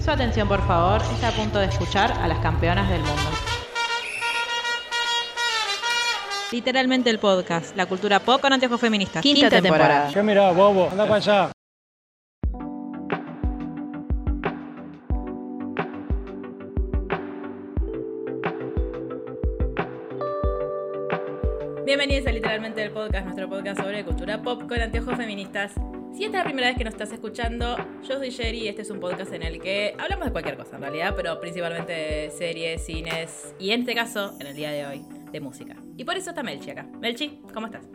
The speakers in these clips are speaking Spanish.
Su atención, por favor, está a punto de escuchar a las campeonas del mundo. Literalmente el podcast, la cultura pop con anteojos feministas. Quinta, temporada. ¿Qué mirá, bobo? Anda para allá. Bienvenidos a Literalmente el podcast, nuestro podcast sobre cultura pop con anteojos feministas. Si esta es la primera vez que nos estás escuchando, yo soy Sherry y este es un podcast en el que hablamos de cualquier cosa en realidad, pero principalmente de series, cines y en este caso, en el día de hoy, de música. Y por eso está Melchi acá. Melchi, ¿cómo estás?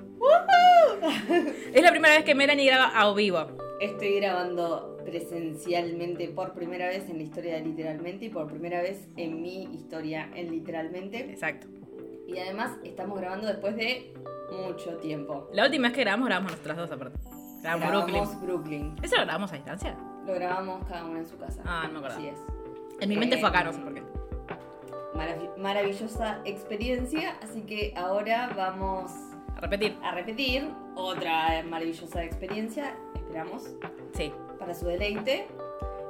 es la primera vez que Melanie graba a vivo. Estoy grabando presencialmente por primera vez en la historia de Literalmente y por primera vez en mi historia en Literalmente. Exacto. Y además estamos grabando después de mucho tiempo. La última vez que grabamos, grabamos nosotras dos aparte. Grabamos Brooklyn. Grabamos Brooklyn. ¿Eso lo grabamos a distancia? Lo grabamos cada uno en su casa. Ah, no me acuerdo. Así es. En mi mente Eh, fue acá, no sé por qué. Marav- maravillosa experiencia, así que ahora vamos A repetir. a repetir otra maravillosa experiencia, esperamos, Sí. para su deleite.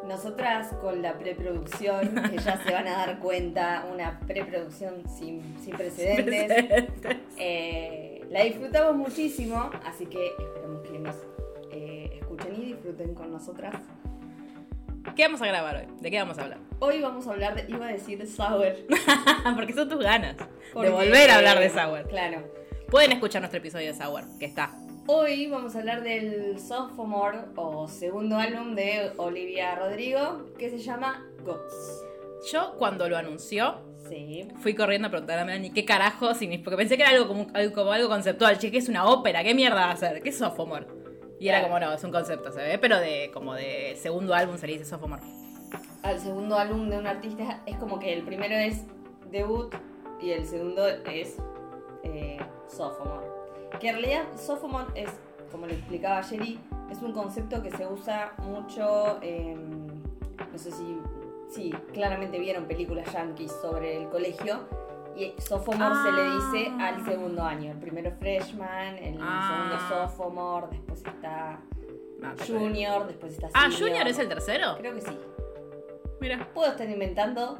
Nosotras con la preproducción, que ya se van a dar cuenta, una preproducción sin, sin precedentes. Eh, la disfrutamos muchísimo, así que esperamos que nos escuchen y disfruten con nosotras. ¿Qué vamos a grabar hoy? ¿De qué vamos a hablar? Hoy vamos a hablar de, iba a decir Sour. Porque son tus ganas porque, de volver a hablar de Sour. Claro. Pueden escuchar nuestro episodio de Sour, que está. Hoy vamos a hablar del sophomore o segundo álbum de Olivia Rodrigo que se llama Gods. Yo cuando lo anunció, Sí. fui corriendo a preguntar a Melanie qué carajo significa. Porque pensé que era algo como, algo como algo conceptual. Che, ¿qué es una ópera? ¿Qué mierda va a ser? ¿Qué es sophomore? Y era como, no, es un concepto, se ve, pero de como de segundo álbum se le dice sophomore. Al segundo álbum de un artista es como que el primero es debut y el segundo es eh, sophomore. Que en realidad sophomore es, como le explicaba Jerry, es un concepto que se usa mucho, en- no sé si, sí, claramente vieron películas yankees sobre el colegio. Y sophomore se le dice Ah. al segundo año. El primero es freshman, el Ah. segundo sophomore, después está creo. junior, después está Ah, senior. Junior es el tercero. Creo que sí. Mira. ¿Puedo estar inventando?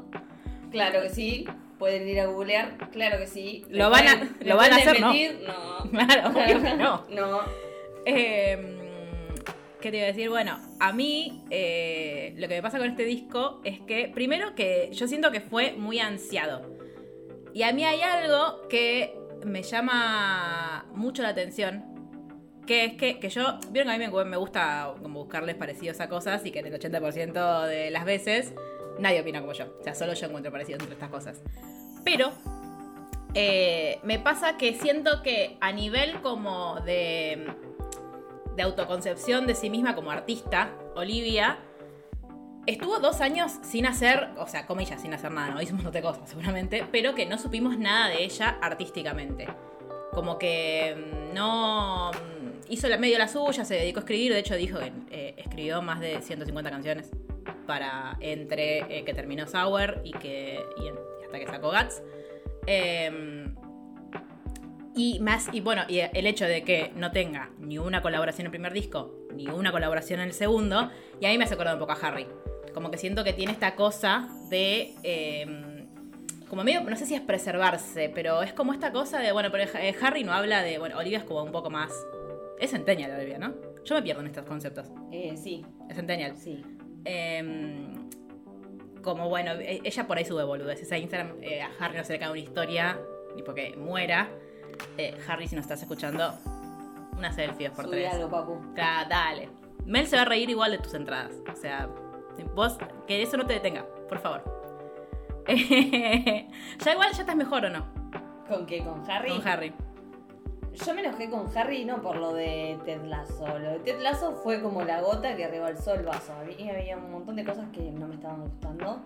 Claro que sí. Pueden ir a googlear, claro que sí. ¿Me Lo van a- lo van a hacer, ¿no? mentir? No. Claro, que no. No. Eh, ¿Qué te iba a decir? Bueno, a mí eh, lo que me pasa con este disco es que, primero que yo siento que fue muy ansiado. Y a mí hay algo que me llama mucho la atención. Que es que, que yo, vieron que a mí me, gusta como buscarles parecidos a cosas y que en el 80% de las veces nadie opina como yo. O sea, solo yo encuentro parecidos entre estas cosas. Pero eh, me pasa que siento que a nivel como de, de autoconcepción de sí misma como artista, Olivia estuvo dos años sin hacer, o sea, comillas, sin hacer nada, no hizo un montón de cosas seguramente, pero que no supimos nada de ella artísticamente. Como que mm, no mm, hizo la medio la suya, se dedicó a escribir, de hecho dijo que eh, escribió más de 150 canciones para entre eh, que terminó Sour y que hasta que sacó Guts. Eh, y más, y bueno, y el hecho de que no tenga ni una colaboración en el primer disco, ni una colaboración en el segundo, y a mí me hace acordar un poco a Harry. Como que siento que tiene esta cosa de. eh, como medio, no sé si es preservarse, pero es como esta cosa de, bueno, pero eh, Harry no habla de, bueno, Olivia es como un poco más... Es centennial Olivia, ¿no? Yo me pierdo en estos conceptos. Eh, sí, Es centennial. sí. Em, como bueno, e- ella por ahí sube boludeces a Instagram. eh, a Harry no se le cae una historia, ni porque muera. Eh, Harry, si nos estás escuchando, una selfie dos por Subí tres. algo, papu. Ca- dale. Mel se va a reír igual de tus entradas. O sea, vos, que eso no te detenga, por favor. ya igual, ya estás mejor o no, ¿Con qué? ¿Con Harry? con Harry. Yo me enojé con Harry no por lo de Ted Lasso. Lo de Ted Lasso fue como la gota que rebalsó el vaso. A mí había un montón de cosas que no me estaban gustando.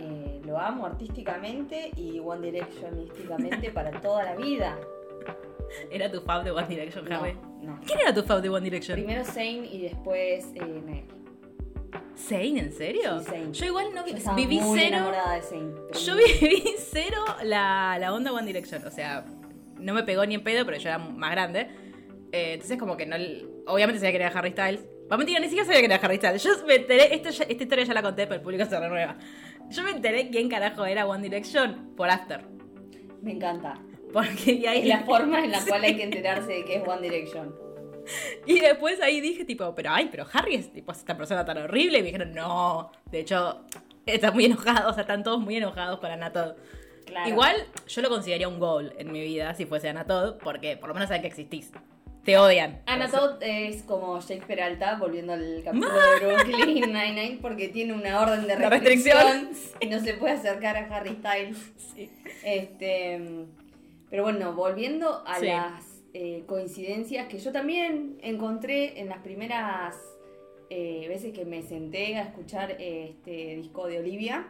Eh, lo amo artísticamente y One Direction místicamente para toda la vida. ¿Era tu fab de One Direction, No, Harry? no. ¿Quién era tu fab de One Direction? Primero Zayn y después eh, Niall. ¿Zayn, en serio? Sí, Zayn. Yo igual no vi, Yo viví muy cero. de Zayn. pero Yo viví cero la, la onda One Direction. O sea, no me pegó ni en pedo, pero yo era más grande. Eh, entonces, como que no. Obviamente sabía que era Harry Styles. Va mentira, ni siquiera sabía que era Harry Styles. Yo me enteré, esta, ya- esta historia ya la conté, pero el público se renueva. Yo me enteré quién carajo era One Direction por After. Me encanta. Porque ahí Es la forma en la cual hay que enterarse de que es One Direction. Y después ahí dije, tipo, pero ay, pero Harry es tipo es esta persona tan horrible. Y me dijeron, no. De hecho, está muy enojado, o sea, están todos muy enojados con Anatod. Claro. Igual, yo lo consideraría un goal en mi vida si fuese Anatod, porque por lo menos saben que existís. Te odian. Anna Todd es como Jake Peralta, volviendo al capítulo de Brooklyn Nine-Nine, porque tiene una orden de restricción, restricción. y no se puede acercar a Harry Styles. Sí. Este, pero bueno, volviendo a Sí. las eh, coincidencias que yo también encontré en las primeras eh, veces que me senté a escuchar eh, este disco de Olivia.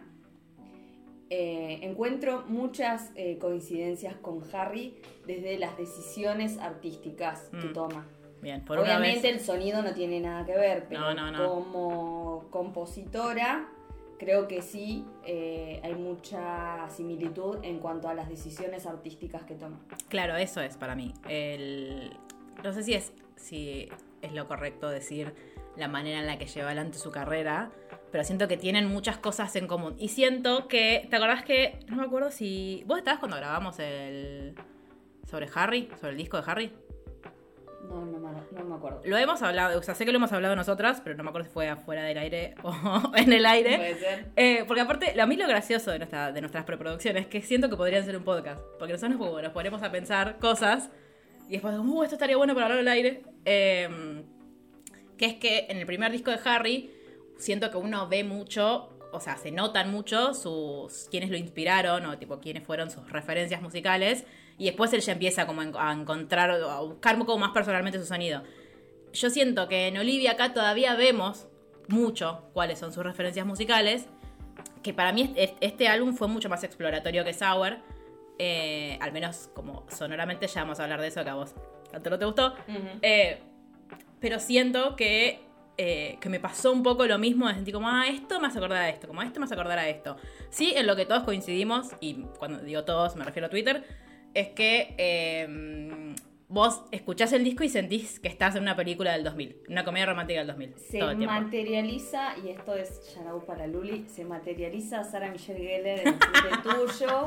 eh, encuentro muchas coincidencias con Harry desde las decisiones artísticas que Mm. toma. Bien, por una Obviamente vez. el sonido no tiene nada que ver, pero No, no, no. como compositora creo que sí eh, hay mucha similitud en cuanto a las decisiones artísticas que toma. Claro, eso es para mí. El... No sé si es, si es lo correcto decir la manera en la que lleva adelante su carrera, pero siento que tienen muchas cosas en común. Y siento que, ¿te acordás que, no me acuerdo si... ¿Vos estabas cuando grabamos el... sobre Harry, sobre el disco de Harry? No, no, me, no me acuerdo. Lo hemos hablado, o sea, sé que lo hemos hablado nosotras, pero no me acuerdo si fue afuera del aire o en el aire. Puede ser. Eh, porque aparte, a mí lo gracioso de, nuestra, de nuestras preproducciones es que siento que podrían ser un podcast. Porque nosotros nos, nos ponemos a pensar cosas y después, uh, esto estaría bueno para hablar al aire. Eh, que es que en el primer disco de Harry, siento que uno ve mucho, o sea, se notan mucho sus quienes lo inspiraron o tipo quiénes fueron sus referencias musicales. Y después él ya empieza como a en- a encontrar, a buscar como más personalmente su sonido. Yo siento que en Olivia acá todavía vemos mucho cuáles son sus referencias musicales. Que para mí es- este álbum fue mucho más exploratorio que Sour. Eh, al menos como sonoramente ya vamos a hablar de eso que a vos tanto no te gustó. Eh, pero siento que, eh, que me pasó un poco lo mismo de sentir como, ah, esto me hace acordar a esto, como esto me hace acordar a esto. Sí, en lo que todos coincidimos, y cuando digo todos me refiero a Twitter, es que eh, vos escuchás el disco y sentís que estás en una película del 2000, una comedia romántica del 2000. Se todo el materializa, y esto es Shanaú para Luli, se materializa Sarah Michelle Gellar en Frente Tuyo,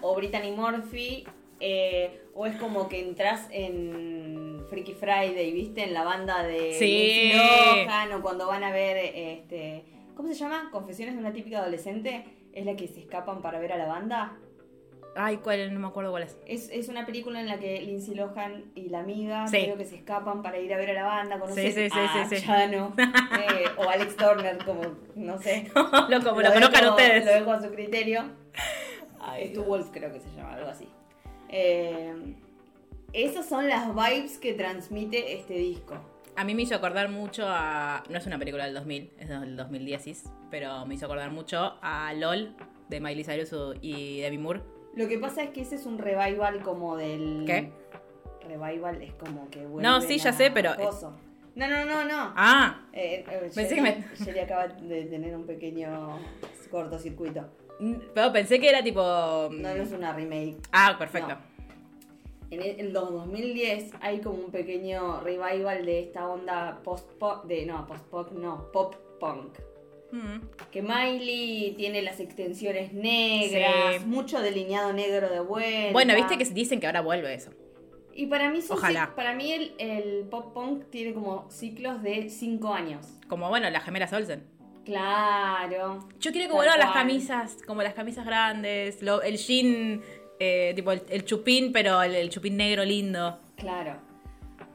o Brittany Murphy, eh, o es como que entras en Freaky Friday, ¿viste? En la banda de Sí. Lohan, o cuando van a ver, este, ¿cómo se llama? Confesiones de una típica adolescente, es la que se escapan para ver a la banda. Ay, ¿cuál? No me acuerdo cuál es. Es, es una película en la que Lindsay Lohan y la amiga Sí. creo que se escapan para ir a ver a la banda, conocer Sí, sí, sí, a sí, sí. Chano eh, o Alex Turner, como no sé. lo, como lo conozcan dejo- ustedes. Lo dejo a su criterio. Ay, Stu Wolf creo que se llama, algo así. Eh, esas son las vibes que transmite este disco. A mí me hizo acordar mucho a. No es una película del 2000, es del 2010, pero me hizo acordar mucho a LOL de Miley Cyrus y Demi Moore. Lo que pasa es que ese es un revival como del... ¿Qué? Revival es como que vuelven No, sí, ya a sé, pero- coso. No, no, no, no. Ah, Eh, eh, Pensé que me- Sherry acaba de tener un pequeño cortocircuito. pero pensé que era tipo. No, no es una remake. Ah, perfecto. No. En el en los 2010 hay como un pequeño revival de esta onda post-pop, de no, post-pop, no, pop-punk. Mm. Que Miley tiene las extensiones negras, Sí. mucho delineado negro de vuelta. Bueno, viste que dicen que ahora vuelve eso. Y para mí, Ojalá. para mí el, el pop-punk tiene como ciclos de 5 años. Como bueno, las gemelas Olsen. Claro. Yo quiero que vuelvan las camisas, como las camisas grandes, lo- el jean, eh, tipo el, el chupín, pero el, el chupín negro lindo. Claro.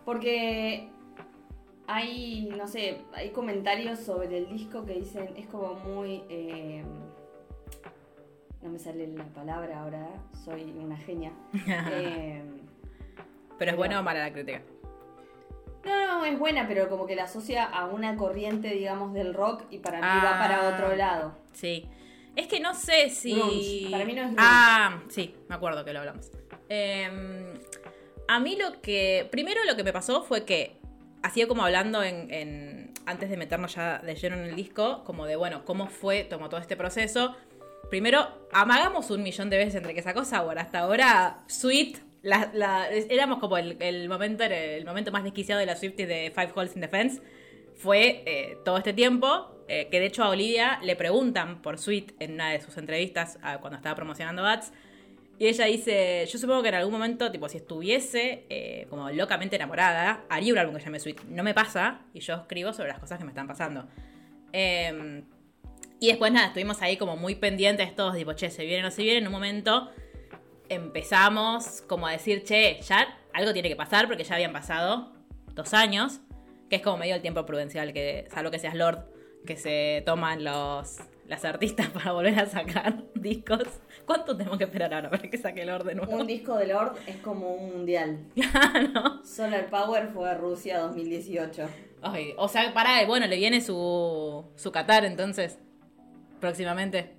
Porque hay, no sé, hay comentarios sobre el disco que dicen, es como muy... eh, no me sale la palabra ahora, soy una genia. Eh, pero es bueno o mala la crítica. no, no, es buena, pero como que la asocia a una corriente, digamos, del rock y para mí va Ah. para otro lado. Sí. Es que no sé si. Grunge. Para mí no es grunge. Ah, sí, me acuerdo que lo hablamos. Eh, a mí lo que. Primero lo que me pasó fue que. Hacía como hablando en, Antes de meternos ya de lleno en el disco, como de, bueno, cómo fue, tomó todo este proceso. Primero, amagamos un millón de veces entre que sacó Sour. Hasta ahora, Sweet. Éramos como el, momento el momento más desquiciado de la Swifties de Five Holes in the Fence. fue eh, todo este tiempo, eh, que de hecho a Olivia le preguntan por Sweet en una de sus entrevistas a- cuando estaba promocionando Bats. Y ella dice, yo supongo que en algún momento, tipo, si estuviese eh, como locamente enamorada, haría un álbum que llame Sweet. No me pasa y yo escribo sobre las cosas que me están pasando. Eh, y después nada, estuvimos ahí como muy pendientes todos, tipo, che, se viene o no se viene. En un momento empezamos como a decir, che, ya algo tiene que pasar porque ya habían pasado dos años, que es como medio el tiempo prudencial, que salvo que seas Lord, que se toman los las artistas para volver a sacar discos. ¿Cuánto tenemos que esperar ahora para que saque Lord de nuevo? Un disco de Lord es como un mundial. Claro. Solar Power fue Rusia 2018. Ay, o sea, para, bueno, le viene su, su Qatar entonces, próximamente.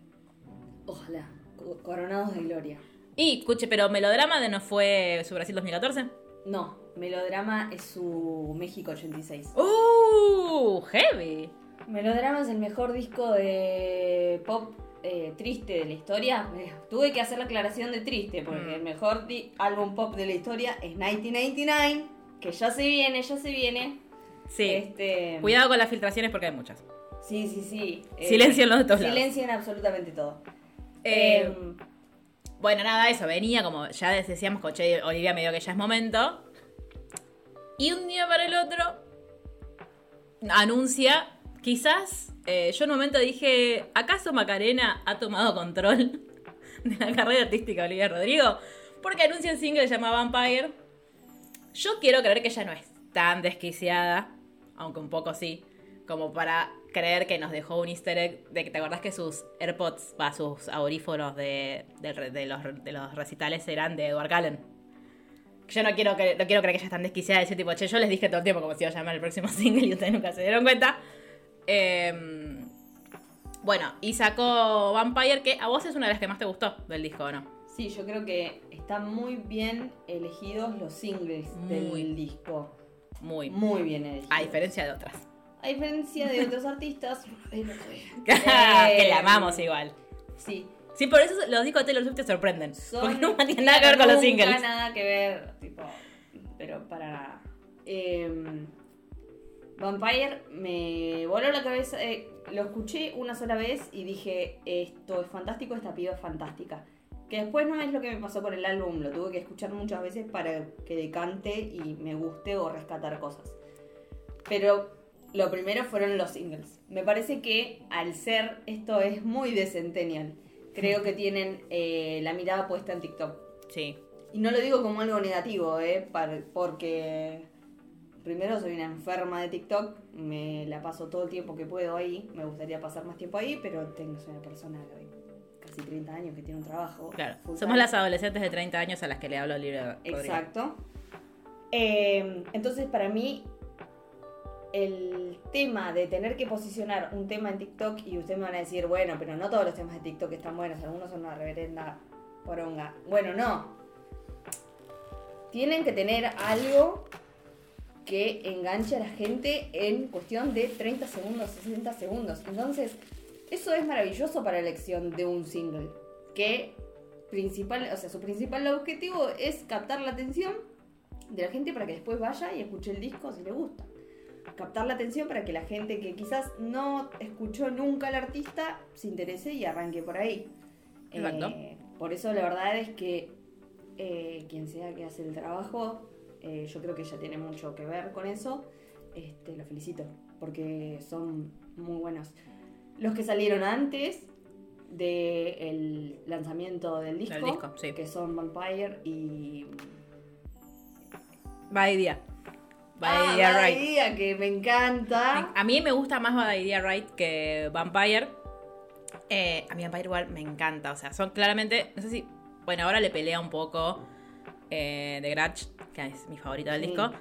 Ojalá. Co- Coronados de gloria. Y, escuche, pero Melodrama de no fue su Brasil 2014. No, Melodrama es su México 86. ¡Uh! Heavy. Melodrama es el mejor disco de pop eh, triste de la historia. Eh, tuve que hacer la aclaración de triste, porque Mm. el mejor di- álbum pop de la historia es 1999, que ya se viene, ya se viene. Sí. Este, Cuidado con las filtraciones porque hay muchas. Sí, sí, sí. Eh, Silencienlo de todos lados. Silencien absolutamente todo. Eh, Em, Bueno, nada, eso, venía como ya decíamos, coche, Olivia me dio que ya es momento. Y un día para el otro anuncia, quizás, eh, yo en un momento dije, ¿acaso Macarena ha tomado control de la carrera artística de Olivia Rodrigo? Porque anuncia un single llamado Vampire. Yo quiero creer que ella no es tan desquiciada, aunque un poco sí, como para creer que nos dejó un easter egg de que te acordás que sus AirPods, va, sus audífonos de, los, recitales eran de Edward Cullen. Yo no quiero, no quiero creer que ella es tan desquiciada de ese tipo, che, yo les dije todo el tiempo como se iba a llamar el próximo single y ustedes nunca se dieron cuenta. Em, bueno, y sacó Vampire, que a vos es una de las que más te gustó del disco, ¿o no? sí, yo creo que están muy bien elegidos los singles Muy. del disco. Muy. Muy bien elegidos. A diferencia de otras. A diferencia de otros artistas. eh, que la amamos igual. Sí. Sí, por eso los discos de Taylor Swift te sorprenden. Son, porque no tienen nada que ver con los singles. nada que ver, tipo, pero para nada. Em, Vampire me voló la cabeza, eh, lo escuché una sola vez y dije, esto es fantástico, esta piba es fantástica. Que después no es lo que me pasó con el álbum, lo tuve que escuchar muchas veces para que decante y me guste o rescatar cosas. Pero lo primero fueron los singles. Me parece que al ser esto es muy de Centennial, creo que tienen eh, la mirada puesta en TikTok. Sí. Y no lo digo como algo negativo, ¿eh? Porque primero soy una enferma de TikTok, me la paso todo el tiempo que puedo ahí, me gustaría pasar más tiempo ahí, pero tengo, soy una persona de casi 30 años que tiene un trabajo. Claro. Somos time. las adolescentes de 30 años a las que le hablo Rodrigo. Exacto. Eh, entonces, para mí, el tema de tener que posicionar un tema en TikTok y ustedes me van a decir, bueno, pero no todos los temas de TikTok están buenos, algunos son una reverenda poronga. Bueno, no. Tienen que tener algo que enganche a la gente en cuestión de 30 segundos, 60 segundos. Entonces, eso es maravilloso para la elección de un single. Que principal, o sea, su principal objetivo es captar la atención de la gente para que después vaya y escuche el disco si le gusta. Captar la atención para que la gente que quizás no escuchó nunca al artista se interese y arranque por ahí. Exacto. Eh, por eso la verdad es que eh, quien sea que hace el trabajo, eh, yo creo que ella tiene mucho que ver con eso. Este, lo felicito, porque son muy buenos. Los que salieron antes del lanzamiento del disco, sí. que son Vampire y... Bad Idea. Bad Ah, Right. Idea, que me encanta. A mí me gusta más Bad Idea Right que Vampire. Eh, a mí Vampire igual me encanta. O sea, son claramente. No sé si. Bueno, ahora le pelea un poco eh, The Grudge, que es mi favorito del Sí. disco.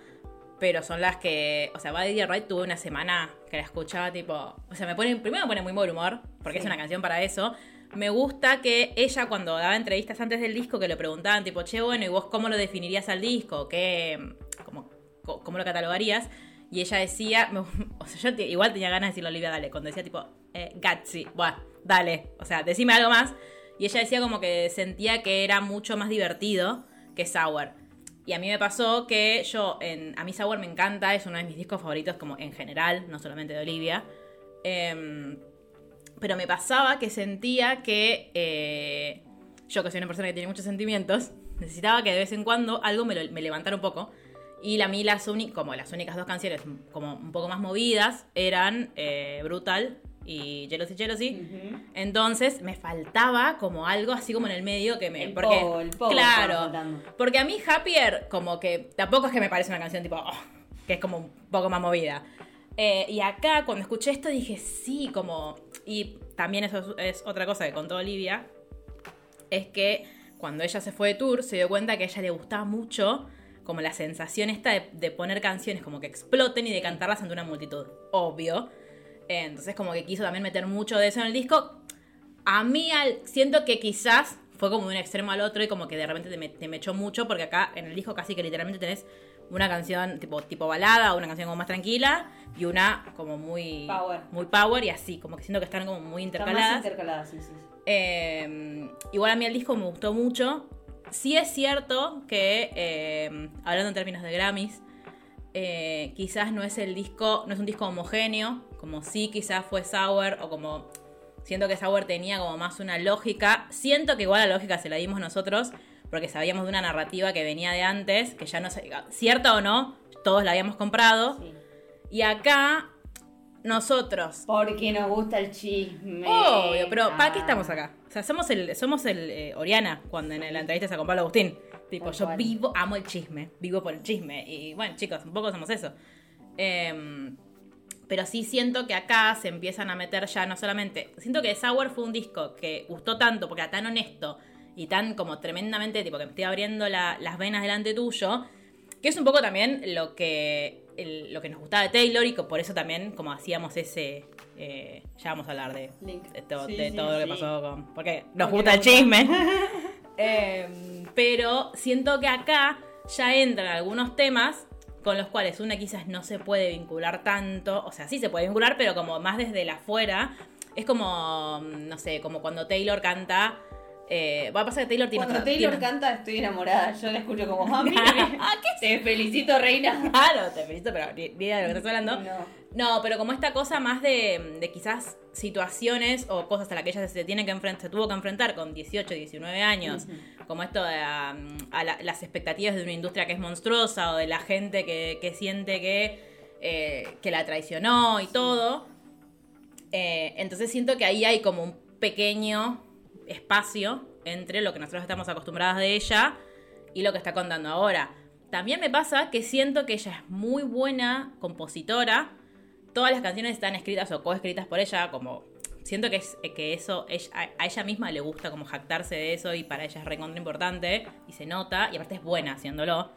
Pero son las que. O sea, Bad Idea Right tuve una semana que la escuchaba tipo. O sea, me pone. Primero me pone muy mal humor, porque Sí. es una canción para eso. Me gusta que ella, cuando daba entrevistas antes del disco, que le preguntaban, tipo, che, bueno, ¿y vos cómo lo definirías al disco? ¿Qué. Cómo, cómo lo catalogarías? Y ella decía, me- o sea, yo igual tenía ganas de decirle a Olivia, dale, cuando decía tipo, eh, Gatsby, buah, dale, o sea, decime algo más. Y ella decía como que sentía que era mucho más divertido que Sour. Y a mí me pasó que yo, en, a mí Sour me encanta, es uno de mis discos favoritos como en general, no solamente de Olivia. Em, pero me pasaba que sentía que eh, yo, que soy una persona que tiene muchos sentimientos, necesitaba que de vez en cuando algo me, levantara un poco. Y a mí las, como las únicas dos canciones como un poco más movidas eran eh, Brutal y Jealousy Jealousy. Ujú. Entonces me faltaba como algo así como en el medio que me... El porque, el claro, porque a mí Happier como que tampoco es que me parece una canción tipo... oh, que es como un poco más movida. Eh, y acá cuando escuché esto dije sí, como... Y también eso es, es otra cosa que contó Olivia, es que cuando ella se fue de tour se dio cuenta que a ella le gustaba mucho como la sensación esta de, de poner canciones como que exploten y de cantarlas ante una multitud, obvio. Entonces como que quiso también meter mucho de eso en el disco. A mí al- siento que quizás fue como de un extremo al otro y como que de repente te me, te me echó mucho porque acá en el disco casi que literalmente tenés una canción tipo, tipo balada, una canción como más tranquila y una como muy Power. muy power y así, como que siento que están como muy más intercaladas. intercaladas, sí, sí. sí. Eh, igual a mí el disco me gustó mucho. Sí es cierto que, eh, hablando en términos de Grammys, eh, quizás no es el disco, no es un disco homogéneo, como sí quizás fue Sour, o como siento que Sour tenía como más una lógica. Siento que igual la lógica se la dimos nosotros, porque sabíamos de una narrativa que venía de antes, que ya no sé, cierta o no, todos la habíamos comprado. Sí. Y acá, nosotros Porque nos gusta el chisme. Obvio, pero ¿para qué Ah. estamos acá? O sea, somos el, somos el eh, Oriana cuando en la entrevista con Pablo Agustín. Tipo, Tal yo cual. vivo, amo el chisme, vivo por el chisme. Y bueno, chicos, un poco somos eso. Em, pero sí siento que acá se empiezan a meter ya no solamente. Siento que Sour fue un disco que gustó tanto porque era tan honesto y tan como tremendamente, tipo, que me estoy abriendo la- las venas delante tuyo. Que es un poco también lo que, el- lo que nos gustaba de Taylor y que por eso también, como hacíamos ese. Eh, ya vamos a hablar de, de, to- Sí, de sí, todo lo que pasó con. Porque nos Porque gusta el chisme. Em, pero siento que acá ya entran algunos temas con los cuales una quizás no se puede vincular tanto. O sea, sí se puede vincular, pero como más desde la afuera. Es como, no sé, como cuando Taylor canta. Eh, va a pasar que Taylor tiene Cuando otra- Taylor tiene- canta estoy enamorada. Yo la escucho como, ah, mira, Ah, te felicito, reina. Claro, te felicito, pero idea de lo que estás hablando. No. No, pero como esta cosa más de, de quizás situaciones o cosas a las que ella se tiene que enfrentar, se tuvo que enfrentar con 18, 19 años, como esto de um, a la- las expectativas de una industria que es monstruosa o de la gente que, que siente que, eh, que la traicionó y todo. Eh, entonces siento que ahí hay como un pequeño espacio entre lo que nosotros estamos acostumbradas de ella y lo que está contando ahora. También me pasa que siento que ella es muy buena compositora. Todas las canciones están escritas o coescritas por ella, como siento que que eso a, ella misma le gusta como jactarse de eso y para ella es recontra importante y se nota y aparte es buena haciéndolo.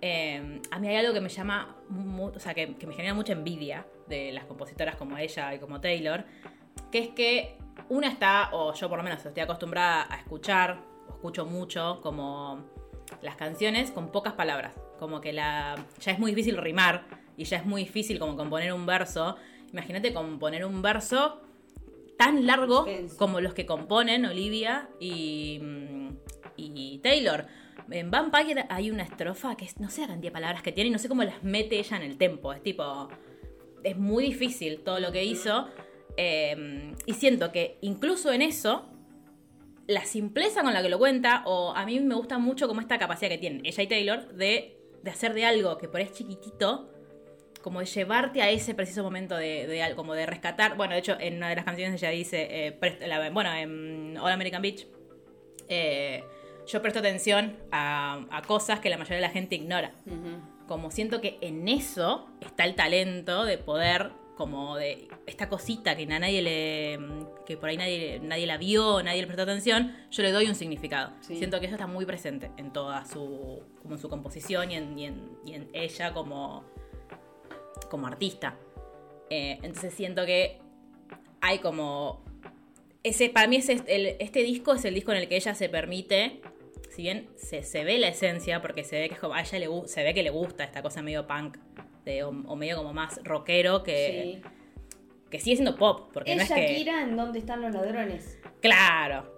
Eh, a mí hay algo que me llama, o sea, que me genera mucha envidia de las compositoras como ella y como Taylor, que es que una está, o yo por lo menos estoy acostumbrada a escuchar, o escucho mucho, como las canciones con pocas palabras, como que la ya es muy difícil rimar y ya es muy difícil como componer un verso. Imagínate componer un verso tan largo como los que componen Olivia y, y Taylor. En Vampire hay una estrofa que es, no sé la cantidad de palabras que tiene y no sé cómo las mete ella en el tempo. Es tipo, es muy difícil todo lo que hizo. Eh, y siento que incluso en eso, la simpleza con la que lo cuenta, o a mí me gusta mucho como esta capacidad que tienen ella y Taylor de, de hacer de algo que por ahí es chiquitito, como de llevarte a ese preciso momento de, de como de rescatar. Bueno, de hecho, en una de las canciones ella dice, eh, la- bueno, en All American Beach, eh, yo presto atención a, a cosas que la mayoría de la gente ignora. Como siento que en eso está el talento de poder, como de esta cosita que a nadie le. que por ahí nadie, nadie la vio, nadie le prestó atención, yo le doy un significado. Sí. Siento que eso está muy presente en toda su. como en su composición y en, y en, y en ella como. como artista. Eh, entonces siento que hay como. Ese, para mí ese, el- este disco es el disco en el que ella se permite si bien se, se ve la esencia, porque se ve que es como, a ella le, se ve que le gusta esta cosa medio punk, o, o medio como más rockero, que, Sí. que sigue siendo pop, porque no ¿Es que... Shakira en dónde están los ladrones? Claro,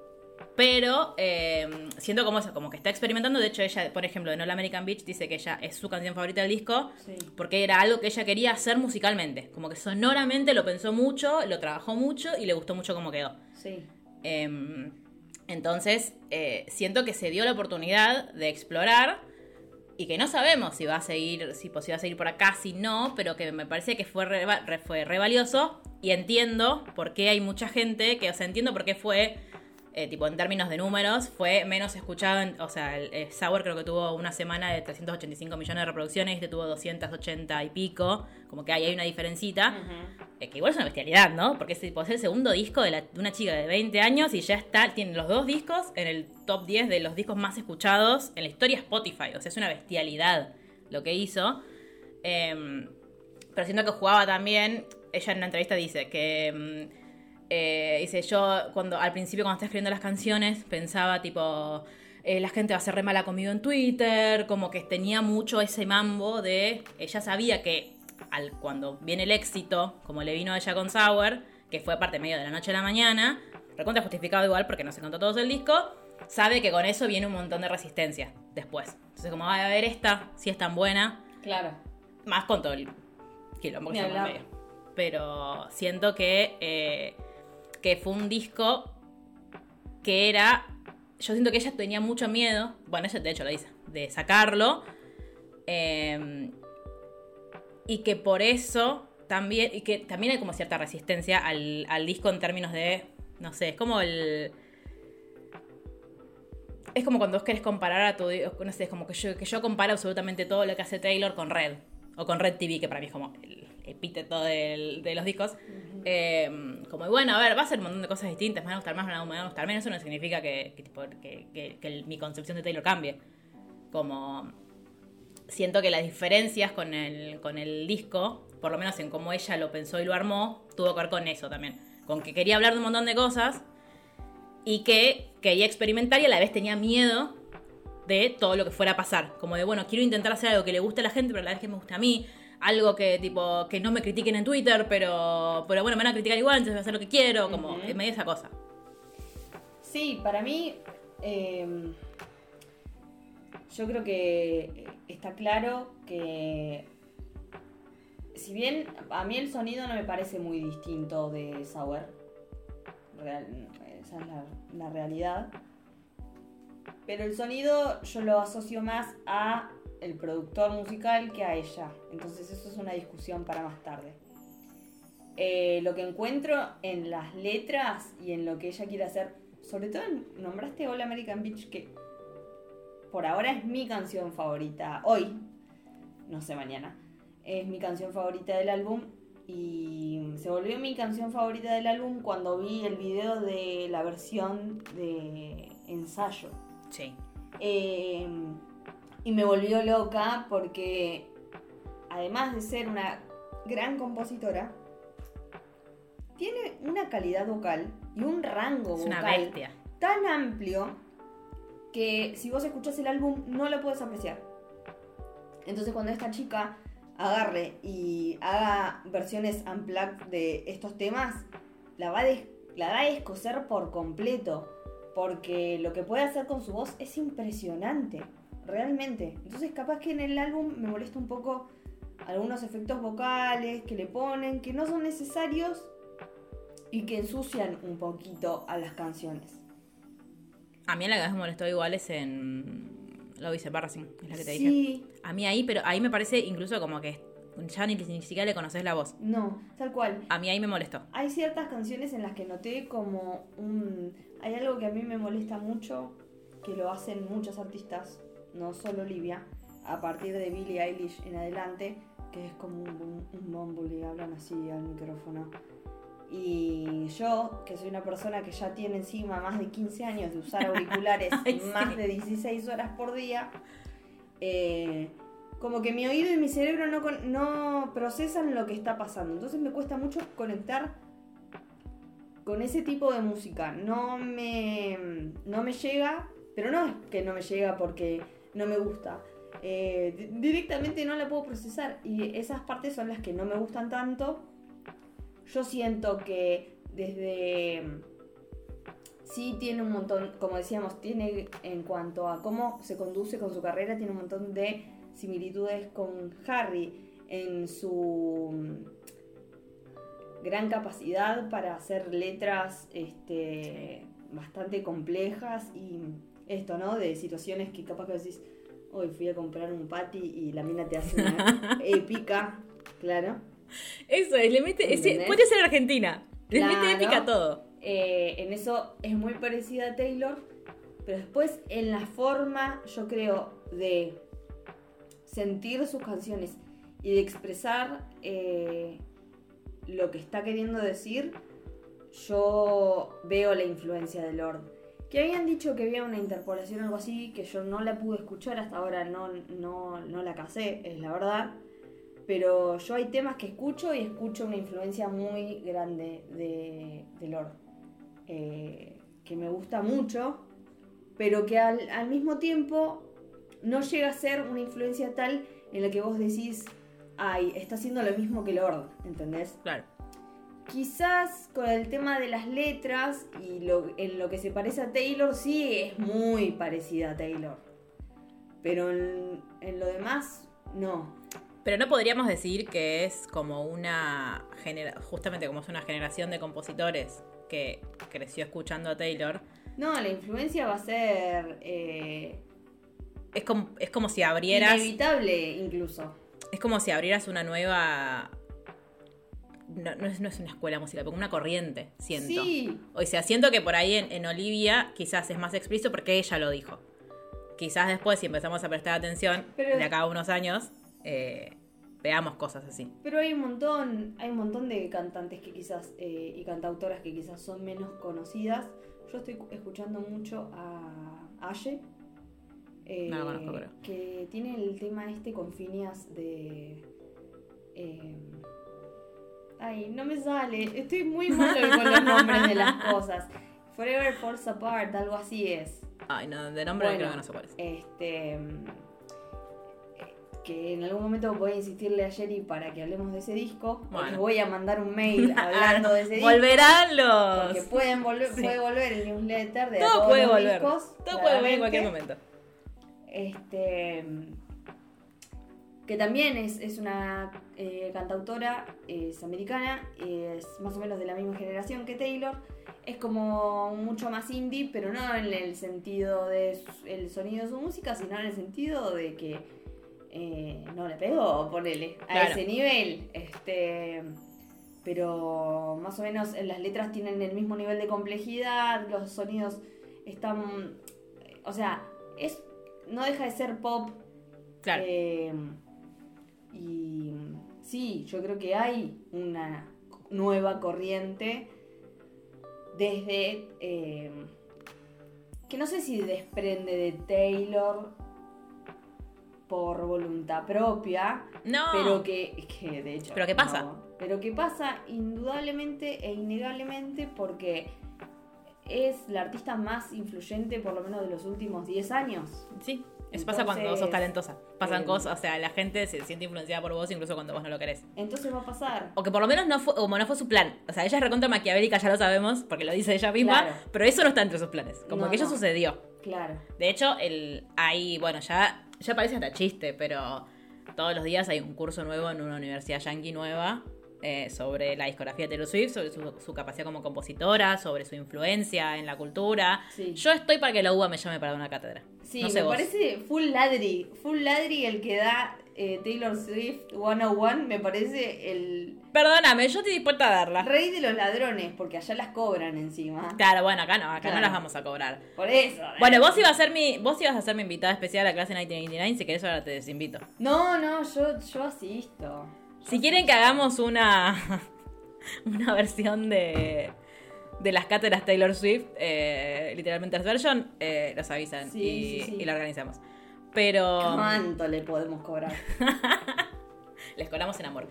Pero eh, siento como eso, como que está experimentando. De hecho, ella, por ejemplo, en All American Beach dice que ella es su canción favorita del disco. Sí. Porque era algo que ella quería hacer musicalmente. Como que sonoramente lo pensó mucho, lo trabajó mucho y le gustó mucho cómo quedó. Sí. Em, entonces, eh, siento que se dio la oportunidad de explorar y que no sabemos si va a seguir, si, pues, va a seguir por acá, si no, pero que me parece que fue re- fue re valioso y entiendo por qué hay mucha gente que, o sea, entiendo por qué fue, eh, tipo, en términos de números, fue menos escuchado, en- o sea, el, el Sour creo que tuvo una semana de 385 millones de reproducciones, este tuvo 280 y pico, como que ahí hay una diferencita. Eh, que igual es una bestialidad, ¿no? Porque es, tipo, es el segundo disco de, la- de una chica de 20 años y ya está, tiene los dos discos en el top 10 de los discos más escuchados en la historia Spotify. O sea, es una bestialidad lo que hizo. Em, pero siento que jugaba también, ella en una entrevista dice que... eh, dice, yo cuando al principio cuando estaba escribiendo las canciones pensaba tipo, eh, la gente va a ser re mala conmigo en Twitter, como que tenía mucho ese mambo de, ella sabía que al, cuando viene el éxito, como le vino a ella con Sour, que fue parte medio de la noche a la mañana, recontra justificado igual porque no se contó todo el disco, sabe que con eso viene un montón de resistencia después. Entonces como, "Ay, a ver esta, si es tan buena, Claro. más con todo el quilombo que medio. Pero siento que, eh, que fue un disco que era. Yo siento que ella tenía mucho miedo. Bueno, ella de hecho lo dice. De sacarlo. eh, y que por eso también. Y que también hay como cierta resistencia al, al disco en términos de. No sé, es como el. Es como cuando vos querés comparar a tu. No sé, es como que yo, que yo comparo absolutamente todo lo que hace Taylor con Red. O con Red TV, que para mí es como el epíteto del- de los discos. Eh, como, bueno, a ver, va a ser un montón de cosas distintas. Me van a gustar más, me van a gustar menos. Eso no significa que, que, que- que- mi concepción de Taylor cambie. Como. Siento que las diferencias con el, con el disco, por lo menos en cómo ella lo pensó y lo armó, tuvo que ver con eso también. Con que quería hablar de un montón de cosas y que quería experimentar y a la vez tenía miedo de todo lo que fuera a pasar. Como de, bueno, quiero intentar hacer algo que le guste a la gente, pero a la vez que me guste a mí. Algo que, tipo, que no me critiquen en Twitter, pero, pero bueno, me van a criticar igual, entonces voy a hacer lo que quiero. Como, en medio de esa cosa. Sí, para mí, eh, yo creo que está claro que, si bien a mí el sonido no me parece muy distinto de Sour, real- esa es la, la realidad, pero el sonido yo lo asocio más a el productor musical que a ella, entonces eso es una discusión para más tarde. Eh, lo que encuentro en las letras y en lo que ella quiere hacer, sobre todo en- nombraste All American Beach, que por ahora es mi canción favorita, hoy, no sé mañana, es mi canción favorita del álbum y se volvió mi canción favorita del álbum cuando vi el video de la versión de ensayo. Sí. Eh, y me volvió loca porque además de ser una gran compositora, tiene una calidad vocal y un rango Es vocal tan amplio que si vos escuchás el álbum no lo puedes apreciar. Entonces cuando esta chica agarre y haga versiones unplugged de estos temas, la va, a des- la va a descoser por completo. Porque lo que puede hacer con su voz es impresionante, realmente. Entonces capaz que en el álbum me molesta un poco algunos efectos vocales que le ponen, que no son necesarios y que ensucian un poquito a las canciones. A mí la que más me molestó igual es en Love is Embarrassing, es la que te dije. Sí, A mí ahí, pero ahí me parece incluso como que ya ni, ni siquiera le conoces la voz. no, tal cual. A mí ahí me molestó. Hay ciertas canciones en las que noté como un... Hay algo que a mí me molesta mucho, que lo hacen muchos artistas, no solo Olivia, a partir de Billie Eilish en adelante, que es como un, un y hablan así al micrófono. Y yo, que soy una persona que ya tiene encima más de 15 años de usar auriculares Ay, más sí. de 16 horas por día, eh, como que mi oído y mi cerebro no, no procesan lo que está pasando. Entonces me cuesta mucho conectar con ese tipo de música. No me, no me llega, pero no es que no me llega porque no me gusta. Eh, di- directamente no la puedo procesar y esas partes son las que no me gustan tanto. Yo siento que desde sí tiene un montón, como decíamos, tiene en cuanto a cómo se conduce con su carrera, tiene un montón de similitudes con Harry en su mm, gran capacidad para hacer letras este, bastante complejas y esto, ¿no? De situaciones que capaz que decís, hoy fui a comprar un patty y la mina te hace una épica, claro. Eso es, le mete. es- puede ser Argentina. Le mete Claro. épica a todo. Eh, en eso es muy parecida a Taylor, pero después en la forma, yo creo, de sentir sus canciones y de expresar eh, lo que está queriendo decir, yo veo la influencia de Lord. Que habían dicho que había una interpolación o algo así, que yo no la pude escuchar hasta ahora, no, no, no la casé, es la verdad. Pero yo hay temas que escucho y escucho una influencia muy grande de, Lord. eh, que me gusta mucho, pero que al, al mismo tiempo no llega a ser una influencia tal en la que vos decís, ay, está haciendo lo mismo que Lord, ¿entendés? Claro. Quizás con el tema de las letras y lo, en lo que se parece a Taylor, sí es muy parecida a Taylor. Pero en, en lo demás, no. Pero no podríamos decir que es como una genera justamente como es una generación de compositores que creció escuchando a Taylor. No, la influencia va a ser eh, Es como, es como si abrieras. inevitable incluso. Es como si abrieras una nueva. No, no es, no es una escuela musical, pero una corriente, siento. Sí, O sea, siento que por ahí en, en Olivia quizás es más explícito porque ella lo dijo. Quizás después, si empezamos a prestar atención, Pero- de acá a unos años, eh, veamos cosas así. Pero hay un montón, hay un montón de cantantes que quizás eh, y cantautoras que quizás son menos conocidas. Yo estoy cu- escuchando mucho a Aye, eh, No la conozco, creo. que tiene el tema este con Phineas de eh, ay, no me sale, estoy muy malo con los nombres de las cosas. Forever Falls Apart, algo así es. Ay, no, de nombre Bueno, creo que no cuál es. Este. eh, Que en algún momento voy a insistirle a Jerry para que hablemos de ese disco. Bueno. Les voy a mandar un mail hablando de ese disco. Volverán los. Porque pueden volver, Sí. puede volver el newsletter de Todo todos puede los volver. discos, Todo puede volver en cualquier momento. Este. Que también es, es una eh, cantautora, es americana, es más o menos de la misma generación que Taylor. Es como mucho más indie, pero no en el sentido del sonido de su música, sino en el sentido de que eh, no le pegó, ponele, a Claro. ese nivel. Este, pero más o menos en las letras tienen el mismo nivel de complejidad, los sonidos están. O sea, es no deja de ser pop. Claro. eh, y sí, yo creo que hay una nueva corriente desde. eh, que no sé si desprende de Taylor por voluntad propia, no. pero que, que de hecho. ¿Pero qué pasa? no. pero que pasa indudablemente e innegablemente porque es la artista más influyente, por lo menos de los últimos 10 años. Sí. Eso pasa cuando sos talentosa. Pasan eh, cosas, o sea, la gente se siente influenciada por vos incluso cuando vos no lo querés. Entonces va a pasar. O que por lo menos no fue, como no fue su plan. O sea, ella es recontra maquiavélica, ya lo sabemos, porque lo dice ella misma, Claro. pero eso no está entre sus planes. Como No, que eso no. sucedió. Claro. De hecho, el, hay, bueno, ya, ya parece hasta chiste, pero todos los días hay un curso nuevo en una universidad yankee nueva eh, sobre la discografía de Taylor Swift, sobre su, su capacidad como compositora, sobre su influencia en la cultura. Sí. Yo estoy para que la UBA me llame para dar una cátedra. Sí, no sé me vos. parece full ladri. Full ladri el que da eh, Taylor Swift 101. Me parece el Perdóname, yo estoy dispuesta a darla. rey de los ladrones, porque allá las cobran encima. Claro, bueno, acá no, acá no las vamos a cobrar. Por eso. Bueno, vos ibas a ser mi, vos ibas a ser mi invitada especial a clase 1999, si querés ahora te desinvito. No, no, yo, yo asisto. Si quieren que hagamos una una versión de de las cátedras Taylor Swift, eh, literalmente las version, eh, los avisan Sí, y, sí, sí. y la organizamos. Pero ¿Cuánto le podemos cobrar? les colamos en amor.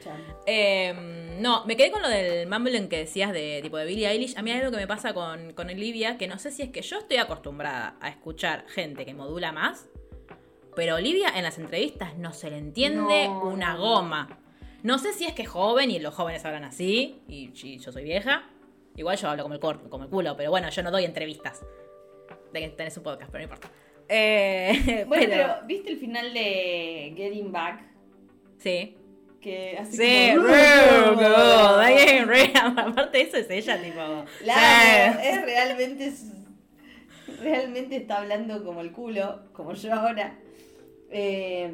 Eh, no, me quedé con lo del mumbling que decías de tipo de Billie Eilish. A mí hay algo que me pasa con, con Olivia, que no sé si es que yo estoy acostumbrada a escuchar gente que modula más, pero Olivia en las entrevistas no se le entiende No, una goma. No sé si es que es joven y los jóvenes hablan así, y, y yo soy vieja, Igual yo hablo como el, cor- como el culo, pero bueno, yo no doy entrevistas. De que tenés un podcast, pero no importa. Eh, Bueno, pero, ¿viste el final de Getting Back? Sí. Que así Sí, como-. Aparte eso es ella, tipo. Claro, sí. es realmente es- realmente está hablando como el culo, como yo ahora. Eh,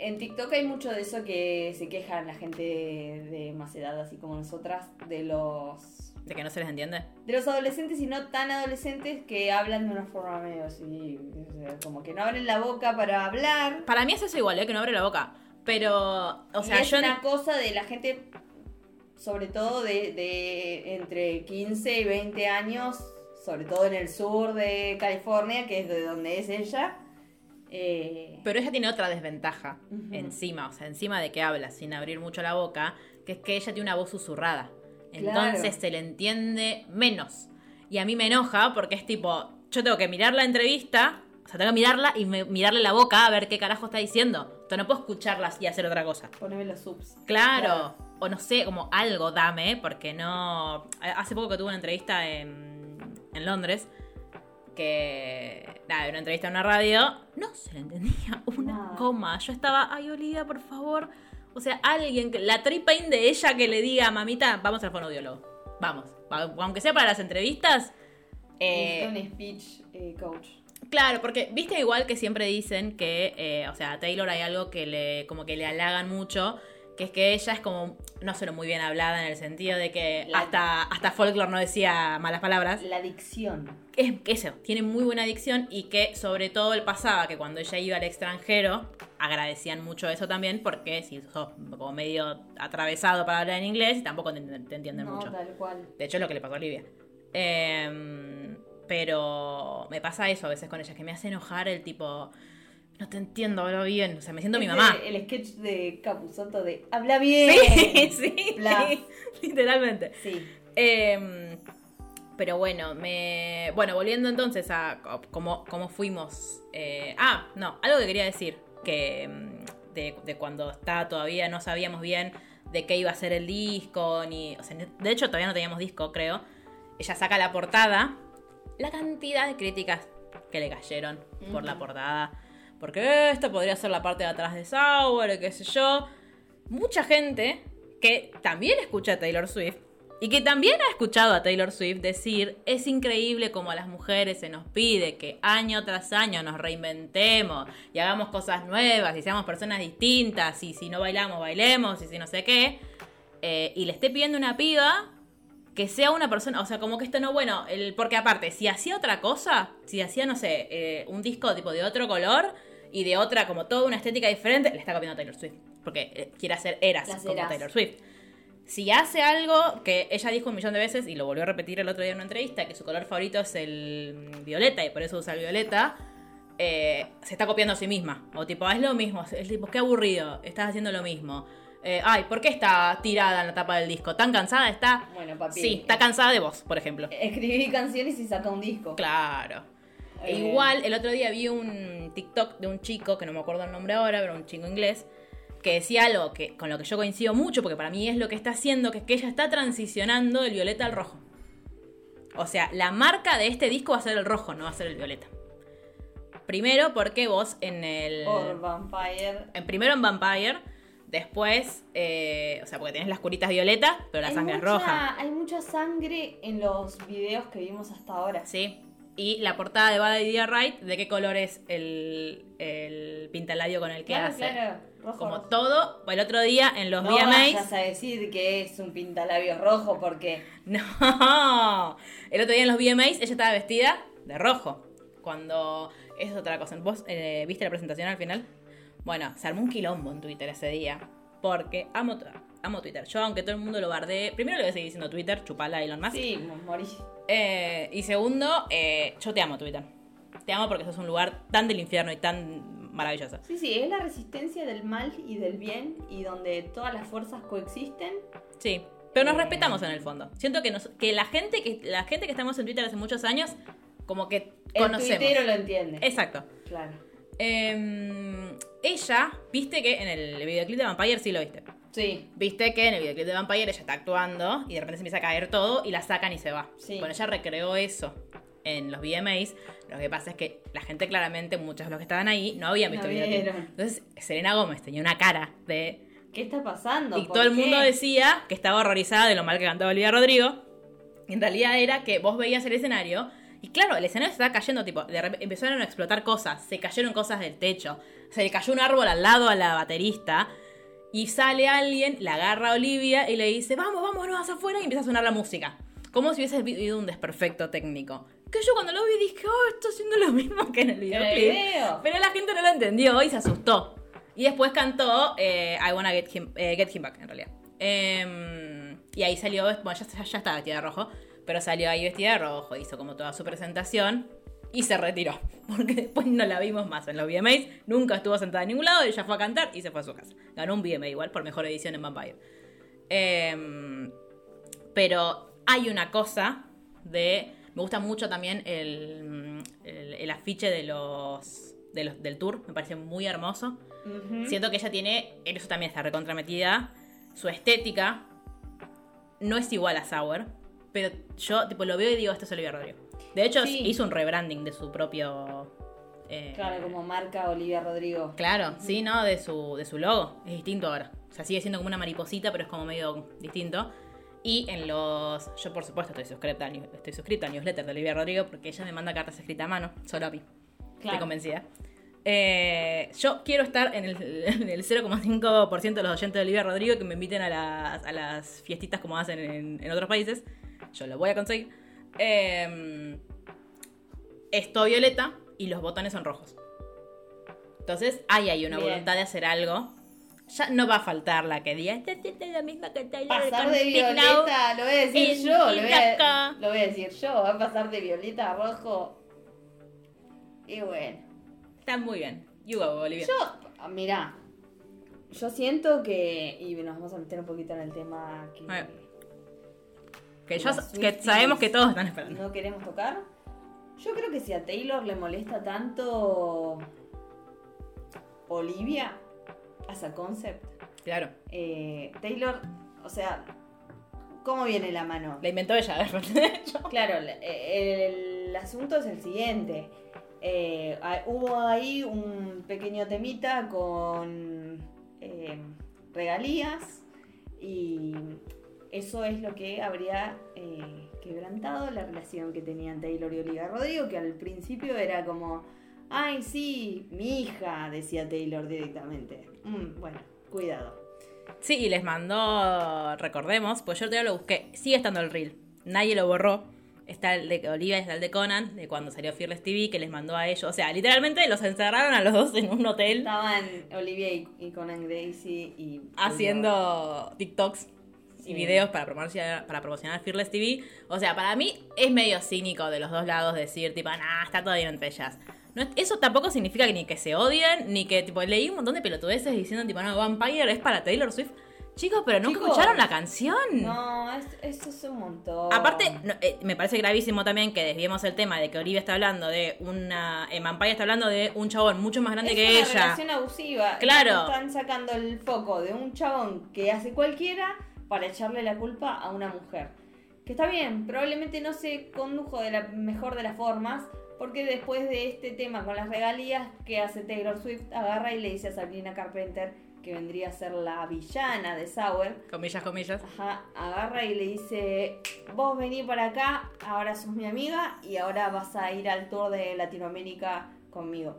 en TikTok hay mucho de eso que se quejan la gente de, más edad, así como nosotras, de los De que no se les entiende. de los adolescentes y no tan adolescentes que hablan de una forma medio así, como que no abren la boca para hablar. Para mí es eso igual, ¿eh? Que no abre la boca. Pero, o sea, y es yo. una cosa de la gente, sobre todo de, de entre 15 y 20 años, sobre todo en el sur de California, que es de donde es ella. Eh, Pero ella tiene otra desventaja encima, o sea, encima de que habla sin abrir mucho la boca, que es que ella tiene una voz susurrada. Claro. Entonces se le entiende menos. Y a mí me enoja porque es tipo, yo tengo que mirar la entrevista, o sea, tengo que mirarla y me- mirarle la boca a ver qué carajo está diciendo. Entonces no puedo escucharla y hacer otra cosa. poneme los subs. Claro. O no sé, como algo dame, porque no... Hace poco que tuve una entrevista en, en Londres, que... Nada, una entrevista en una radio, no se le entendía una coma. Yo estaba, ay, Olivia, por favor. O sea, alguien, que la tripain de ella que le diga, mamita, vamos al fonoaudiólogo. Vamos. Va- Aunque sea para las entrevistas. eh, un speech eh, coach. Claro, porque viste igual que siempre dicen que, eh, o sea, a Taylor hay algo que le, como que le halagan mucho, que es que ella es como, no solo muy bien hablada en el sentido de que La- hasta, hasta folklore no decía malas palabras. La dicción. Es eso, tiene muy buena dicción y que sobre todo el pasaba que cuando ella iba al extranjero, agradecían mucho eso también, porque si sos como medio atravesado para hablar en inglés, tampoco te, te entienden no, mucho. tal cual. De hecho, es lo que le pasó a Olivia. Em, pero me pasa eso a veces con ella, que me hace enojar el tipo, no te entiendo, hablo bien. O sea, me siento mi mamá. El sketch de Capuzoto de habla bien. Sí, sí, Bla. sí, literalmente. Sí. Em, pero bueno, me. Bueno, volviendo entonces a cómo, cómo fuimos. eh, ah, no, algo que quería decir. Que em, de, de cuando está todavía no sabíamos bien de qué iba a ser el disco. Ni, o sea, de hecho, todavía no teníamos disco, creo. Ella saca la portada. La cantidad de críticas que le cayeron por la portada. Porque esta podría ser la parte de atrás de Sauer, qué sé yo. Mucha gente que también escucha a Taylor Swift y que también ha escuchado a Taylor Swift decir, es increíble como a las mujeres se nos pide que año tras año nos reinventemos y hagamos cosas nuevas y seamos personas distintas y si no bailamos, bailemos y si no sé qué. Eh, y le esté pidiendo una piba que sea una persona, o sea, como que esto no, bueno, el, porque aparte, si hacía otra cosa, si hacía, no sé, eh, un disco tipo de otro color y de otra, como toda una estética diferente, le está copiando a Taylor Swift, porque eh, quiere hacer eras Las como eras. Taylor Swift. Si hace algo que ella dijo un millón de veces y lo volvió a repetir el otro día en una entrevista, que su color favorito es el violeta y por eso usa el violeta, eh, se está copiando a sí misma. O tipo, "Ah, es lo mismo, es tipo, qué aburrido, estás haciendo lo mismo. Eh, ay, ¿por qué está tirada en la tapa del disco? ¿Tan cansada está? Bueno, papi. Sí, está cansada de vos, por ejemplo. Escribí canciones y saca un disco. Claro. E Eh, Igual, el otro día vi un TikTok de un chico, que no me acuerdo el nombre ahora, pero un chico inglés, que decía algo que, con lo que yo coincido mucho, porque para mí es lo que está haciendo, que es que ella está transicionando del violeta al rojo. O sea, la marca de este disco va a ser el rojo, no va a ser el violeta. Primero porque vos en el... Or Vampire. En primero en Vampire, después, eh, o sea, porque tenés las curitas violetas, pero la Hay sangre es roja. Hay mucha sangre en los videos que vimos hasta ahora. Sí. Y la portada de Bad Idea Right, ¿de qué color es el, el pintalabio con el que Claro, hace? claro. Rojo, Como rojo. todo, el otro día en los no VMAs. vayas a decir que es un pintalabios rojo porque No, el otro día en los VMAs ella estaba vestida de rojo. Cuando es otra cosa. ¿Vos eh, viste la presentación al final? Bueno, se armó un quilombo en Twitter ese día. Porque amo, amo Twitter. Yo, aunque todo el mundo lo bardee, primero le voy a seguir diciendo Twitter, chupala Elon Musk. sí, morí. Eh, y segundo, eh, yo te amo Twitter. Te amo porque sos un lugar tan del infierno y tan maravilloso. Sí, sí, es la resistencia del mal y del bien y donde todas las fuerzas coexisten. Sí. Pero nos Eh. respetamos en el fondo. Siento que, nos, que la gente que la gente que estamos en Twitter hace muchos años, como que El conocemos. tuitero lo entiende. Exacto. Claro. Eh, ella, viste que en el videoclip de Vampire sí lo viste. Sí. Viste que en el videoclip de Vampire ella está actuando y de repente se empieza a caer todo y la sacan y se va. Sí. Bueno, ella recreó eso en los VMAs. Lo que pasa es que la gente claramente, muchos de los que estaban ahí, no habían visto No el videoclip. Entonces, Selena Gómez tenía una cara de... ¿Qué está pasando? Y ¿Por todo el qué? mundo decía que estaba horrorizada de lo mal que cantaba Olivia Rodrigo. Y en realidad era que vos veías el escenario y claro, el escenario se estaba cayendo, tipo, de empezaron a explotar cosas, se cayeron cosas del techo, se le cayó un árbol al lado a la baterista y sale alguien, la agarra a Olivia y le dice, vamos, vamos, no vas afuera y empieza a sonar la música. Como si hubiese vivido un desperfecto técnico. Que yo cuando lo vi dije, oh, esto haciendo lo mismo que en el videoclip. video. Pero la gente no lo entendió y se asustó. Y después cantó eh, I Wanna Get Him, eh, Get Him Back, en realidad. Em, y ahí salió, bueno, ya, ya estaba vestida de rojo, pero salió ahí vestida de rojo, hizo como toda su presentación y se retiró. Porque después no la vimos más en los VMAs, nunca estuvo sentada en ningún lado, ella fue a cantar y se fue a su casa. Ganó un VMA igual por mejor edición en Vampire. Em, pero hay una cosa de. Me gusta mucho también el, el, el afiche de los, de los del tour, me parece muy hermoso. Siento que ella tiene, en eso también está recontrametida, su estética no es igual a Sour, pero yo tipo lo veo y digo, esto es Olivia Rodrigo. De hecho, Sí. hizo un rebranding de su propio... eh, Claro, como marca Olivia Rodrigo. Claro, sí, ¿no? De su, de su logo. Es distinto ahora. O sea, sigue siendo como una mariposita, pero es como medio distinto. Y en los. Yo, por supuesto, estoy suscrita, estoy suscrita al newsletter de Olivia Rodrigo porque ella me manda cartas escritas a mano. Solo a mí. Estoy Claro. convencida. Eh, yo quiero estar en el, el 0,5% de los oyentes de Olivia Rodrigo que me inviten a las, a las fiestitas como hacen en, en otros países. Yo lo voy a conseguir. Eh, esto violeta y los botones son rojos. Entonces, ahí hay una Bien. voluntad de hacer algo. Ya no va a faltar la que diga, "Esta es la misma que Pasar de Speak Now". violeta, lo voy a decir yo, lo voy a, lo voy a decir yo, va a pasar de violeta a rojo. Y bueno, Está muy bien. You go, Olivia. yo, mirá, yo siento que, y nos vamos a meter un poquito en el tema que. Que, yo- sabemos que todos están esperando. no queremos tocar. Yo creo que si a Taylor le molesta tanto Olivia, as a concept, Claro. eh, Taylor, o sea, ¿cómo viene la mano? La inventó ella, de hecho. Claro, el, el asunto es el siguiente. Eh, hubo ahí un pequeño temita con eh, regalías y eso es lo que habría eh, quebrantado la relación que tenían Taylor y Olivia Rodrigo, que al principio era como, ay, sí, mi hija, decía Taylor directamente. Mm, bueno, cuidado. Sí, y les mandó, recordemos, pues yo todavía lo busqué, sigue estando el reel, nadie lo borró. Está el de Olivia y está el de Conan, de cuando salió Fearless TV, que les mandó a ellos. O sea, literalmente los encerraron a los dos en un hotel Estaban Olivia y, y Conan Gracie y... haciendo TikToks y videos para promocionar, para promocionar Fearless TV. O sea, para mí es medio cínico de los dos lados decir, tipo, nah, está todo bien entre ellas. No, es- eso tampoco significa que ni que se odien, ni que, tipo, leí un montón de pelotudeces diciendo, tipo, no, Vampire es para Taylor Swift. Chicos, pero nunca Chicos. escucharon la canción. No, es- eso es un montón. Aparte, no, eh, me parece gravísimo también que desviemos el tema de que Olivia está hablando de una. En Vampire está hablando de un chabón mucho más grande es que una ella. relación abusiva. Claro. Están sacando el foco de un chabón que hace cualquiera para echarle la culpa a una mujer. Que está bien, probablemente no se condujo de la mejor de las formas, porque después de este tema con las regalías, que hace Taylor Swift? Agarra y le dice a Sabrina Carpenter, que vendría a ser la villana de Sour, Comillas, comillas. Ajá, agarra y le dice, vos vení para acá, ahora sos mi amiga y ahora vas a ir al tour de Latinoamérica conmigo.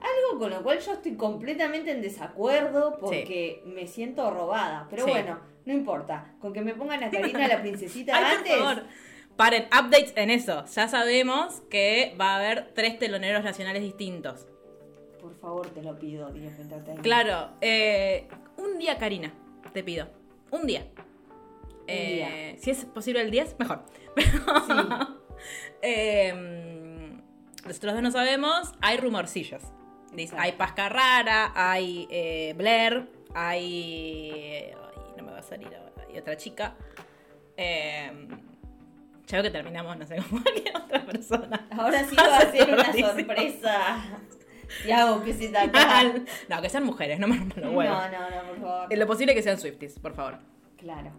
Algo con lo cual yo estoy completamente en desacuerdo porque me siento robada. Pero Sí. bueno, no importa. Con que me pongan a Karina la princesita Ay, por antes. favor. Paren, updates en eso. Ya sabemos que va a haber tres teloneros nacionales distintos. Por favor, te lo pido. Claro, eh, un día, Karina, te pido. Un día. Eh, Si es posible el 10, mejor. Eh, nosotros dos no sabemos, hay rumorcillos. Dice, hay Pasca Rara, hay eh, Blair, hay. ay, no me va a salir ahora. Hay otra chica. Eh, ya veo que terminamos, no sé, como cualquier otra persona. Ahora sí va a ser una sorpresa. Y hago que se no, que sean mujeres, no me rompan los No, huevos. no, no, por favor. En lo posible que sean Swifties, por favor. Claro.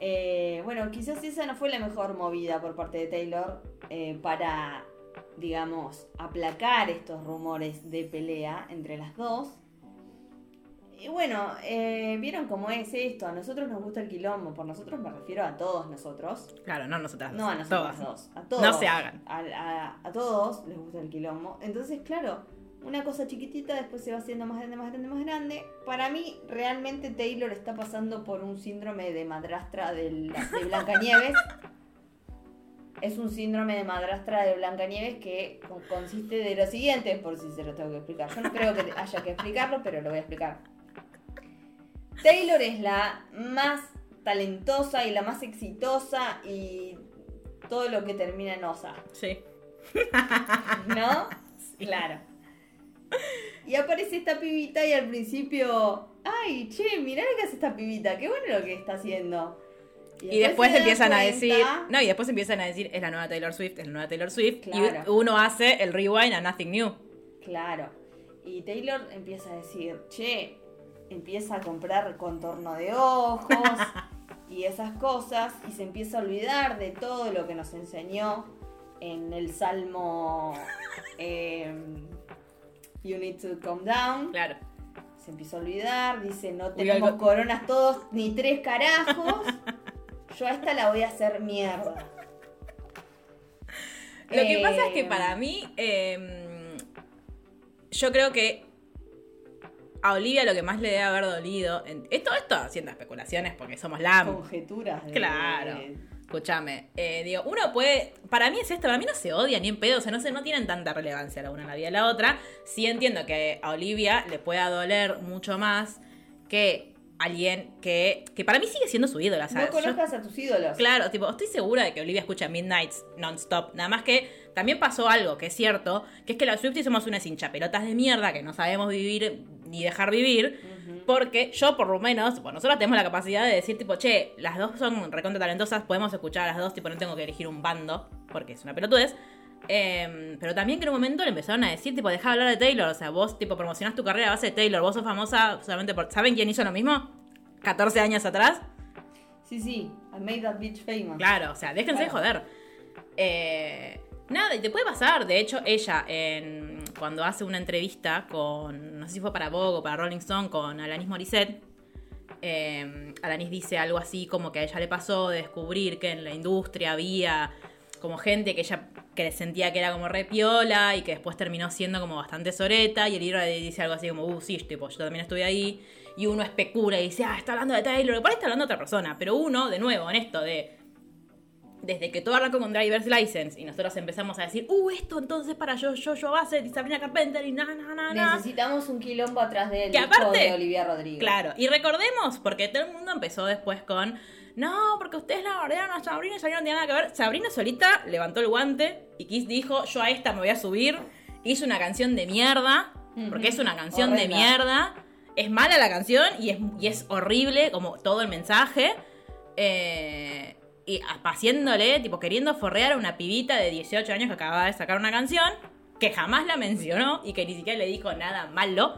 Eh, bueno, quizás esa no fue la mejor movida por parte de Taylor eh, para, digamos, aplacar estos rumores de pelea entre las dos. Y bueno, eh, vieron cómo es esto. A nosotros nos gusta el quilombo. Por nosotros me refiero a todos nosotros. Claro, no nosotras dos. No a nosotros Todas. dos. A todos. No se hagan. A, a- a todos les gusta el quilombo. Entonces, claro, una cosa chiquitita después se va haciendo más grande, más grande, más grande. Para mí, realmente Taylor está pasando por un síndrome de madrastra del- de Blancanieves. Es un síndrome de madrastra de Blancanieves que con- consiste de lo siguiente, por si se lo tengo que explicar. Yo no creo que haya que explicarlo, pero lo voy a explicar. Taylor es la más talentosa y la más exitosa y todo lo que termina en osa, Sí. ¿no? Claro. Y aparece esta pibita y al principio, ay, che, mirá lo que hace esta pibita, qué bueno lo que está haciendo. Y después empiezan a decir, no, y después empiezan a decir, es la nueva Taylor Swift, es la nueva Taylor Swift, Claro. y uno hace el rewind a Nothing New. Claro. Y Taylor empieza a decir, che, empieza a comprar contorno de ojos y esas cosas y se empieza a olvidar de todo lo que nos enseñó en el Salmo em, You Need to Calm Down. Claro. Se empieza a olvidar, dice, no tenemos coronas todos ni tres carajos. Yo a esta la voy a hacer mierda. Lo que pasa es que Eh, para mí, eh, yo creo que a Olivia lo que más le debe haber dolido, en, esto, esto haciendo especulaciones porque somos la... Conjeturas. de- Claro. Escúchame, eh, digo, uno puede. Para mí es esto, para mí no se odia ni en pedo, o sea, no, se, no tienen tanta relevancia la una en la vida de la otra. Sí entiendo que a Olivia le pueda doler mucho más que alguien que. que para mí sigue siendo su ídola, No ¿sabes? Yo- conozcas a tus ídolos. Claro, tipo, estoy segura de que Olivia escucha Midnights non-stop. Nada más que también pasó algo que es cierto, que es que las Swifties somos unas hinchapelotas de mierda que no sabemos vivir ni dejar vivir. Porque yo, por lo menos, bueno, nosotros tenemos la capacidad de decir, tipo, che, las dos son recontra talentosas, podemos escuchar a las dos, tipo, no tengo que elegir un bando, porque es una pelotudez. Em, pero también que en un momento le empezaron a decir, tipo, deja de hablar de Taylor, o sea, vos, tipo, promocionás tu carrera a base de Taylor, vos sos famosa solamente por... ¿Saben quién hizo lo mismo? 14 años atrás. Sí, sí, I made that bitch famous. Claro, o sea, déjense de joder. Eh, nada, y te puede pasar. De hecho, ella, en, cuando hace una entrevista con, no sé si fue para Vogue o para Rolling Stone, con Alanis Morissette, eh, Alanis dice algo así como que a ella le pasó de descubrir que en la industria había como gente que ella que sentía que era como re piola y que después terminó siendo como bastante soreta y el libro le dice algo así como, uh, sí, tipo, yo también estuve ahí y uno especula y dice, ah, está hablando de Taylor, por ahí está hablando de otra persona, pero uno, de nuevo, en esto de desde que todo arrancó con Driver's License y nosotros empezamos a decir, uh, esto entonces para yo, yo, yo Bassett y Sabrina Carpenter y na, na, na, na. Necesitamos un quilombo atrás del Que disco aparte- de Olivia Rodrigo. Claro, y recordemos, porque todo el mundo empezó después con, no, porque ustedes la guardaron a Sabrina y Sabrina no tiene nada que ver. Sabrina solita levantó el guante y Kiss dijo, yo a esta me voy a subir. Hizo una canción de mierda, porque es una canción de mierda. Es mala la canción y es, y es horrible como todo el mensaje. Eh, y haciéndole, tipo, queriendo forrear a una pibita de 18 años que acababa de sacar una canción, que jamás la mencionó y que ni siquiera le dijo nada malo.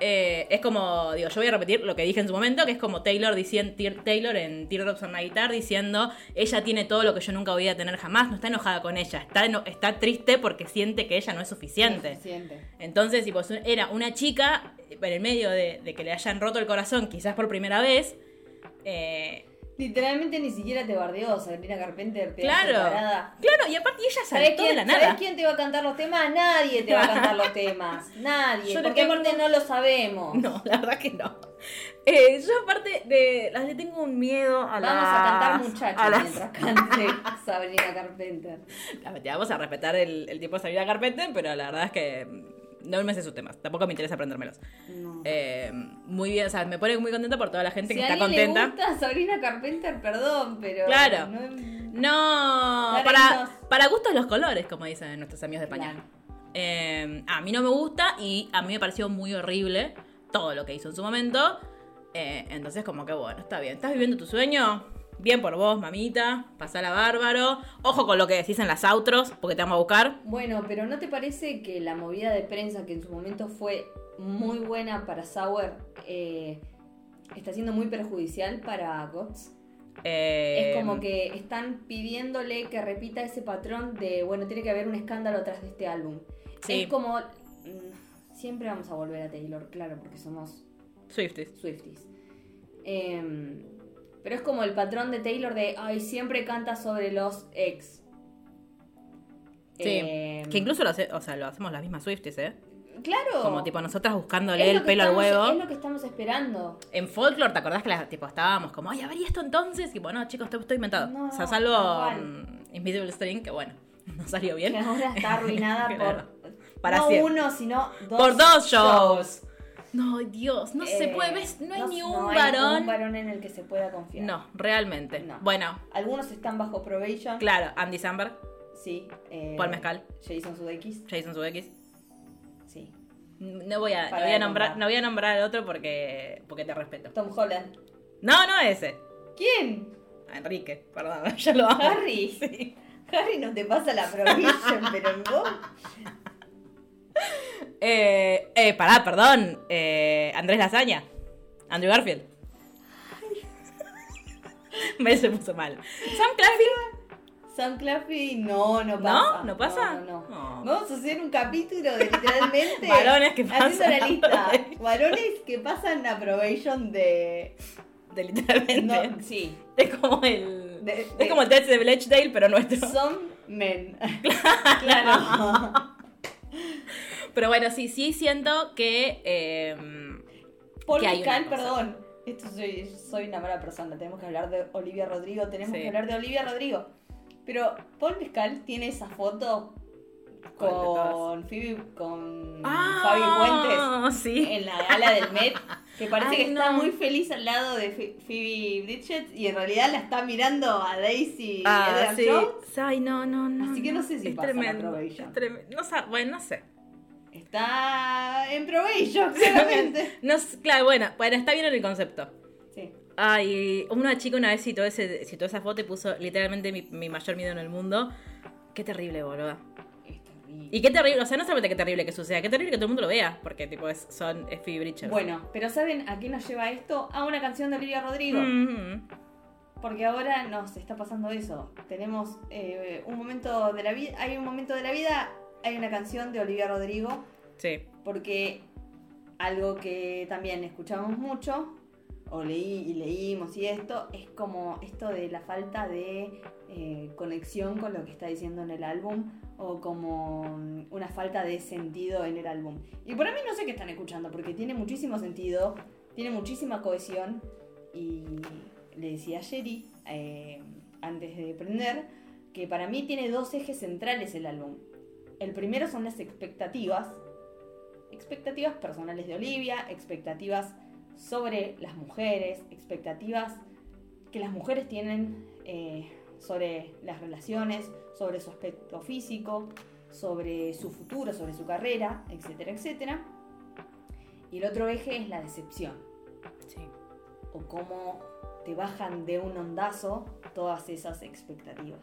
Eh, es como, digo, yo voy a repetir lo que dije en su momento, que es como Taylor, diciendo, Taylor en Teardrops on My Guitar diciendo, ella tiene todo lo que yo nunca voy a tener jamás, no está enojada con ella, está, eno- está triste porque siente que ella no es suficiente. Suficiente. Entonces, tipo, era una chica, en el medio de, de que le hayan roto el corazón, quizás por primera vez, eh, Literalmente ni siquiera te bardeó Sabrina Carpenter. Te Claro. Claro, y aparte ella ¿Sabés saltó de la quién, nada. ¿Sabés quién te va a cantar los temas? Nadie te va a cantar los temas. Nadie. Yo porque aparte no lo sabemos. No, la verdad que no. Eh, yo aparte de las le tengo un miedo a las... Vamos a cantar muchachos a las- mientras cante Sabrina Carpenter. La vamos a respetar el, el tiempo de Sabrina Carpenter, pero la verdad es que no me sé sus temas. Tampoco me interesa aprendérmelos. No. Eh, muy bien, o sea, me pone muy contenta por toda la gente si que a está contenta. le gusta Sabrina Carpenter, perdón, pero. Claro. no- No, para, para gustos los colores, como dicen nuestros amigos de España. Claro. Eh, a mí no me gusta y a mí me pareció muy horrible todo lo que hizo en su momento. Eh, entonces, como que bueno, está bien. ¿Estás viviendo tu sueño? Bien por vos, mamita. Pasala bárbaro. Ojo con lo que decís en las outros, porque te vamos a buscar. Bueno, pero ¿no te parece que la movida de prensa que en su momento fue muy buena para Sauer eh, está siendo muy perjudicial para Gots? Eh, Es como que están pidiéndole que repita ese patrón de, bueno, tiene que haber un escándalo atrás de este álbum. Sí. Es como, mm, siempre vamos a volver a Taylor, claro, porque somos Swifties. Swifties. Em, pero es como el patrón de Taylor de, ay, siempre canta sobre los ex. Sí. Em, Que incluso lo, hace- o sea, lo hacemos las mismas Swifties, ¿eh? Claro. Como tipo nosotras buscándole el pelo al huevo. Es lo que estamos esperando. En folklore, ¿te acordás que la- tipo, estábamos como, ay, a ver, ¿y esto entonces? Y bueno, chicos, esto estoy inventado. No, o sea, salvo mm, Invisible String, que bueno, no salió bien. Que ahora está arruinada por Para no siempre. uno, sino dos Por dos shows. No, Dios, no se Eh, puede, ¿ves? No hay ni un no hay varón. un varón en el que se pueda confiar. No, realmente. No. Bueno, Algunos están bajo probation. claro, Andy Samberg, Sí. eh, Paul Mezcal, Jason Sudeikis. Jason Sudeikis. Sí. No voy a, voy a nombrar, no voy a nombrar al otro porque, porque te respeto. Tom Holland. No, no ese. ¿Quién? Enrique, perdón, yo lo amo. Harry. Sí. Harry no te pasa la probation, pero en vos. Eh, eh, pará, perdón. Eh, Andrés Lasaña. Andrew Garfield. Me se puso mal. Sam Claflin. Sam Claffey, no, no pasa. ¿No? ¿No pasa? No, no, no. Vamos a hacer un capítulo de literalmente. Varones que Haciendo pasan la lista. probation. Varones que pasan la probation de. De literalmente. No, sí. Es como el. De- es de- como el test de Blechdale, pero nuestro. Some men. claro. Pero bueno, sí, sí siento que. eh, Paul Que perdón. Esto soy, soy una mala persona. Tenemos que hablar de Olivia Rodrigo. Tenemos Sí. que hablar de Olivia Rodrigo. Pero Paul Mescal tiene esa foto con Phoebe, con ah, Fabi Puentes Sí. en la gala del Met. Que parece Ay, que está muy feliz al lado de Phoebe Bridget y en realidad la está mirando a Daisy Ah, Edgar sí. Ay, no, no, no. Así que no sé si es pasa la tremendo. probation. es tremendo. No, bueno, no sé. Está en probation, claramente. No claro, bueno, bueno, está bien en el concepto. Sí. Ay, una chica una vez citó, ese, citó esa foto y puso literalmente mi, mi mayor miedo en el mundo. Qué terrible, terrible. Y qué terrible, o sea, no solamente qué terrible que suceda, qué terrible que todo el mundo lo vea, porque tipo es, son es Phoebe Bridgers. Bueno, pero ¿saben a qué nos lleva esto? A una canción de Olivia Rodrigo. Mhm. Porque ahora nos está pasando eso. Tenemos eh, un momento de la vida, hay un momento de la vida, hay una canción de Olivia Rodrigo, Sí. porque algo que también escuchamos mucho, o leí y leímos y esto, es como esto de la falta de eh, conexión con lo que está diciendo en el álbum, o como una falta de sentido en el álbum. Y por mí no sé qué están escuchando, porque tiene muchísimo sentido, tiene muchísima cohesión, y le decía a Sherry, eh, antes de prender, que para mí tiene dos ejes centrales el álbum. El primero son las expectativas, expectativas personales de Olivia, expectativas sobre las mujeres, expectativas que las mujeres tienen eh, sobre las relaciones, sobre su aspecto físico, sobre su futuro, sobre su carrera, etcétera, etcétera. Y el otro eje es la decepción, Sí. o cómo te bajan de un ondazo todas esas expectativas.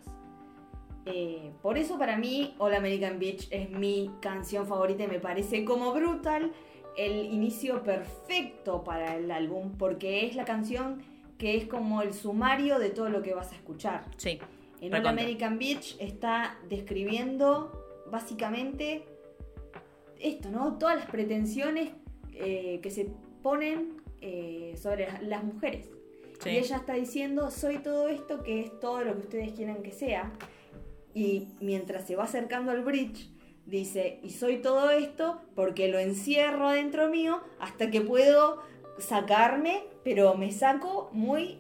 Eh, por eso para mí All American Beach es mi canción favorita y me parece como brutal el inicio perfecto para el álbum porque es la canción que es como el sumario de todo lo que vas a escuchar. Sí. En All. American Beach está describiendo básicamente esto, ¿no? Todas las pretensiones eh, que se ponen eh, sobre las mujeres. Sí. Y ella está diciendo, soy todo esto que es todo lo que ustedes quieran que sea. Y mientras se va acercando al bridge, dice, y soy todo esto porque lo encierro adentro mío hasta que puedo sacarme, pero me saco muy,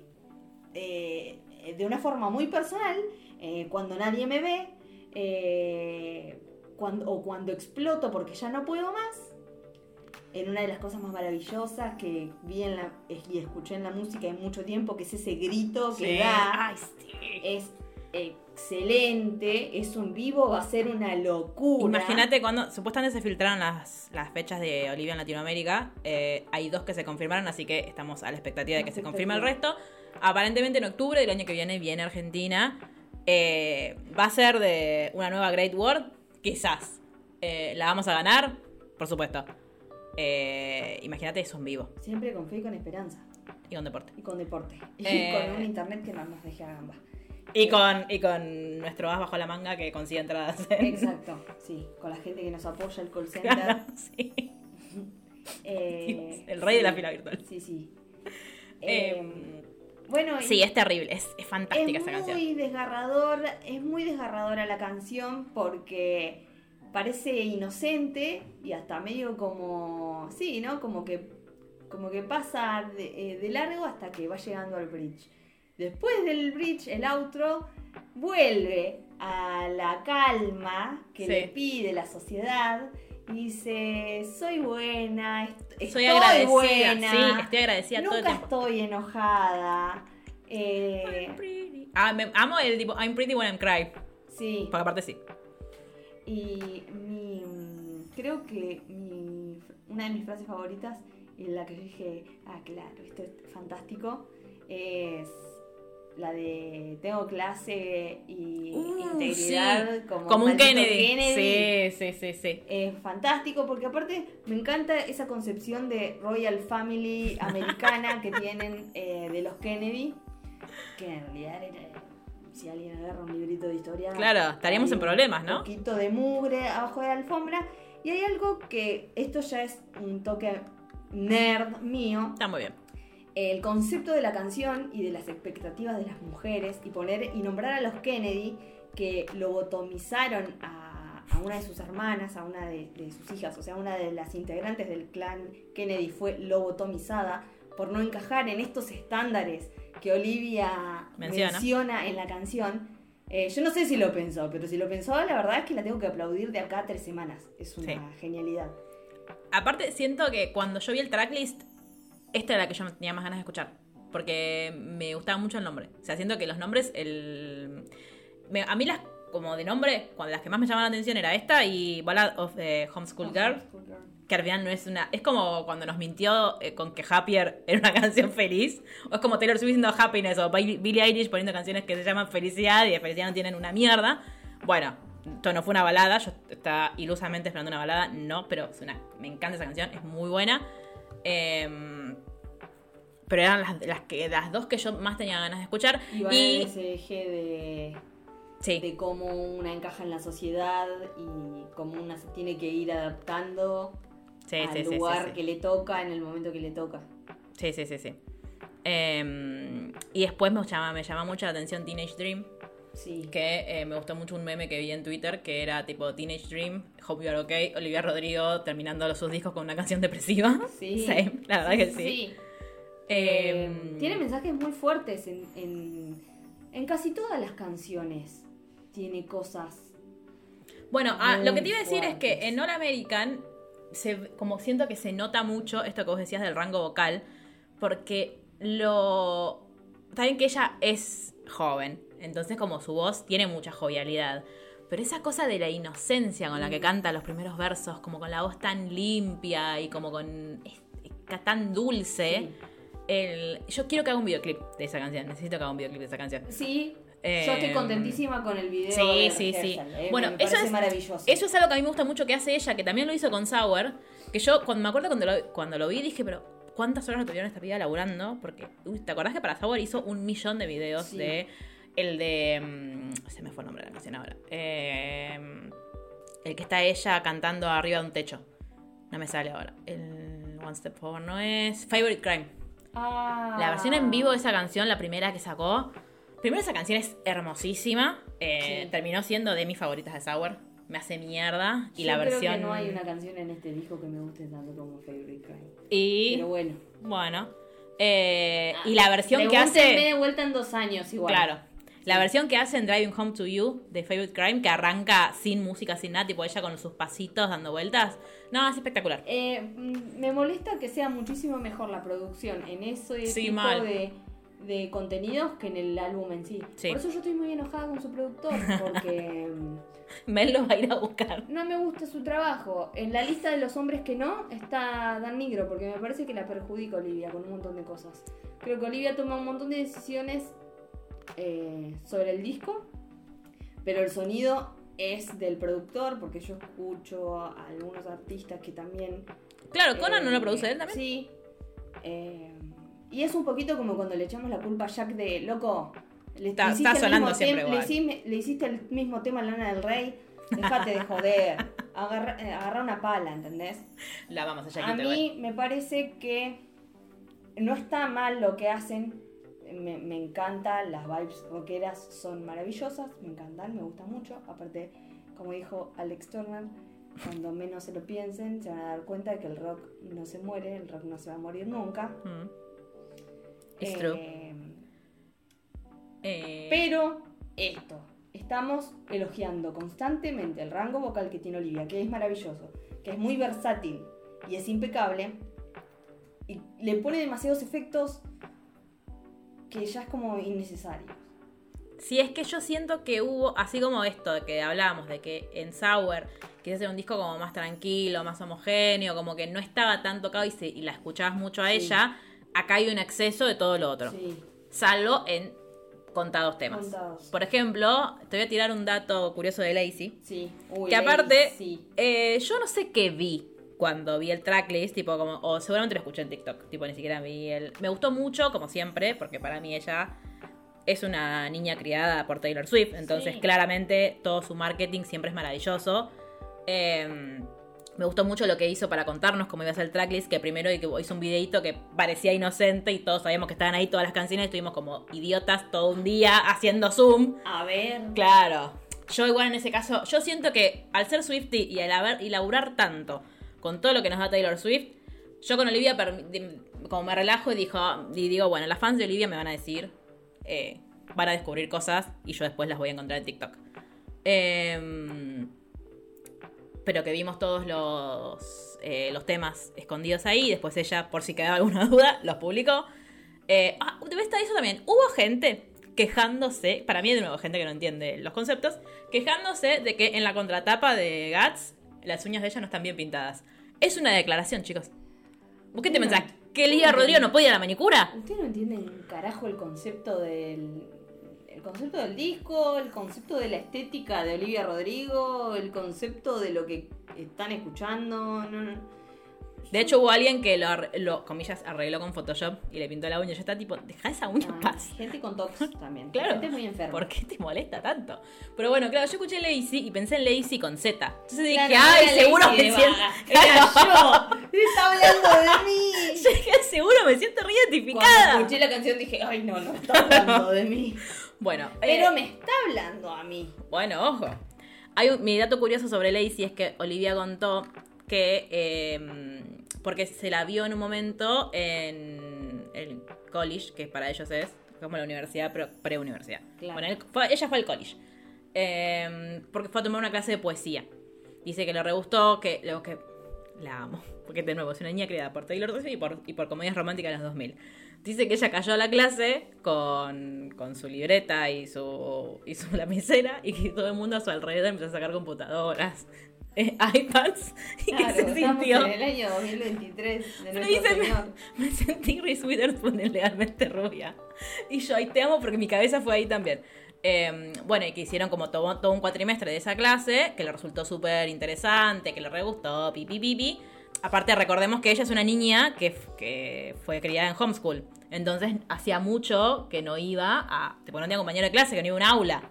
eh, de una forma muy personal, eh, cuando nadie me ve, eh, cuando, o cuando exploto porque ya no puedo más. En una de las cosas más maravillosas que vi en la, y escuché en la música en mucho tiempo, que es ese grito que Sí. da Ay, sí. es excelente, es un vivo, va a ser una locura. Imagínate cuando supuestamente se filtraron las, las fechas de Olivia en Latinoamérica. eh, hay dos que se confirmaron, así que estamos a la expectativa de que se confirme el resto. Aparentemente en octubre del año que viene viene Argentina. Eh, ¿Va a ser de una nueva Great World? Quizás. Eh, ¿La vamos a ganar? Por supuesto. Imagínate eso en vivo. Siempre con fe y con esperanza. Y con deporte. Y con deporte. Y con un internet que no nos deje a gamba. Y con, y con nuestro as bajo la manga que consigue entradas en... Exacto, sí. Con la gente que nos apoya el call center. Claro, sí. Eh, El rey de la fila virtual. Sí, sí. Eh, Eh, bueno, Sí, es terrible. Es, es fantástica es esa canción. muy desgarrador, es muy desgarradora la canción porque parece inocente y hasta medio como, sí, ¿no? Como que, como que pasa de, eh, de largo hasta que va llegando al bridge. Después del bridge, el outro vuelve a la calma que Sí. le pide la sociedad y dice, soy buena, est- Soy estoy agradecida. buena. Sí, estoy agradecida todo el Nunca estoy enojada. Eh, I'm pretty. Ah, me, amo el tipo I'm pretty when I'm cry. sí. Porque aparte sí. Y mi, creo que mi, una de mis frases favoritas, y la que yo dije, ah, claro, esto es fantástico, es la de tengo clase y Uh, integridad sí. como, Como un maldito Kennedy. Sí, sí, sí, sí. Es fantástico porque aparte me encanta esa concepción de Royal Family americana que tienen eh, de los Kennedy, que en realidad era, si alguien agarra un librito de historia... Claro, estaríamos en problemas, ¿no? Un poquito de mugre abajo de la alfombra y hay algo que esto ya es un toque nerd mío, Está muy bien. El concepto de la canción y de las expectativas de las mujeres y poner y nombrar a los Kennedy que lobotomizaron a, a una de sus hermanas, a una de, de sus hijas, o sea, una de las integrantes del clan Kennedy fue lobotomizada por no encajar en estos estándares que Olivia Menciona. menciona, en la canción. Eh, yo no sé si lo pensó, pero si lo pensó, la verdad es que la tengo que aplaudir de acá a tres semanas. Es una Sí. genialidad. Aparte, siento que cuando yo vi el tracklist, esta era la que yo tenía más ganas de escuchar. Porque me gustaba mucho el nombre. O sea, siento que los nombres, el. me- a mí las, como de nombre, cuando las que más me llamaban la atención era esta y Ballad of the Homeschool Girl. Que al final no es una. Es como cuando nos mintió eh, con que Happier era una canción feliz. O es como Taylor Swift diciendo Happiness o Billie Billie Eilish poniendo canciones que se llaman Felicidad y de felicidad no tienen una mierda. Bueno, esto no fue una balada. Yo estaba ilusamente esperando una balada. No, pero es una, me encanta esa canción. Es muy buena. Em, pero eran las, las, que, las dos que yo más tenía ganas de escuchar. Y van Y. ese eje de, Sí. de cómo una encaja en la sociedad y cómo una se tiene que ir adaptando Sí, al sí, lugar que le toca en el momento que le toca. Sí, sí, sí, sí. Em, y después me llama, me llama mucho la atención Teenage Dream. Sí. Que eh, me gustó mucho un meme que vi en Twitter que era tipo Teenage Dream, Hope You Are Okay, Olivia Rodrigo terminando sus discos con una canción depresiva. Sí. Same, la verdad que sí. Eh, Em, tiene mensajes muy fuertes en, en, en casi todas las canciones. Tiene cosas. Bueno, ah, lo que te iba a decir es que en All American, se, como siento que se nota mucho esto que vos decías del rango vocal, porque lo... Está bien que ella es joven, entonces como su voz tiene mucha jovialidad, pero esa cosa de la inocencia con la Mm. que canta los primeros versos, como con la voz tan limpia y como con... es- es tan dulce. Sí. El, yo quiero que haga un videoclip de esa canción, necesito que haga un videoclip de esa canción. Sí, Eh, yo estoy contentísima con el video. Sí, de sí, sí. Eh, Bueno, me eso es maravilloso. Eso es algo que a mí me gusta mucho que hace ella, que también lo hizo con Sour. Que yo, cuando me acuerdo cuando lo, cuando lo vi, dije, pero ¿cuántas horas lo tuvieron esta piba laburando? Porque, uy, ¿te acordás que para Sour hizo un millón de videos Sí. de. El de. mm, se me fue el nombre de la canción ahora. Eh, el que está ella cantando arriba de un techo. No me sale ahora. El One Step Forward no es. Favorite Crime. Ah. La versión en vivo de esa canción, la primera que sacó. Primero, esa canción es hermosísima. eh, Sí. Terminó siendo de mis favoritas de Sour. Me hace mierda. Y Yo la creo versión. que no hay una canción en este disco que me guste tanto como Favorite Crime. Y. Pero bueno. Bueno. eh, y la versión que hace. de vuelta en dos años igual. Claro. La versión que hace en Driving Home to You de Favorite Crime, que arranca sin música, sin nada, tipo ella con sus pasitos dando vueltas. No, es espectacular. Eh, mm, me molesta que sea muchísimo mejor la producción en ese Sí, tipo mal. de, de contenidos que en el álbum en sí. Sí. Por eso yo estoy muy enojada con su productor, porque mm, Mel lo va a ir a buscar. no me gusta su trabajo. En la lista de los hombres que no está Dan Nigro, porque me parece que la perjudica Olivia con un montón de cosas. Creo que Olivia toma un montón de decisiones eh, sobre el disco, pero el sonido es del productor, porque yo escucho a algunos artistas que también Claro, Conan no eh, lo produce él también. Sí. Eh, y es un poquito como cuando le echamos la culpa a Jack de, loco, le, Está- le hiciste está el sonando siempre igual. le hiciste, le hiciste el mismo tema a Lana del Rey, déjate de joder, agarra, eh, agarra una pala, ¿entendés? La vamos a A Jaquita igual. mí me parece que no está mal lo que hacen, me, me encanta, las vibes rockeras son maravillosas, me encantan, me gustan mucho, aparte, como dijo Alex Turner, cuando menos se lo piensen, se van a dar cuenta de que el rock no se muere, el rock no se va a morir nunca. Mm. It's Eh, true. Eh, Pero esto, estamos elogiando constantemente el rango vocal que tiene Olivia, que es maravilloso, que es muy versátil y es impecable. Y le pone demasiados efectos que ya es como innecesario. Si es que yo siento que hubo, así como esto de que hablábamos, de que en Sour quise hacer un disco como más tranquilo, más homogéneo, como que no estaba tan tocado y, se- y la escuchabas mucho a Sí. ella, acá hay un exceso de todo lo otro. Sí, Salvo en contados temas. Contados. Por ejemplo, te voy a tirar un dato curioso de Lacey. sí. Uy, Que aparte, Sí. eh, yo no sé qué vi cuando vi el tracklist, tipo como, o seguramente lo escuché en TikTok, tipo ni siquiera vi el... Me gustó mucho, como siempre, porque para mí ella es una niña criada por Taylor Swift, entonces Sí. claramente todo su marketing siempre es maravilloso. Eh, me gustó mucho lo que hizo para contarnos cómo iba a ser el tracklist, que primero hizo un videito que parecía inocente y todos sabíamos que estaban ahí todas las canciones, estuvimos como idiotas todo un día haciendo zoom. A ver. Claro. Yo igual en ese caso, yo siento que al ser Swifty y al haber y laburar tanto con todo lo que nos da Taylor Swift, yo con Olivia como me relajo y dijo y digo, bueno, las fans de Olivia me van a decir, eh, van a descubrir cosas y yo después las voy a encontrar en TikTok. Em, pero que vimos todos los, eh, los temas escondidos ahí. Después ella, por si quedaba alguna duda, los publicó. Eh, ah, eso también. Hubo gente quejándose, para mí de nuevo gente que no entiende los conceptos, quejándose de que en la contratapa de Guts las uñas de ella no están bien pintadas. Es una declaración, chicos. ¿Vos qué te pensás? ¿Que Lidia Rodrigo no podía la manicura? Ustedes no entienden un carajo el concepto del. El concepto del disco, el concepto de la estética de Olivia Rodrigo, el concepto de lo que están escuchando. No, no. De hecho, hubo alguien que lo, comillas, arregló con Photoshop y le pintó la uña. Ya está tipo, deja esa uña en Ah, paz. gente con tox también. Claro. Gente muy enferma. ¿Por qué te molesta tanto? Pero bueno, claro, yo escuché Lazy y pensé en Lazy con Z. Entonces dije, Claro, ay, seguro me siento. Era yo. Está hablando de mí. Yo dije, seguro me siento re Cuando identificada. escuché la canción dije, ay no, no está hablando de mí. Bueno, Pero eh, me está hablando a mí. bueno, ojo. Hay un, mi dato curioso sobre Lazy es que Olivia contó que. eh, porque se la vio en un momento en el college, que para ellos es como la universidad, pero pre-universidad. Claro. Bueno, él fue- ella fue al college. Eh, porque fue a tomar una clase de poesía. Dice que le re gustó, que, luego que la amo. Porque de nuevo es una niña criada por Taylor Swift y por, y por comedias románticas de los 2000. Dice que ella cayó a la clase con, con su libreta y su, y su lapicera y que todo el mundo a su alrededor empezó a sacar computadoras, eh, iPads y Claro, que se sintió... en el año 2023 de Pero nuestro dice, señor. me sentí Reese Witherspoon legalmente rubia. Y yo, ahí te amo porque mi cabeza fue ahí también. Eh, bueno, y que hicieron como todo, todo un cuatrimestre de esa clase, que le resultó súper interesante, que le re gustó, pipi, pipi. Aparte, recordemos que ella es una niña que, que fue criada en homeschool. Entonces, hacía mucho que no iba a. Tipo, no tenía compañero de clase, que no iba a un aula.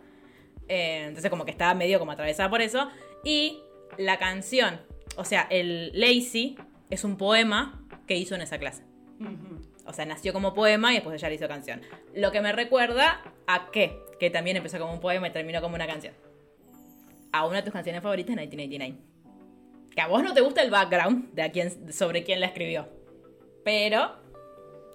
Eh, entonces, como que estaba medio como atravesada por eso. Y la canción, o sea, el Lazy es un poema que hizo en esa clase. O sea, nació como poema y después ella le hizo canción. Lo que me recuerda a qué, que también empezó como un poema y terminó como una canción. A una de tus canciones favoritas, 1989. Que a vos no te gusta el background de a quién, sobre quién la escribió. Pero,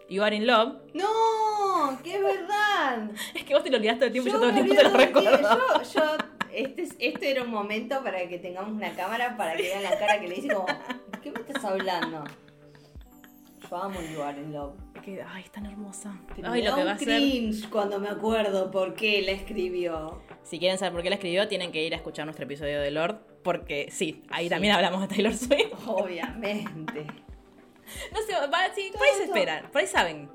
You Are in Love, No, es verdad. es que vos te lo olvidaste todo el tiempo y yo todo el tiempo te lo recuerdo. Yo, yo, este, es- este era un momento para que tengamos una cámara para que vean la cara que le hice como, ¿qué me estás hablando? Yo amo You Are in Love. Que, ay, es tan hermosa. Pero ay, me lo da que un va a ser. cringe cuando me acuerdo por qué la escribió. Si quieren saber por qué la escribió, tienen que ir a escuchar nuestro episodio de Lord. Porque sí, ahí Sí. también hablamos de Taylor Swift. Obviamente. No sé, va, sí, por ahí se esperan, por ahí saben.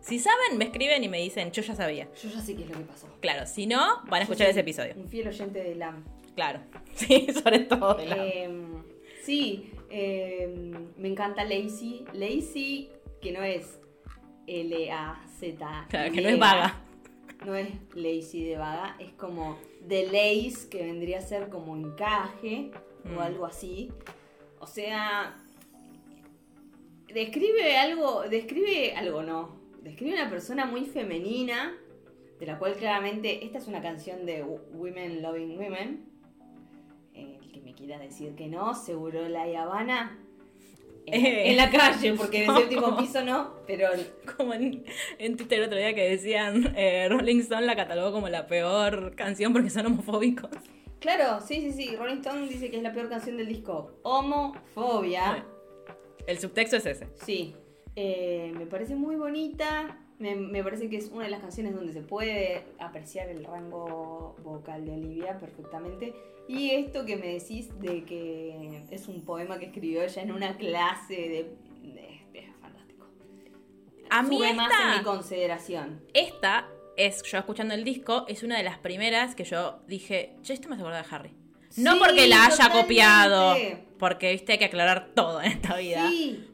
Si saben, me escriben y me dicen, yo ya sabía. Yo ya sé qué es lo que pasó. Claro, si no, van a escuchar ese episodio. Un fiel oyente de LAM. Claro. Sí, sobre todo. de Em, sí, em, me encanta Lazy. Lazy, que no es L-A-Z. Claro, que no es vaga. No es lazy de vaga, es como de lace, que vendría a ser como encaje Mm. o algo así. O sea, describe algo, describe algo no, describe una persona muy femenina, de la cual claramente esta es una canción de Women Loving Women. El que me quiera decir que no, seguro la Habana. En, Eh. en la calle, porque en el séptimo piso no, pero Como en, en Twitter el otro día que decían, eh, Rolling Stone la catalogó como la peor canción porque son homofóbicos. Claro, sí, sí, sí. Rolling Stone dice que es la peor canción del disco. Homofobia. El subtexto es ese. Sí. Eh, me parece muy bonita. Me, me parece que es una de las canciones donde se puede apreciar el rango vocal de Olivia perfectamente. Y esto que me decís de que es un poema que escribió ella en una clase de. de- es fantástico. A mí Sube más en mi esta, consideración. esta es, yo escuchando el disco, es una de las primeras que yo dije, che, esto me hace acordar de Harry. No Sí, porque la haya totalmente. copiado, porque viste hay que aclarar todo en esta vida. Sí.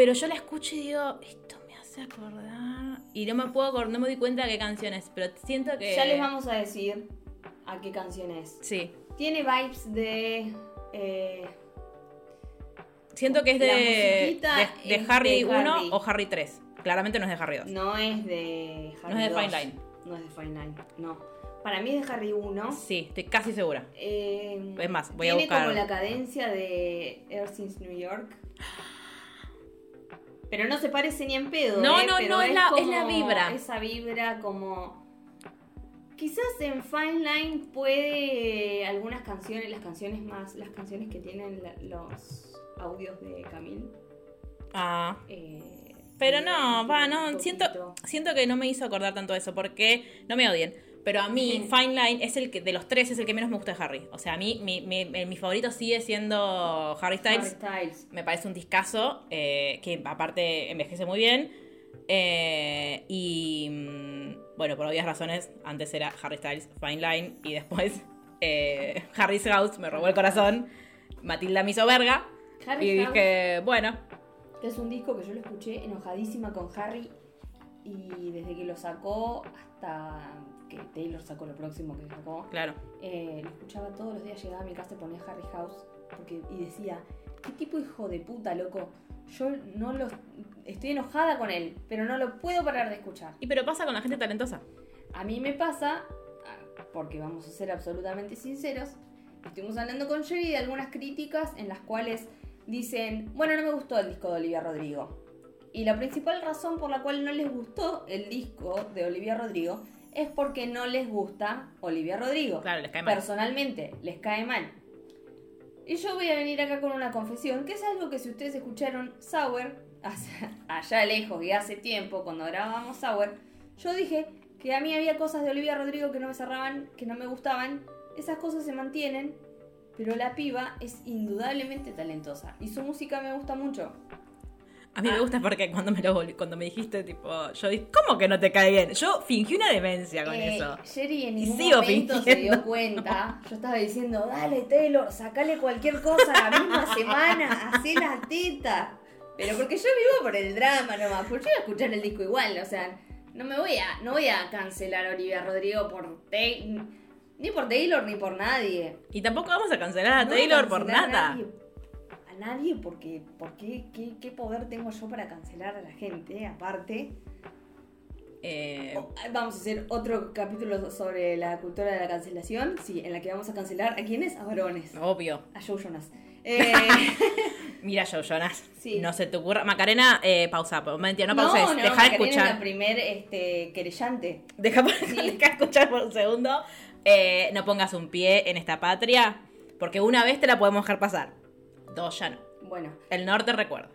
Pero yo la escucho y digo, esto me hace acordar. Y no me puedo acor- no me doy cuenta de qué canción es, pero siento que. Ya les vamos a decir a qué canción es. Sí. Tiene vibes de. eh, Siento que es de, de, de es de Harry 1 Harry. o Harry 3. Claramente no es de Harry 2. no es de Harry No es de 2. Fine Line. No es de Fine Line, no. Para mí es de Harry 1. Sí, estoy casi segura. Eh, Es más, voy a tiene buscar. como la cadencia de Ever Since New York. Pero no se parece ni en pedo. No, ¿eh? no, no, es la- es como la vibra. Esa vibra como. Quizás en Fine Line puede algunas canciones, las canciones más, las canciones que tienen la- los audios de Camille. Ah. eh, Pero no, va, no, siento, siento que no me hizo acordar tanto eso, porque no me odien. Pero a mí. Fine Line es el que, de los tres, es el que menos me gusta de Harry. O sea, a mí, mi, mi, mi favorito sigue siendo Harry Styles. Harry Styles. Me parece un discazo, eh, que aparte envejece muy bien. Eh, y mm, bueno, por obvias razones, antes era Harry Styles, Fine Line, y después eh, Harry's House me robó el corazón. Matilda me hizo verga. Harry y House, dije, bueno, es un disco que yo lo escuché enojadísima con Harry y desde que lo sacó hasta que Taylor sacó lo próximo que sacó, claro. eh, lo escuchaba todos los días, llegaba a mi casa y ponía Harry House porque, y decía, ¿qué tipo de hijo de puta, loco? Yo no lo... Estoy enojada con él, pero no lo puedo parar de escuchar. Y pero pasa con la gente talentosa. A mí me pasa, ah, porque vamos a ser absolutamente sinceros, estuvimos hablando con Jerry de algunas críticas en las cuales dicen, bueno, no me gustó el disco de Olivia Rodrigo. Y la principal razón por la cual no les gustó el disco de Olivia Rodrigo es porque no les gusta Olivia Rodrigo. Claro, les cae mal. Personalmente, les cae mal. Y yo voy a venir acá con una confesión, que es algo que si ustedes escucharon Sour, hace- allá lejos y hace tiempo, cuando grabábamos Sour, yo dije que a mí había cosas de Olivia Rodrigo que no me cerraban, que no me gustaban. Esas cosas se mantienen, pero la piba es indudablemente talentosa y su música me gusta mucho. A mí me gusta porque cuando me lo cuando me dijiste, tipo, yo dije, ¿cómo que no te cae bien? Yo fingí una demencia con Eh, eso. Jerry en ningún momento se dio cuenta. Yo estaba diciendo, dale Taylor, sacale cualquier cosa la misma semana, hacé la teta. Pero porque yo vivo por el drama nomás, porque yo voy a escuchar el disco igual, o sea, no me voy a, no voy a cancelar a Olivia Rodrigo por Taylor, ni por Taylor ni por nadie. Y tampoco vamos a cancelar a No voy a Taylor por A nada. nadie, nadie porque, porque ¿qué, qué poder tengo yo para cancelar a la gente, aparte. Eh, Vamos a hacer otro capítulo sobre la cultura de la cancelación. Sí, en la que vamos a cancelar a quiénes? A varones. obvio. A Joe Jonas. Eh, Mira, Joe Jonas. Sí. No se te ocurra. Macarena, eh, pausa. Mentira, no no, pauses. no, Deja de escuchar. es la primer este, querellante. Deja, Sí. deja de escuchar por un segundo. No pongas un pie en esta patria. Porque una vez te la podemos dejar pasar. Dos ya no. Bueno, El norte recuerda.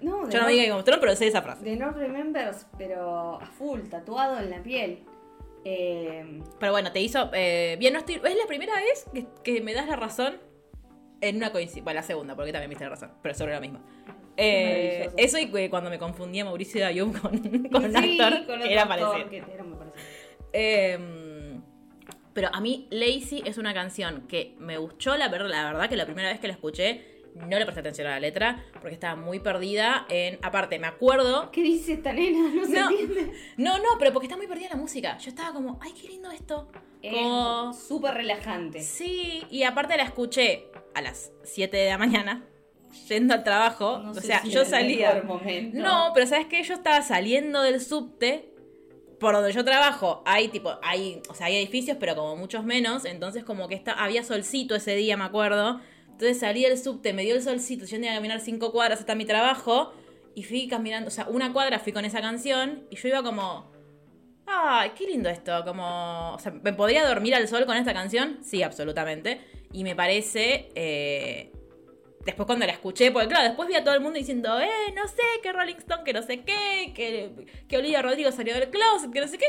No, Yo no vi Game of Thrones, pero sé esa frase. De No Remembers, pero a full, tatuado en la piel. Eh, Pero bueno, te hizo. eh, bien, no estoy. Es la primera vez que, que me das la razón en una coincidencia. Bueno, la segunda, porque también me diste la razón, pero sobre lo mismo. Eh, eso y cuando me confundía Mauricio Ayub con, con sí, actor, con era actor parecido. Eh, pero a mí Lazy es una canción que me gustó, la, la verdad que la primera vez que la escuché no le presté atención a la letra porque estaba muy perdida en... Aparte, me acuerdo... ¿Qué dice esta nena? No se No, entiende. no, no, pero porque está muy perdida en la música. Yo estaba como, ay, qué lindo esto. Como- Es súper relajante. Sí, y aparte la escuché a las 7 de la mañana, yendo al trabajo. No o sé sea, si yo salía... No, pero ¿sabes qué? Yo estaba saliendo del subte. Por donde yo trabajo, hay tipo, hay, o sea, hay edificios, pero como muchos menos. Entonces, como que está, había solcito ese día, me acuerdo. Entonces salí del subte, me dio el solcito, yo tenía que caminar cinco cuadras hasta mi trabajo. Y fui caminando, o sea, una cuadra fui con esa canción. Y yo iba como. Ay, qué lindo esto. Como. O sea, ¿me podría dormir al sol con esta canción? Sí, absolutamente. Y me parece. eh, después cuando la escuché, porque claro, después vi a todo el mundo diciendo, eh, no sé, que Rolling Stone, que no sé qué, que, que Olivia Rodrigo salió del closet, que no sé qué.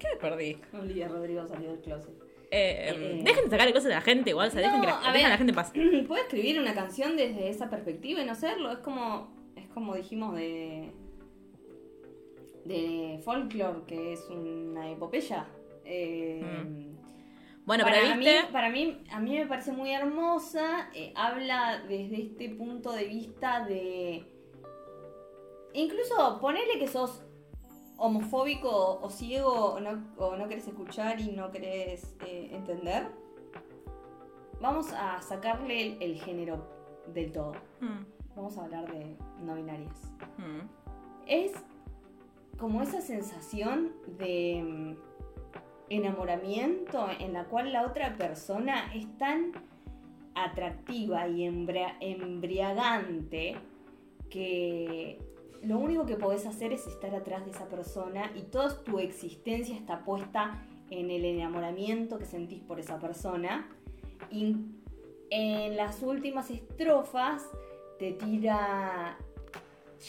¿qué me perdí? Olivia Rodrigo salió del closet. Eh, Eh, dejen de sacar el closet de la gente, igual, o sea, dejen, que la, a dejen ver. a la gente en paz. Puedo escribir una canción desde esa perspectiva y no hacerlo. Es como, es como dijimos de de folklore, que es una epopeya. Eh, Mm. Bueno, para, pero mí, para mí, a mí me parece muy hermosa. eh, habla desde este punto de vista de. Incluso ponerle que sos homofóbico o ciego o no, o no querés escuchar y no querés eh, entender. Vamos a sacarle el, el género del todo. Mm, Vamos a hablar de no binarias. mm. Es como esa sensación de mm, enamoramiento en la cual la otra persona es tan atractiva y embriagante que lo único que podés hacer es estar atrás de esa persona y toda tu existencia está puesta en el enamoramiento que sentís por esa persona. Y en las últimas estrofas te tira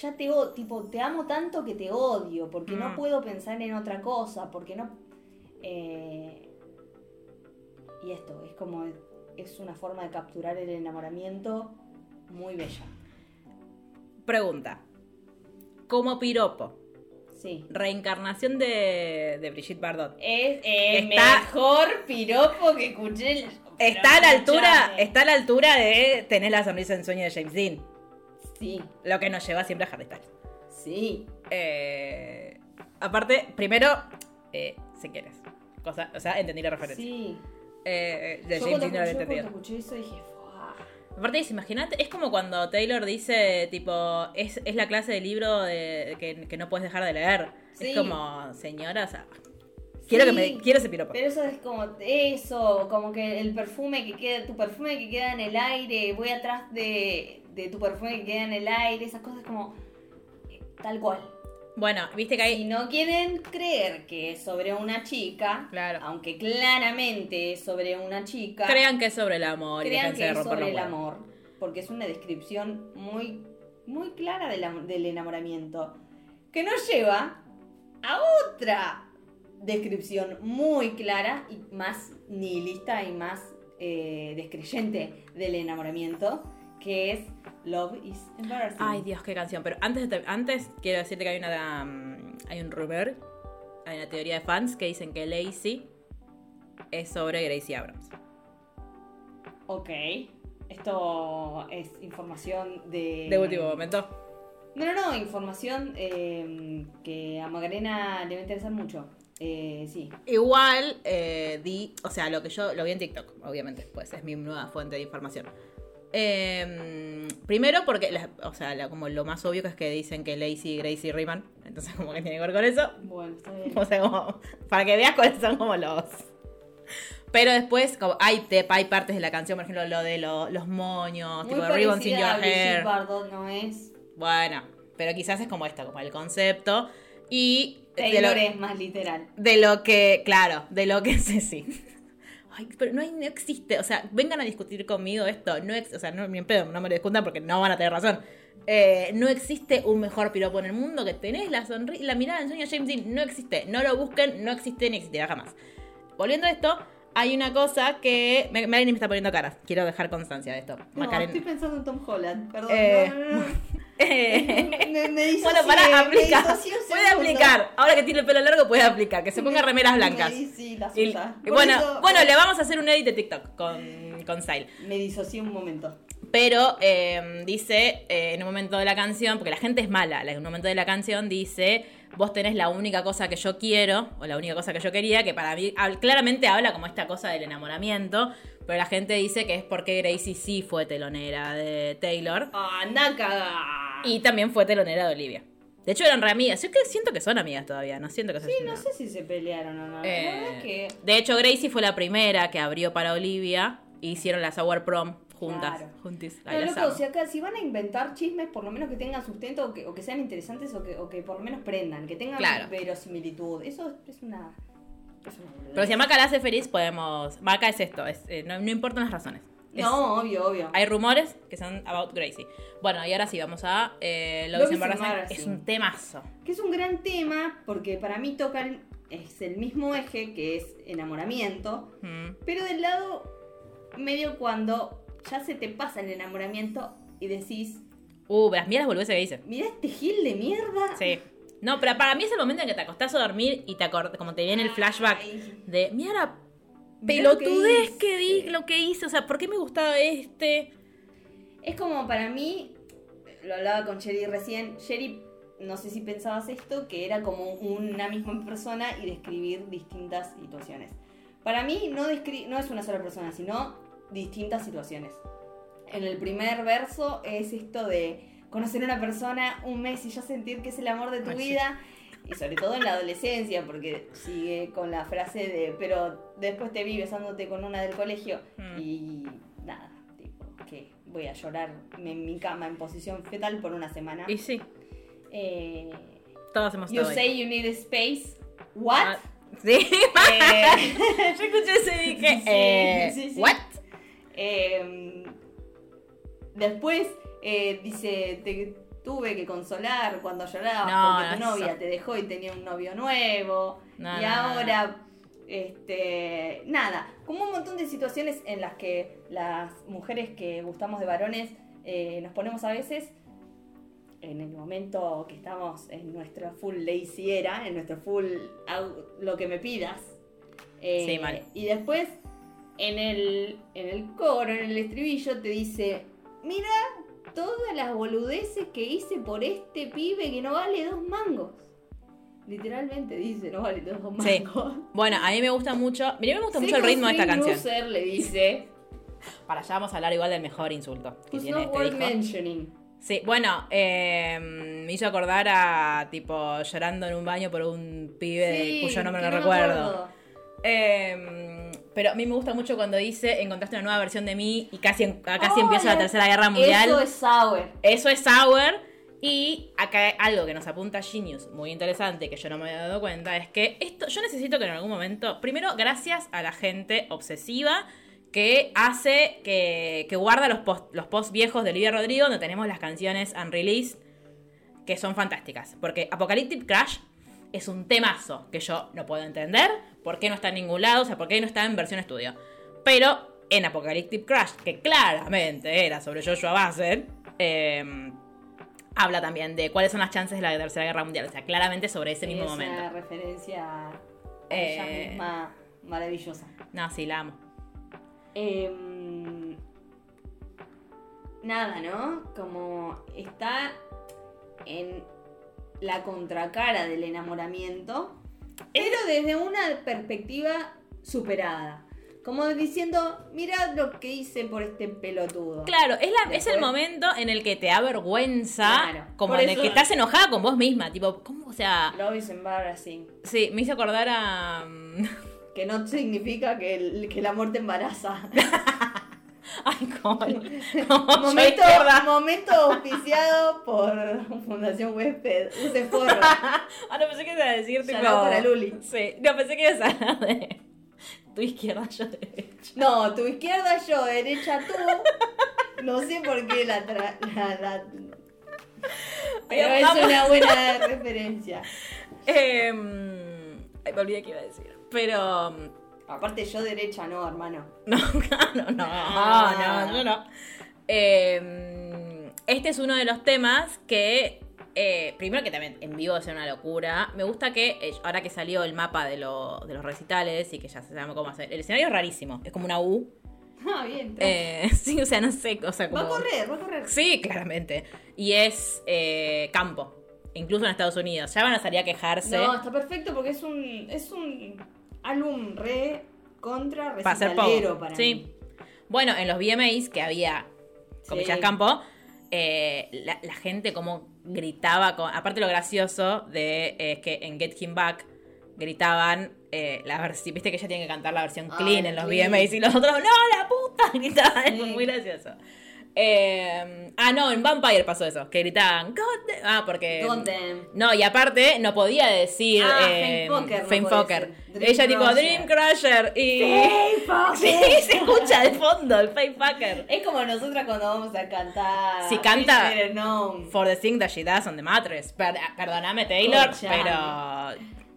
ya te odio, tipo, te amo tanto que te odio, porque no Mm. puedo pensar en otra cosa, porque no... eh, y esto, es como, es una forma de capturar el enamoramiento muy bella. Pregunta. Como piropo, Sí. reencarnación de, de Brigitte Bardot. Es el Está- mejor piropo que escuché. Está a la altura, está a la altura de tener la sonrisa en sueño de James Dean. Sí, Lo que nos lleva siempre a Harry Styles. sí. Eh, aparte, primero, eh, si quieres. Cosa, o sea, entendí la referencia. Sí. Eh, de Yo James Dean no lo había yo cuando entendido. escuché eso dije. Aparte, imagínate, es como cuando Taylor dice, tipo, es, es la clase de libro de, que, que no puedes dejar de leer. Sí. Es como, señora, o sea, quiero, que me, quiero ese piropo. Pero eso es como eso, como que el perfume que queda, tu perfume que queda en el aire, voy atrás de, de tu perfume que queda en el aire, esas cosas como eh, tal cual. Bueno, viste que hay... Si no quieren creer que es sobre una chica, Claro. aunque claramente es sobre una chica, Crean que es sobre el amor crean que es sobre el amor, porque es una descripción muy, muy clara del enamoramiento, que nos lleva a otra descripción muy clara y más nihilista y más eh, descreyente del enamoramiento, que es Love is Embarrassing. Ay, Dios, qué canción. Pero antes, de te- antes quiero decirte que hay una mm, hay un rumor, hay una teoría de fans que dicen que Lazy es sobre Gracie Abrams. Ok, esto es información de... De último momento. No, no, no, información eh, que a Magarena le va a interesar mucho. Eh, sí. Igual eh, di, o sea, lo que yo lo vi en TikTok, obviamente, pues es mi nueva fuente de información. Eh, primero porque, la- o sea, la- como lo más obvio que es que dicen que Lazy y Gracie riman, entonces como que tiene que ver con eso. Bueno, está bien. O sea, como, para que veas cuáles son como los... Pero después, como hay, te- hay partes de la canción, por ejemplo, lo de lo- los moños, Muy tipo ribbons in your hair. ¿no es? Bueno, pero quizás es como esto, como el concepto. Y de lo, Taylor es más literal. de lo que, claro, de lo que sí, sí. Pero no, hay, no existe, o sea, vengan a discutir conmigo esto, no ex- o sea, no, ni en pedo, no me lo discutan porque no van a tener razón. Eh, no existe un mejor piropo en el mundo que tenés la sonrisa, la mirada de James Dean, no existe, no lo busquen, no existe ni existirá jamás. Volviendo a esto, hay una cosa que. Me, Marilyn me está poniendo caras. Quiero dejar constancia de esto. No, Macarena- estoy pensando en Tom Holland, perdón. Eh, no, no, no. Eh, Me, me bueno, para me aplicar. disocié un Puede aplicar. Ahora que tiene el pelo largo, puede aplicar. Que se ponga remeras Me- blancas. me sí, la Y- suya. y Por bueno, eso- bueno, le vamos a hacer un edit de TikTok con, con Style. Me disocié un momento. Pero eh, dice eh, en un momento de la canción, porque la gente es mala, en un momento de la canción dice, vos tenés la única cosa que yo quiero, o la única cosa que yo quería, que para mí claramente habla como esta cosa del enamoramiento, pero la gente dice que es porque Gracie sí fue telonera de Taylor ¡Ah, naca! y también fue telonera de Olivia. De hecho eran re amigas, yo que siento que son amigas todavía, no siento que Sí, no sé si se pelearon o no. La Eh, verdad es que... De hecho, Gracie fue la primera que abrió para Olivia y hicieron la Sour Prom juntas. Claro. Juntis. No, loco, si acá, si van a inventar chismes, por lo menos que tengan sustento o que, o que sean interesantes o que, o que por lo menos prendan, que tengan Claro. verosimilitud. Eso es una. es una boludez. Pero si a Maca la hace feliz, podemos. Maca es esto, es, eh, no, no importan las razones. Es- No, obvio, obvio. Hay rumores que son about Gracie. Bueno, y ahora sí, vamos a eh, is Embarrassing. Embarrassing. Es un temazo. Que es un gran tema porque para mí toca el, es el mismo eje que es enamoramiento, Mm. pero del lado medio cuando ya se te pasa el enamoramiento y decís, Uh, las mira las boludeces que dice. mira este gil de mierda. Sí. No, pero para mí es el momento en que te acostás a dormir y te acordás, como te viene el flashback Ay, de, mira la mirá pelotudez hice". que di, lo que hice, o sea, ¿por qué me gustaba este? Es como para mí, lo hablaba con Sherry recién, Sherry, no sé si pensabas esto, que era como una misma persona y describir distintas situaciones. Para mí no es una sola persona, sino distintas situaciones. En el primer verso es esto de conocer a una persona un mes y ya sentir que es el amor de tu Ay, sí. vida. Y sobre todo en la adolescencia, porque sigue con la frase de, pero después te vi besándote con una del colegio Mm. y nada, tipo, que voy a llorar en mi cama en posición fetal por una semana. Y sí, Eh, todos hemos you ahí. say you need space. What? Ah, Sí, Eh, yo escuché eso y dije, Sí, eh, sí, sí. ¿what? Eh, después eh, dice, te tuve que consolar cuando llorabas No, porque tu novia te dejó y tenía un novio nuevo. No, y ahora, este, nada, como un montón de situaciones en las que las mujeres que gustamos de varones eh, nos ponemos a veces en el momento que estamos en nuestra full lazy era, en nuestro full lo que me pidas. Eh, Sí, mal. Y después en el, en el coro, en el estribillo, te dice, mira todas las boludeces que hice por este pibe que no vale dos mangos. Literalmente dice, no vale dos mangos. Sí. Bueno, a mí me gusta mucho. Mira, me gusta mucho el ritmo de esta canción. loser, le dice, Para allá vamos a hablar igual del mejor insulto que tiene not este disco. mentioning. Sí, bueno, eh, me hizo acordar a tipo llorando en un baño por un pibe Sí, cuyo nombre no, me recuerdo. Eh, pero a mí me gusta mucho cuando dice encontraste una nueva versión de mí y casi, casi empieza la tercera guerra mundial. Eso es sour. Eso es Sour. Y acá algo que nos apunta Genius, muy interesante, que yo no me había dado cuenta, es que esto, yo necesito que en algún momento, primero, gracias a la gente obsesiva que hace, que, que guarda los posts los posts viejos de Olivia Rodrigo, donde tenemos las canciones unreleased, que son fantásticas. Porque Apocalyptic Crash es un temazo que yo no puedo entender, por qué no está en ningún lado, o sea, por qué no está en versión estudio. Pero en Apocalyptic Crash, que claramente era sobre Joshua Bassett, eh, habla también de cuáles son las chances de la Tercera Guerra Mundial. O sea, claramente sobre ese mismo es momento. una referencia a Eh, misma maravillosa. No, sí, la amo. Em, nada, ¿no? Como está en la contracara del enamoramiento, pero desde una perspectiva superada. Como diciendo, mirad lo que hice por este pelotudo. Claro, es, la, es el momento en el que te da vergüenza, Claro, como en el que estás enojada con vos misma. Tipo, ¿cómo? O sea, Love is embarrassing. sí, me hizo acordar a. mm, Que no significa que el, que el amor te embaraza. Ay, cómo. cómo momento, momento auspiciado por Fundación Huésped. Use forro. Ah, no pensé que ibas a decir, tipo. Para Luli. Sí, no pensé que ibas a hablar de. tu izquierda, yo derecha. No, tu izquierda yo, derecha tú. No sé por qué la... tra- la, la- Pero es una buena referencia. Ay, me olvidé qué iba a decir. Pero. Aparte yo derecha no, hermano. No, no, no, no, no, no. Em, este es uno de los temas que. eh, primero que también en vivo es una locura. Me gusta que eh, ahora que salió el mapa de, lo- de los recitales y que ya se sabe cómo hacer. El escenario es rarísimo. Es como una U. Ah, bien. Eh, sí, o sea, no sé. O sea, como... Va a correr, va a correr. Sí, claramente. Y es eh, campo. Incluso en Estados Unidos. Ya van a salir a quejarse. No, está perfecto porque es un, es un álbum re contra recitalero para sí. mí. Bueno, en los VMAs que había comillas Sí. campo, eh, la, la gente como gritaba, con- aparte lo gracioso de eh, es que en Get Him Back gritaban eh, la versión, viste que ella tiene que cantar la versión clean en los clean. VMAs y los otros, no, la puta, gritaban, Sí. fue muy gracioso. Eh, ah, no, en Vampire pasó eso, que gritaban, God damn". ah, porque... God damn. No, y aparte no podía decir Ah, eh, Fame no. Dream Ella tipo. Dream Crusher y... Fame Sí, se escucha de fondo el Fame Fucker. Es como nosotras cuando vamos a cantar. Si canta-. For the thing that she does on the mattress. Per- perdóname, Taylor, pero.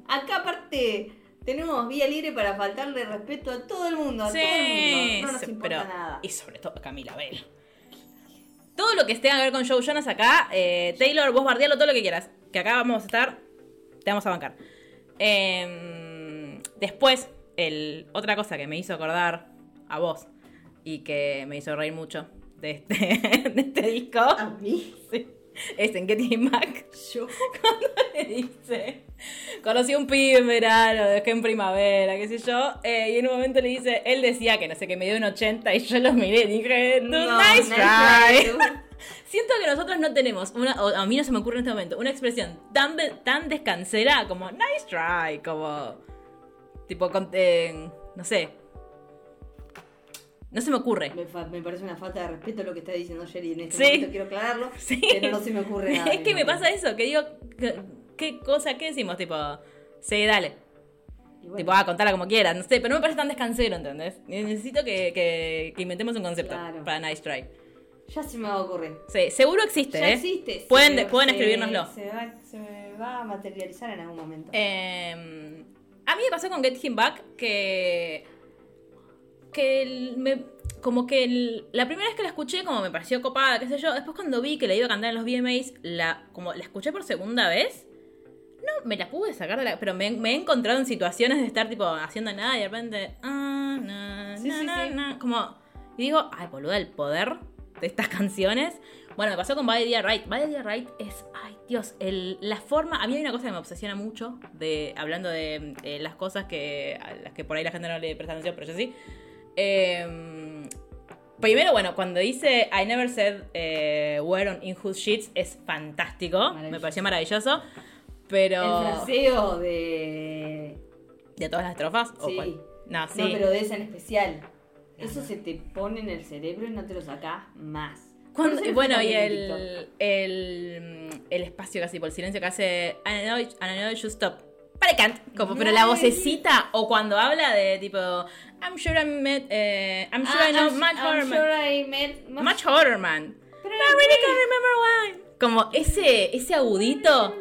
Acá aparte tenemos vía libre para faltarle respeto a todo el mundo. A Sí, todo el mundo. No nos importa pero- nada. Y sobre todo a Camila Bell. Todo lo que tenga que ver con Joe Jonas acá, eh, Taylor, vos bardealo todo lo que quieras. Que acá vamos a estar, te vamos a bancar. Em, después, el, otra cosa que me hizo acordar a vos y que me hizo reír mucho de este, de este disco A mí. sí, es en Getty Mac. Yo. le dice, conocí a un pibe en verano, dejé en primavera, qué sé yo, eh, y en un momento le dice, él decía que no sé, que me dio un 80 y yo lo miré y dije, "Dude, No, nice, nice try. Siento que nosotros no tenemos, una, o a mí no se me ocurre en este momento, una expresión tan, tan descansera como nice try, como, tipo, con- eh, no sé, no se me ocurre. Me, me parece una falta de respeto lo que está diciendo Sherry en este Sí. momento, quiero aclararlo. Sí. Pero no se me ocurre nada. es que me pasa eso, que digo, ¿qué, cosa, qué decimos? Tipo, sí, dale. Bueno, Tipo, ah, contala como quieras, no sé, pero no me parece tan descansero, ¿entendés? Necesito que, que- que inventemos un concepto Claro. para Nice Try. ya se me va a ocurrir. Sí, seguro existe, Ya ¿eh? existe. Pueden, se- pueden se- escribírnoslo. Se va, se va a materializar en algún momento. Eh, a mí me pasó con Get Him Back que. Que el- me- como que el- la primera vez que la escuché, como me pareció copada, qué sé yo, después cuando vi que la iba a cantar en los VMAs, la, como la escuché por segunda vez. No, me la pude sacar de la. Pero me, me he encontrado en situaciones de estar tipo haciendo nada y de repente. ah, na, Sí, na, sí, na, sí. na, como. Y digo, ay, boluda, el poder de estas canciones. Bueno, me pasó con the Idea Right. The Idea Right es, ay Dios, el, la forma. A mí hay una cosa que me obsesiona mucho, de hablando de eh, las cosas que a las que por ahí la gente no le presta atención, pero yo sí. Eh, primero, bueno, cuando dice I never said eh, where on in whose sheets es fantástico. Me pareció maravilloso. Pero. El fraseo de. ¿De todas las estrofas? ¿O Sí. No, sí. No, pero de esa en especial. Eso se te pone en el cerebro y no te lo sacás más. Bueno, y el, el, el espacio casi por el silencio que hace I know, I know should stop. But I can't. Como, pero la vocecita, o cuando habla de tipo I'm sure I met, eh, I'm sure Ah, I know I'm- much I'm man. sure I met much- Much man. Pero I really can't remember why. Como ese, ese agudito.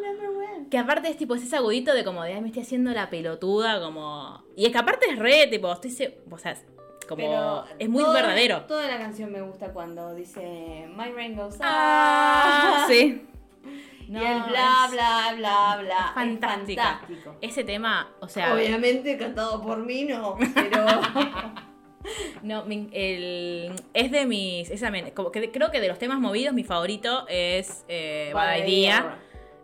Que aparte es tipo es ese agudito de como de ay me estoy haciendo la pelotuda, como. Y es que aparte es re, tipo, estoy se- o sea, como. Pero es muy toda- verdadero. Toda la canción me gusta cuando dice My rain goes up. Ah, sí. Y el bla, es- bla, bla, bla. es fantástica. Es fantástico. Ese tema, o sea, Obviamente cantado por mí, no. Pero. no, el- es de mis, es también, como que creo que de los temas movidos mi favorito es eh, Bad Idea.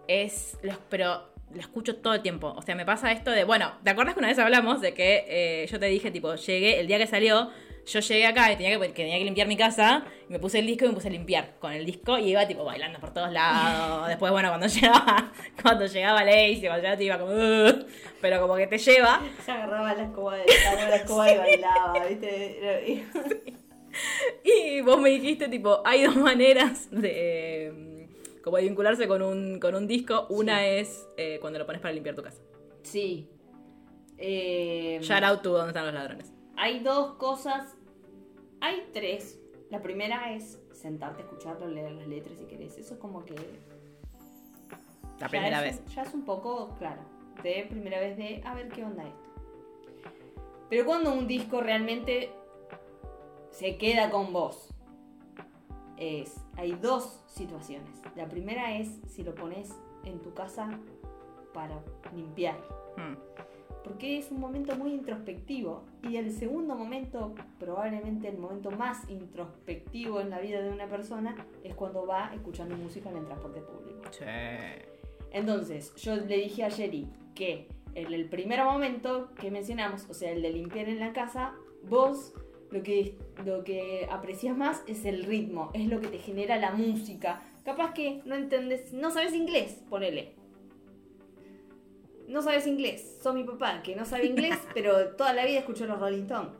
Es, los, pero lo escucho todo el tiempo. O sea, me pasa esto de, bueno, ¿te acuerdas que una vez hablamos de que eh, yo te dije, tipo, llegué, el día que salió, yo llegué acá y tenía que, que tenía que limpiar mi casa, y me puse el disco y me puse a limpiar con el disco y iba tipo bailando por todos lados. Después, bueno, cuando llegaba, cuando llegaba Lacey, cuando llegaba te iba como, "Ugh", pero como que te lleva. Se agarraba la escoba, de, la escoba y bailaba, ¿viste? Y vos me dijiste, tipo, hay dos maneras de mm, como de vincularse con un, con un disco. Una es eh, cuando lo pones para limpiar tu casa. Sí. Eh, Shout out to ¿Dónde están los ladrones? Hay dos cosas. Hay tres. La primera es sentarte a escucharlo, leer las letras si querés. Eso es como que. La ya primera es- vez. Ya es un poco, claro. De primera vez de a ver qué onda esto. Pero cuando un disco realmente se queda con vos, es. Hay dos situaciones. La primera es si lo pones en tu casa para limpiar Hmm. Porque es un momento muy introspectivo. Y el segundo momento, probablemente el momento más introspectivo en la vida de una persona, es cuando va escuchando música en el transporte público. Sí. Entonces, yo le dije a Jerry que en el primer momento que mencionamos, o sea, el de limpiar en la casa, vos lo que, lo que aprecias más es el ritmo, es lo que te genera la música. Capaz que no entendés, no sabes inglés, ponele. No sabes inglés, sos mi papá, que no sabe inglés, pero toda la vida escuchó los Rolling Stones.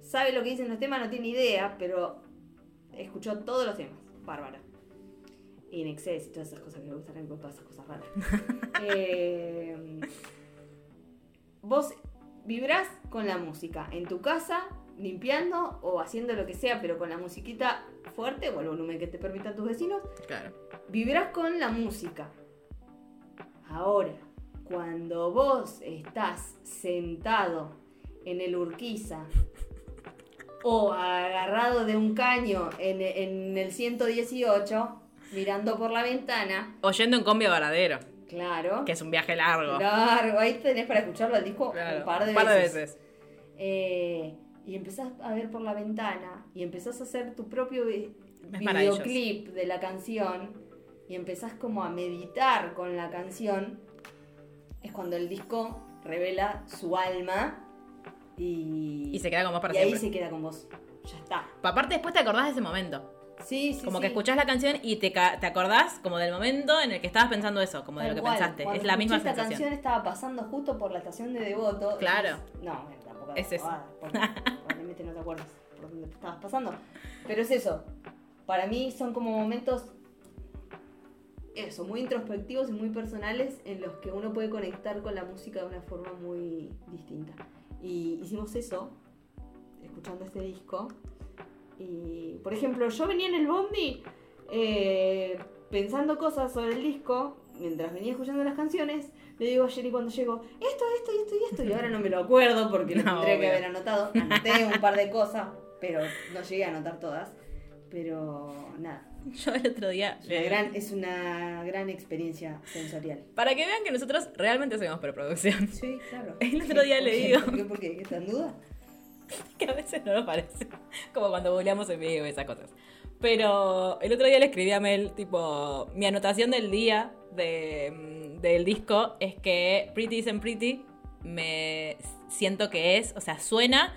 Sabe lo que dicen los temas, no tiene idea, pero escuchó todos los temas. Bárbara. In Excess y todas esas cosas que le gustan a mi papá, esas cosas raras. Eh, vos vibrás con la música en tu casa, limpiando o haciendo lo que sea, pero con la musiquita fuerte o el volumen que te permitan tus vecinos, Claro. vibrás con la música. Ahora, cuando vos estás sentado en el Urquiza o agarrado de un caño en, en el 118, mirando por la ventana, Oyendo un combi a Varadero, claro, que es un viaje largo. largo, ahí tenés para escucharlo al disco Claro, un par de un veces. Eh, y empezás a ver por la ventana y empezás a hacer tu propio vi- Es maravilloso. videoclip de la canción y empezás como a meditar con la canción, es cuando el disco revela su alma y, Y se queda con vos para y ahí se queda con vos. Ya está. Aparte, después te acordás de ese momento. Sí, sí, Como sí. que escuchás la canción y te, ca- te acordás como del momento en el que estabas pensando eso, como de lo que cual. pensaste. Cuando es la misma escuché esta sensación. canción estaba pasando justo por la estación de Devoto. Claro. No, tampoco Es eso. porque probablemente no te acuerdas por dónde estabas pasando. Pero es eso. Para mí son como momentos eso, muy introspectivos y muy personales en los que uno puede conectar con la música de una forma muy distinta. Y hicimos eso escuchando este disco. Y, por ejemplo, yo venía en el bondi eh, pensando cosas sobre el disco, mientras venía escuchando las canciones, le digo a Jerry cuando llego, esto, esto y esto y esto, y ahora no me lo acuerdo porque lo No, tendría que haber anotado. Anoté un par de cosas, pero no llegué a anotar todas. Pero nada, Yo el otro día. es una gran, es una gran experiencia sensorial. Para que vean que nosotros realmente hacemos preproducción. Sí, claro. El otro día ¿Por le digo. ¿Por qué? ¿Por qué? ¿Estás en duda? que a veces no lo parece. Como cuando volvíamos en video y esas cosas. Pero el otro día le escribí a Mel, tipo, mi anotación del día de, mm, del disco es que Pretty Isn't Pretty me siento que es, o sea, suena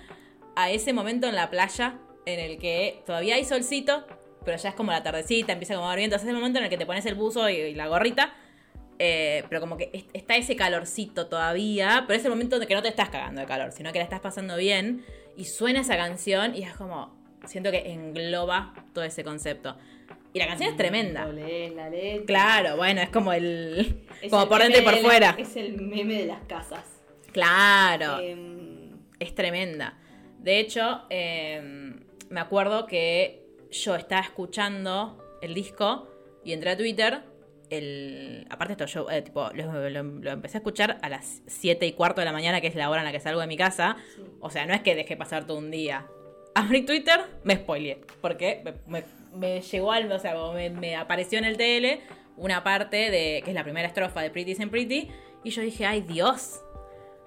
a ese momento en la playa en el que todavía hay solcito, pero ya es como la tardecita, empieza como a dar viento, es el momento en el que te pones el buzo y, y la gorrita. eh, pero como que es- está ese calorcito todavía, pero es el momento de que no te estás cagando de calor, sino que la estás pasando bien y suena esa canción y es como, siento que engloba todo ese concepto. Y la canción es tremenda. Lo lees, la letra. Claro, bueno, es como el... Es como el por dentro y por de la- fuera. es el meme de las casas. Claro. Em, es tremenda. De hecho, eh, me acuerdo que yo estaba escuchando el disco y entré a Twitter. El, aparte esto yo eh, tipo, lo, lo- lo empecé a escuchar a las 7 y cuarto de la mañana, que es la hora en la que salgo de mi casa. Sí. O sea, no es que dejé pasar todo un día. Abrí Twitter, me spoileé. Porque me, me- me llegó al. O sea, como me, me apareció en el TL una parte de. que es la primera estrofa de Pretty and Pretty. Y yo dije, ay Dios.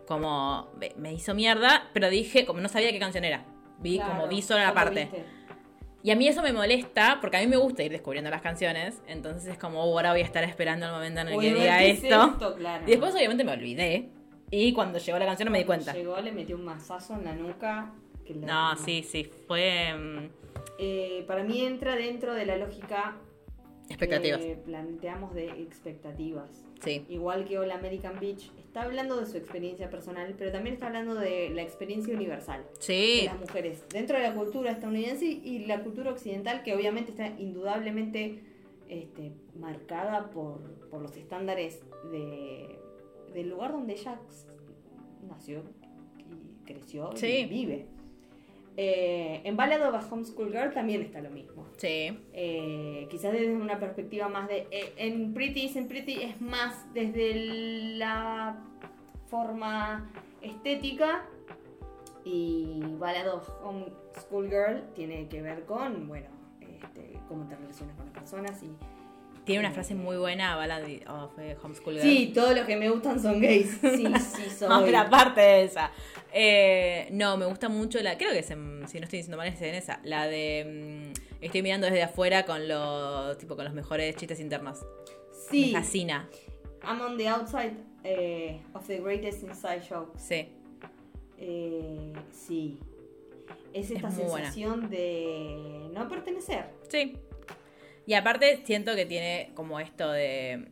Como me, hizo mierda, pero dije, como no sabía qué canción era. Vi claro, como vi solo la ¿cómo parte. viste? Y a mí eso me molesta, porque a mí me gusta ir descubriendo las canciones. Entonces es como, "Oh, ahora voy a estar esperando el momento en el que diga ¿qué es esto. Claro. Y después obviamente me olvidé. Y cuando llegó la canción no me di cuenta. Llegó, le metió un mazazo en la nuca. que la- No, sí, sí, fue mm, Eh, para mí entra dentro de la lógica expectativas. que planteamos de expectativas. Sí, Igual que All American Beach, está hablando de su experiencia personal, pero también está hablando de la experiencia universal de las mujeres dentro de la cultura estadounidense y la cultura occidental, que obviamente está indudablemente este, marcada por, por los estándares de, del lugar donde ellas nació y creció Sí. y vive. Eh, en Ballad of a Homeschool Girl también está lo mismo. Sí. Eh, quizás desde una perspectiva más de... eh, en Pretty is in Pretty es más desde la forma estética y Ballad of Homeschool Girl tiene que ver con, bueno, este, cómo te relacionas con las personas y... Tiene una frase muy buena, Ballad of eh, Homeschool Girl. Sí, todos los que me gustan son gays. Sí, sí, soy. Ahora, aparte de esa. Eh, no, me gusta mucho la. Creo que es en- si no estoy diciendo mal, es en esa. La de. mm, estoy mirando desde afuera con los. Tipo, con los mejores chistes internos. Sí, Me fascina. I'm on the outside eh, of the greatest inside joke. Sí. Eh, sí. Es esta Es muy buena. sensación de no pertenecer. Sí. Y aparte, siento que tiene como esto de.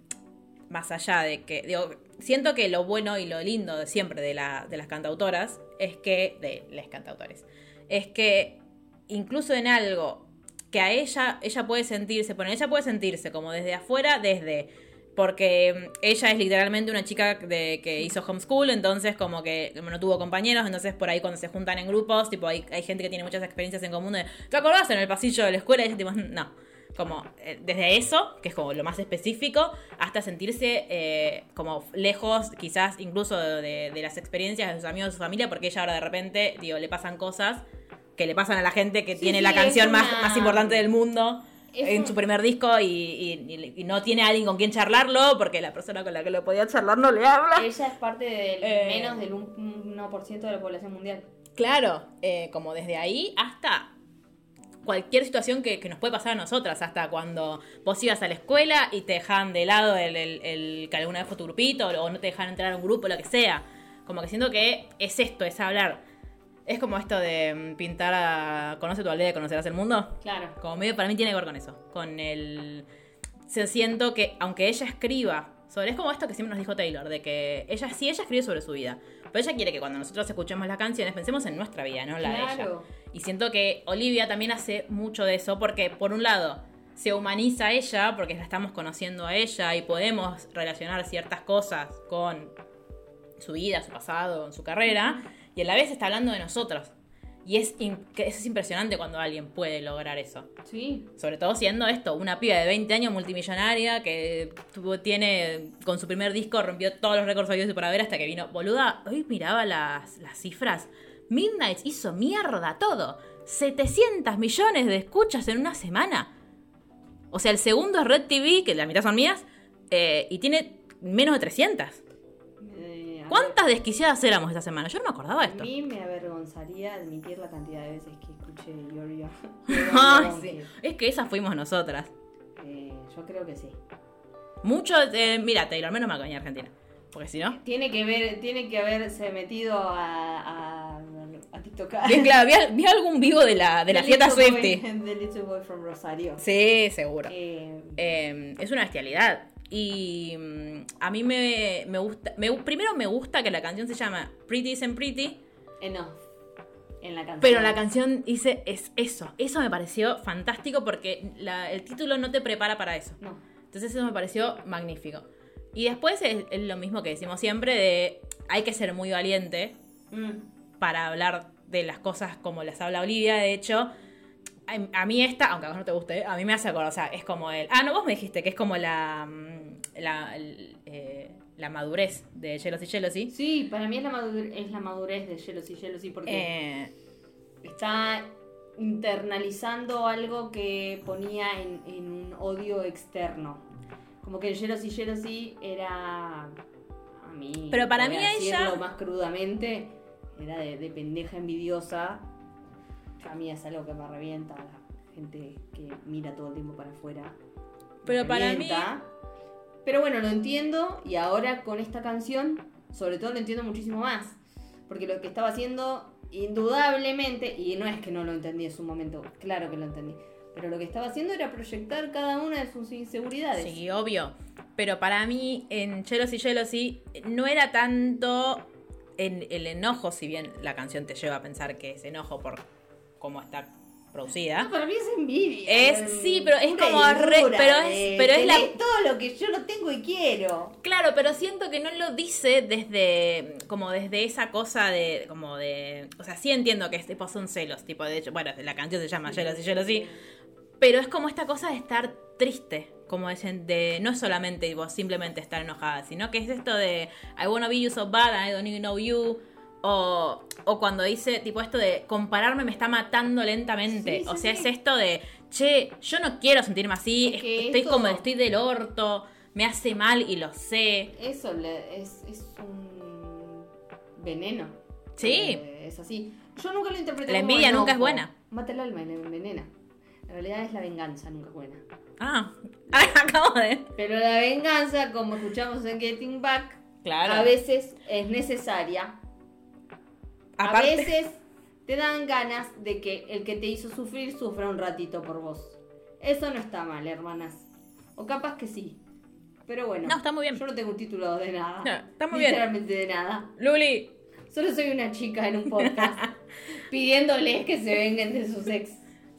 Más allá de que. Digo, siento que lo bueno y lo lindo de siempre de, la, de las cantautoras es que. De les cantautores. Es que incluso en algo que a ella. Ella puede sentirse. Bueno, ella puede sentirse como desde afuera, desde. Porque mm, ella es literalmente una chica de, que hizo homeschool, entonces como que no tuvo compañeros, entonces por ahí cuando se juntan en grupos, tipo hay, hay gente que tiene muchas experiencias en común de, ¿te acordás en el pasillo de la escuela? Y ella tipo, no. Como eh, desde eso, que es como lo más específico, hasta sentirse eh, como lejos, quizás incluso de, de las experiencias de sus amigos, de su familia, porque ella ahora de repente, digo, le pasan cosas que le pasan a la gente que Sí, tiene sí, la canción más, una- más importante del mundo en su primer disco y, y- y- no tiene alguien con quien charlarlo porque la persona con la que lo podía charlar no le habla. Ella es parte del Eh. menos del 1% de la población mundial. Claro, eh, como desde ahí hasta cualquier situación que, que nos puede pasar a nosotras, hasta cuando vos ibas a la escuela y te dejaban de lado el, el- el que alguna vez fue tu grupito o no te dejaban entrar a un grupo, lo que sea. Como que siento que es esto, es hablar. Es como esto de mm, pintar a... ¿Conoce tu aldea y conocerás el mundo? Claro. Como medio para mí tiene que ver con eso. Con el. Se siento que, aunque ella escriba sobre. Es como esto que siempre nos dijo Taylor, de que ella sí, ella escribe sobre su vida. Pero ella quiere que cuando nosotros escuchemos las canciones pensemos en nuestra vida, no la de ella. Y siento que Olivia también hace mucho de eso, porque por un lado se humaniza a ella, porque la estamos conociendo a ella y podemos relacionar ciertas cosas con su vida, su pasado, su carrera, y a la vez está hablando de nosotros. Y es, es impresionante cuando alguien puede lograr eso. Sí. Sobre todo siendo esto, una piba de 20 años multimillonaria que tuvo, tiene, con su primer disco rompió todos los récords habidos y por haber hasta que vino. Boluda, hoy miraba las, las cifras. Midnight hizo mierda todo. 700 millones de escuchas en una semana. O sea, el segundo es Red TV, que la mitad son mías, eh, y tiene menos de 300. ¿Cuántas desquiciadas éramos esta semana? Yo no me acordaba de esto. A mí me avergonzaría admitir la cantidad de veces que escuché sí. Kid. Es que esas fuimos nosotras. Eh, yo creo que sí. Mucho, eh, mira, Taylor, menos venía a Argentina. Porque si no. Tiene que ver, tiene que haberse metido a, a, a TikTok. Bien, claro, vi, vi algún vivo de la, de la fiesta. The Little Boy from Rosario. Sí, seguro. Eh, Eh, es una bestialidad. Y mm, a mí me, me gusta. me- primero me gusta que la canción se llama Pretty Isn't Pretty. enough. En la canción. Pero la canción dice es eso. Eso me pareció fantástico porque la- el título no te prepara para eso. No. Entonces eso me pareció magnífico. Y después es, es lo mismo que decimos siempre de hay que ser muy valiente Mm. para hablar de las cosas como las habla Olivia. De hecho, a, a mí esta, aunque a vos no te guste, a mí me hace acordar, o sea, es como el... Ah, no, vos me dijiste que es como la... mm, la, el, eh, la madurez de Jealousy Jealousy. Sí, para mí es la, madurez, es la madurez de Jealousy Jealousy porque Eh, está internalizando algo que ponía en, en un odio externo. Como que Jealousy Jealousy era a mí. Pero para mí ella- más crudamente, era de, de pendeja envidiosa. A mí es algo que me revienta la gente que mira todo el tiempo para afuera. Me Pero para revienta. Pero bueno, lo entiendo y ahora con esta canción, sobre todo lo entiendo muchísimo más. Porque lo que estaba haciendo, indudablemente, y no es que no lo entendí en su momento, claro que lo entendí. Pero lo que estaba haciendo era proyectar cada una de sus inseguridades. sí, obvio. Pero para mí en Jealousy Jealousy no era tanto en el enojo, si bien la canción te lleva a pensar que es enojo por cómo está producida. Para mí es envidia. Es- sí, pero es como y re- pero es- de pero es la- todo lo que yo no tengo y quiero. Claro, pero siento que no lo dice desde como desde esa cosa de como de, o sea, sí entiendo que es tipo son celos, tipo de hecho, bueno, la canción se llama Jealousy, Jealousy, pero es como esta cosa de estar triste, como dicen de no es solamente tipo, simplemente estar enojada, sino que es esto de I wanna be you so bad I don't even know you o, o cuando dice tipo esto de compararme me está matando lentamente, Sí, sí, o sea, sí. es esto de, che, yo no quiero sentirme así, Es que estoy esto- como estoy del orto, me hace mal y lo sé. Eso le- es, es un veneno. Sí. Eh, es así. Yo nunca lo interpreté La como envidia nunca es buena. Mata el alma y la envenena. En realidad es la venganza, nunca es buena. Ah, acabo de. Pero la venganza, como escuchamos en Getting Back, Claro. a veces es necesaria. Aparte, A veces te dan ganas de que el que te hizo sufrir sufra un ratito por vos. Eso no está mal, hermanas. O capaz que sí. Pero bueno. No, está muy bien. Yo no tengo un título de nada. No, está muy bien. Literalmente de nada. Luli. Solo soy una chica en un podcast pidiéndoles que se vengan de sus ex.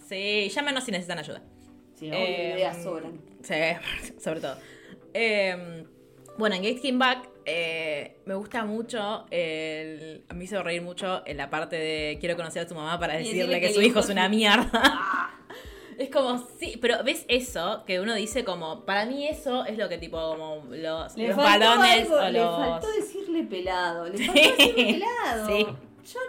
Sí, llámenos si necesitan ayuda. Sí, Eh, ideas sobran. Sí, sobre todo. Eh, bueno, en Getting Back eh, me gusta mucho, el, me hizo reír mucho en la parte de quiero conocer a tu mamá para decirle que, que su hijo es una un- mierda. Es como, sí, pero ves eso, que uno dice como, para mí eso es lo que tipo, como los, le los balones algo, o le los... faltó decirle pelado. Le Sí. faltó decirle pelado. Sí. Yo,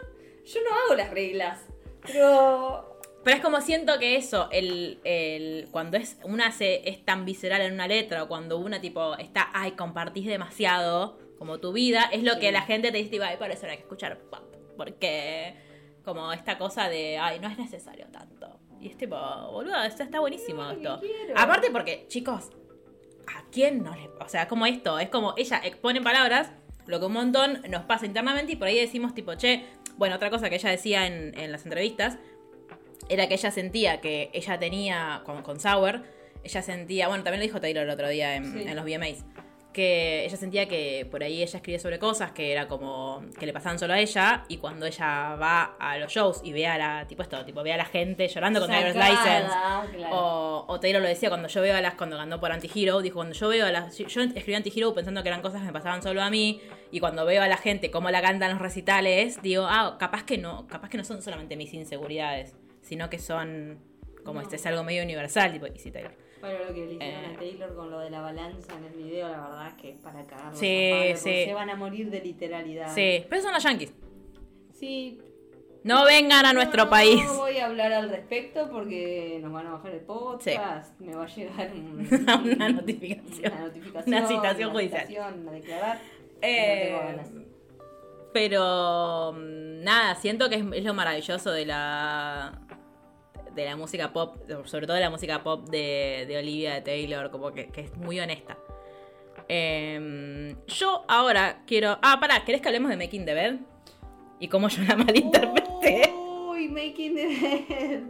yo no hago las reglas. Pero Pero es como siento que eso, el, el, cuando es una se, es tan visceral en una letra, o cuando una tipo está, ay, compartís demasiado, como tu vida, es lo Sí. que la gente te dice, tipo, ay, por eso no hay que escuchar pop. Porque como esta cosa de, ay, no es necesario tanto. Y es tipo, boludo, esto está buenísimo No, esto. Aparte porque, chicos, ¿a quién no le... O sea, como esto, es como ella expone palabras lo que un montón nos pasa internamente y por ahí decimos tipo, che, bueno, otra cosa que ella decía en, en las entrevistas era que ella sentía que ella tenía, con, con Sauer, ella sentía, bueno, también lo dijo Taylor el otro día en, Sí. en los VMAs, que ella sentía que por ahí ella escribía sobre cosas que era como que le pasaban solo a ella y cuando ella va a los shows y ve a la, tipo esto, tipo ve a la gente llorando con Sacada, License claro. o, o Taylor lo decía cuando yo veo a las, cuando ganó por Anti-Hero, dijo, cuando yo veo a las, yo escribí Anti-Hero pensando que eran cosas que me pasaban solo a mí, y cuando veo a la gente cómo la cantan los recitales, digo, ah, capaz que no, capaz que no son solamente mis inseguridades, sino que son, como No. este, es algo medio universal, tipo, y sí, Taylor. Bueno, lo que le hicieron Eh. a Taylor con lo de la balanza en el video, la verdad es que es para cagarlos Sí, sí. Se van a morir de literalidad. Sí, pero son los yankees. Sí. No vengan a nuestro no, país. No voy a hablar al respecto porque nos van a bajar el podcast. Me va a llegar un- Una notificación. Una notificación. Una citación judicial. citación, a declarar. Eh, No tengo ganas. pero mm, nada, siento que es, es lo maravilloso de la de la música pop, sobre todo de la música pop de, de Olivia de Taylor, como que, que es muy honesta. Em, yo ahora quiero. Ah, pará, ¿querés que hablemos de Making the Bed? Y cómo yo la malinterpreté. Uy, making the bed.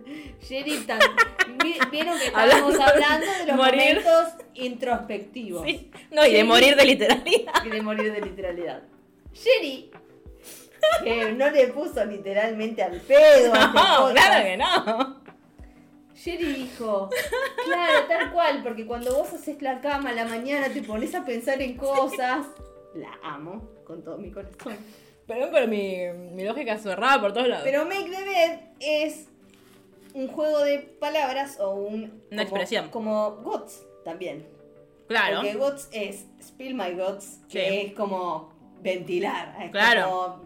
Vi- vieron que Hablando estábamos de hablando de los morir. momentos introspectivos. Sí. No, y de morir de literalidad. y de morir de literalidad. Sherry, que no le puso literalmente al pedo. a este No, podcast. claro que no. Sherry dijo, claro, tal cual, porque cuando vos haces la cama a la mañana te pones a pensar en cosas. La amo con todo mi corazón. Perdón, pero mi, mi lógica es cerrada por todos lados. Pero Make the Bed es un juego de palabras o un... Una como- expresión. Como Guts también. claro. Porque Guts es Spill My Guts, que Sí. es como ventilar. Es Claro. como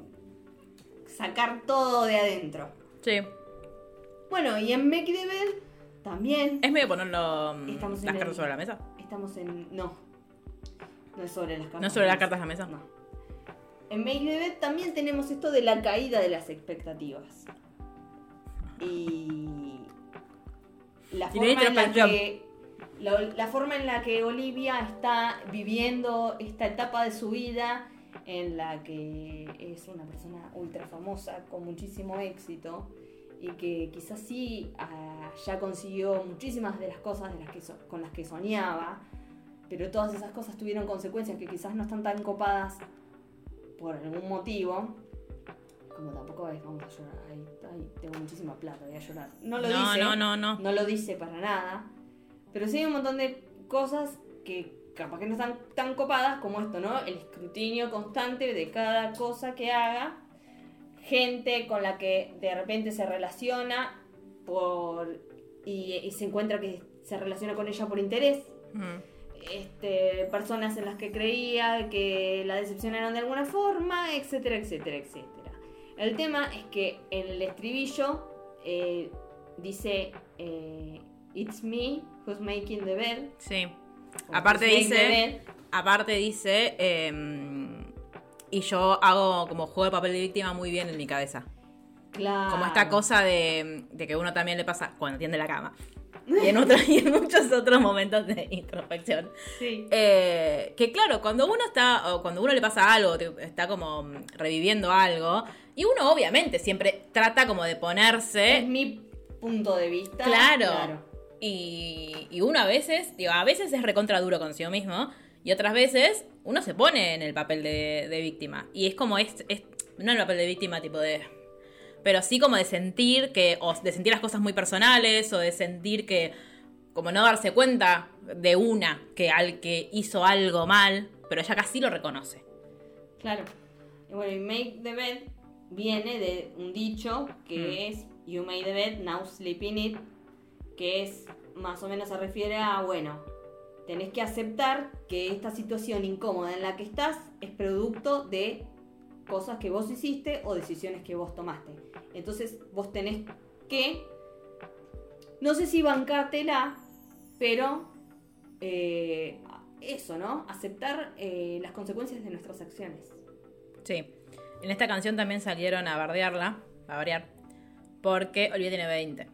sacar todo de adentro. Sí. Bueno, y en Make the Bed también Es medio ponerlo mm, Estamos en las el- cartas sobre la mesa. estamos en... No. No es sobre las cartas. No es sobre las cartas de la mesa. No. En Make the Bed también tenemos esto de la caída de las expectativas. Y la Y forma en la introspección. que la, la forma en la que Olivia está viviendo esta etapa de su vida en la que es una persona ultra famosa con muchísimo éxito y que quizás sí ah, ya consiguió muchísimas de las cosas de las que so- con las que soñaba, pero todas esas cosas tuvieron consecuencias que quizás no están tan copadas por algún motivo. como tampoco es, vamos a llorar, ay, ay, tengo muchísima plata, voy a llorar. No lo No, dice. no, no, no. No lo dice para nada. Pero sí hay un montón de cosas que capaz que no están tan copadas como esto, ¿no? El escrutinio constante de cada cosa que haga. Gente con la que de repente se relaciona por y, y se encuentra que se relaciona con ella por interés. Mm. Este, personas en las que creía que la decepcionaron de alguna forma, etcétera, etcétera, etcétera. El tema es que en el estribillo eh, dice eh, It's me who's making the bed. Sí. Aparte dice, aparte dice, em, y yo hago como juego de papel de víctima muy bien en mi cabeza. Claro. Como esta cosa de, de que uno también le pasa cuando tiende la cama. Y en, otros, y en muchos otros momentos de introspección. Sí. Eh, que claro, cuando uno está, o cuando uno le pasa algo, te- está como reviviendo algo, y uno obviamente siempre trata como de Es ponerse, mi punto de vista. claro, Y, y uno a veces, digo, a veces es recontra duro consigo mismo, y otras veces uno se pone en el papel de, de víctima. Y es como, es, es- no en el papel de víctima tipo de... Pero sí como de sentir que, o de sentir las cosas muy personales, o de sentir que, como no darse cuenta de una que al que hizo algo mal, pero ella casi lo reconoce. Claro. Y bueno, y make the bed viene de un dicho que Mm. es You made the bed, now sleep in it. Que es más o menos se refiere a, bueno, tenés que aceptar que esta situación incómoda en la que estás es producto de cosas que vos hiciste o decisiones que vos tomaste. Entonces vos tenés que, no sé si bancártela, pero eh, eso, ¿no? Aceptar eh, las consecuencias de nuestras acciones. Sí. En esta canción también salieron a bardearla, a variar, porque Olivia tiene 20.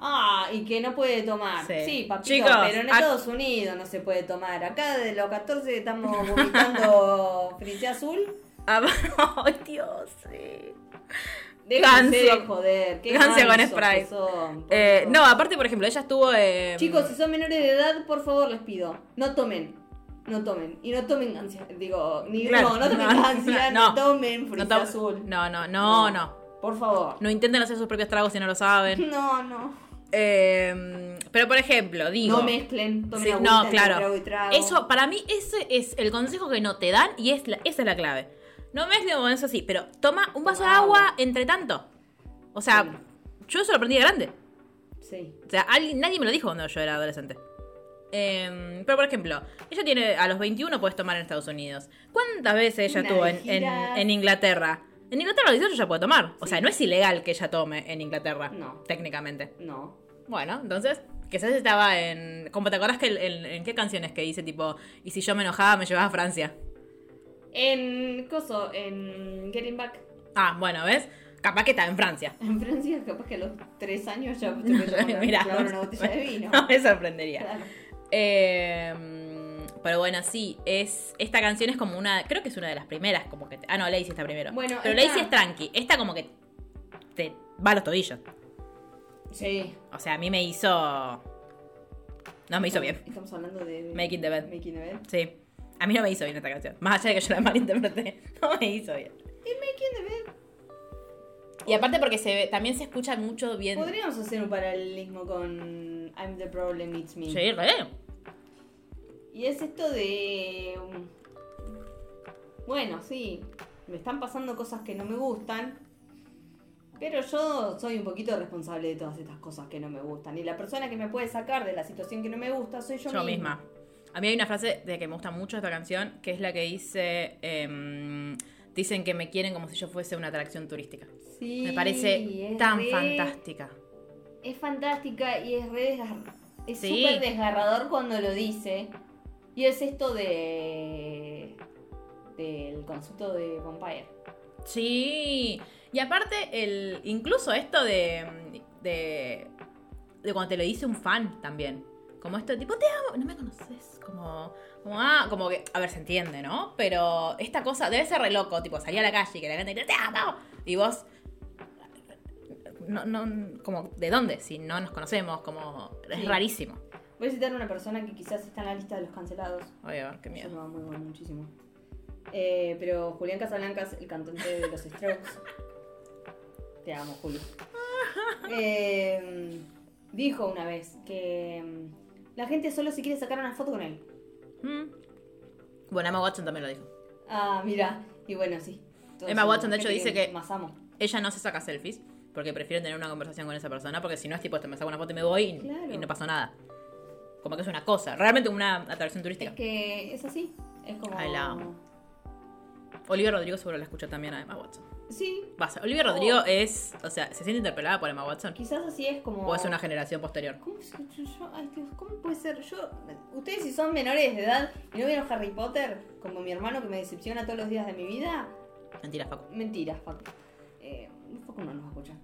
Ah, y que no puede tomar. Sí. Sí, papito, Chicos, pero en Estados Unidos no se puede tomar. Acá de los 14 estamos vomitando frisé azul. Ah, ¡Ay, Dios! Sí. Déjense Ganso. joder. Qué Ganso con Sprite. son, Eh, no, aparte, por ejemplo, ella estuvo. eh, Chicos, si son menores de edad, por favor les pido, no tomen. No tomen. Y no tomen gancia. Digo, ni Claro, no, no tomen no, gancia, no. no, tomen to- azul. no, no, no, no. Por favor. No intenten hacer sus propios tragos si no lo saben. No, no. Eh, pero, por ejemplo, digo. No mezclen, tomen Sí, agüita no, claro. trago y trago. Eso, para mí, ese es el consejo que no te dan y es la- esa es la clave. No mezclen con eso sí, pero toma un vaso de agua entre tanto. O sea, Sí. yo eso lo aprendí de grande. Sí. O sea, alguien- nadie me lo dijo cuando yo era adolescente. Eh, pero, por ejemplo, ella tiene, a los 21 puedes tomar en Estados Unidos. ¿Cuántas veces ella Una estuvo de en, en- giras. en Inglaterra? En Inglaterra a los 18 ya puede tomar. O Sí. sea, no es ilegal que ella tome en Inglaterra. No. Técnicamente. No. Bueno, entonces, quizás estaba en... Como te acordás que el- el- en qué canciones que dice tipo, y si yo me enojaba me llevaba a Francia. En Coso, en Getting Back. Ah, bueno, ¿ves? Capaz que estaba en Francia. En Francia, capaz que a los tres años ya te tomar Mirá, una botella de vino. no me sorprendería. Claro. Eh, pero bueno, sí, es esta canción es como una, creo que es una de las primeras, como que, ah no, Lazy está primero. Bueno, pero esta- Lazy es tranqui, esta como que te va a los tobillos. Sí. O sea, a mí me hizo, no me hizo bien. Estamos hablando de Making the Bed. Making the Bed. Sí, a mí no me hizo bien esta canción. Más allá de que yo la malinterpreté, no me hizo bien. Y Making the Bed. Y aparte porque se ve- también se escucha mucho bien. Podríamos hacer un paralelismo con I'm the Problem, It's Me. Sí, re. Y es esto de. Bueno, sí, me están pasando cosas que no me gustan. Pero yo soy un poquito responsable de todas estas cosas que no me gustan. Y la persona que me puede sacar de la situación que no me gusta soy yo, Yo misma. A mí hay una frase de que me gusta mucho esta canción, que es la que dice, em, dicen que me quieren como si yo fuese una atracción turística. Sí, me parece tan re- fantástica. Es fantástica y es re desgar- Es Sí. súper desgarrador cuando lo dice. Y es esto de. del concepto de Vampire. Sí. Y aparte, el, incluso esto de, de, de cuando te lo dice un fan también. Como esto, tipo, te amo, no me conoces. Como, como, ah, como que, a ver, se entiende, ¿no? Pero esta cosa debe ser re loco, tipo, salir a la calle y que la gente grite, te amo. Y vos, no, no, como, ¿de dónde? Si no nos conocemos, como, es Sí. rarísimo. Voy a citar a una persona que quizás está en la lista de los cancelados. Oye, qué Eso miedo. me va muy bueno, muchísimo. Eh, pero Julián Casablancas, el cantante de los Strokes. Te amo, Julio. Eh, dijo una vez que mm, la gente solo se quiere sacar una foto con él. Mm. Bueno, Emma Watson también lo dijo. Ah, mira. Y bueno, sí. Todos Emma Watson, de hecho, dice que- Más amo. Ella no se saca selfies porque prefiere tener una conversación con esa persona porque si no es tipo, te me saco una foto y me voy y, Claro. y no pasó nada. Como que es una cosa, realmente una atracción turística. Es que es así. Es como. Ay, la amo. Olivia Rodrigo seguro la escucha también a Emma Watson. Sí. Basta, Olivia Rodrigo es, o sea, se siente interpelada por Emma Watson. Quizás así es como. O es una generación posterior. ¿Cómo, es- yo- yo- ay, Dios, ¿Cómo puede ser? Yo, ustedes si son menores de edad y no vieron Harry Potter, como mi hermano que me decepciona todos los días de mi vida, Mentira, Facu. mentira, Facu. Eh, Facu no nos va a escuchar.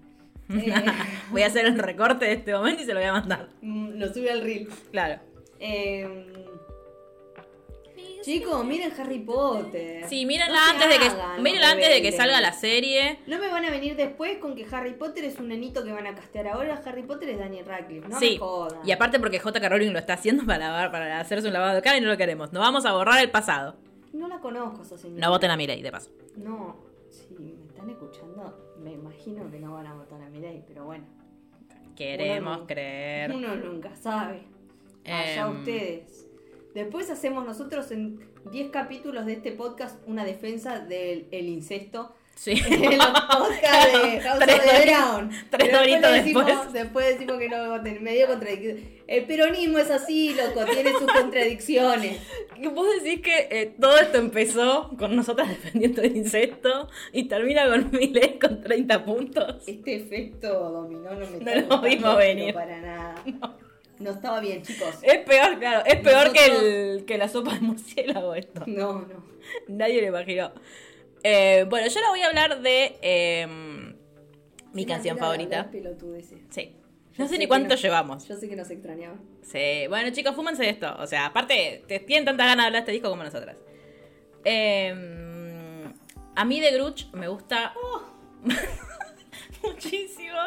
Eh, Voy a hacer el recorte de este momento y se lo voy a mandar. mm, lo sube al reel. Claro. Eh, chicos, miren Harry Potter. Sí, mírenla No antes de que hagan, mírenla no antes de que salga la serie. No me van a venir después con que Harry Potter es un nenito que van a castear ahora. Harry Potter es Daniel Radcliffe. No sí. me jodan. Y aparte porque J.K. Rowling lo está haciendo para lavar, para hacerse un lavado de cara y no lo queremos. No vamos a borrar el pasado. No la conozco esa señora. No voten a Mirei, de paso. No, me están escuchando, me imagino que no van a votar a Mireille, pero bueno. Queremos Uno- creer. Uno nunca sabe. Allá Em. ustedes. Después hacemos nosotros en 10 capítulos de este podcast una defensa del el incesto. Sí. En los podcasts de House Tres of the tres Pero doritos decimos, después. después decimos que no. Medio contradicción. El peronismo es así, loco, tiene sus contradicciones. Vos decís que eh, todo esto empezó con nosotras defendiendo el insecto y termina con Milei con 30 puntos. Este efecto dominó no me No lo vimos venir. para nada. No. estaba bien, chicos. Es peor, claro, es peor que, el, que la sopa de murciélago esto. No, no. Nadie lo imaginó. Eh, bueno, yo ahora voy a hablar de eh, mi canción favorita. Sí. Yo No sé sé ni cuánto llevamos. Yo sé que nos extrañaba. Sí. Bueno, chicos, fúmense esto. O sea, aparte, te tienen tantas ganas de hablar de este disco como nosotras. Eh, a mí de Gruch me gusta muchísimo.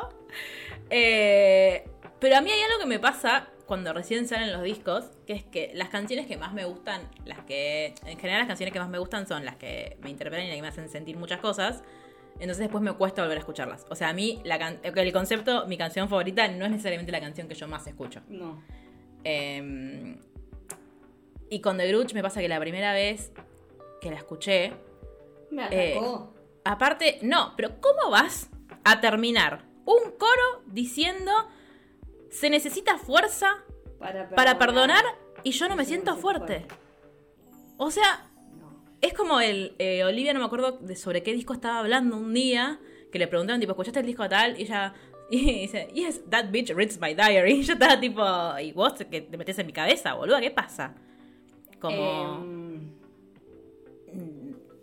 Eh, pero a mí hay algo que me pasa cuando recién salen los discos, que es que las canciones que más me gustan, las que, en general las canciones que más me gustan son las que me interpelan y las que me hacen sentir muchas cosas. Entonces después me cuesta volver a escucharlas. O sea, a mí la can- el concepto, mi canción favorita, no es necesariamente la canción que yo más escucho. No. Eh, y con The Grudge me pasa que la primera vez que la escuché, Me Eh, atacó. aparte, no, pero ¿cómo vas a terminar un coro diciendo se necesita fuerza para, para perdonar y yo no me siento fuerte? O sea, es como el eh, Olivia, no me acuerdo de sobre qué disco estaba hablando un día, que le preguntaron, tipo, ¿escuchaste el disco tal? Y ella y dice, yes, that bitch reads my diary. Y yo estaba tipo, ¿y vos que te metes en mi cabeza, boluda? ¿Qué pasa? Como... Em,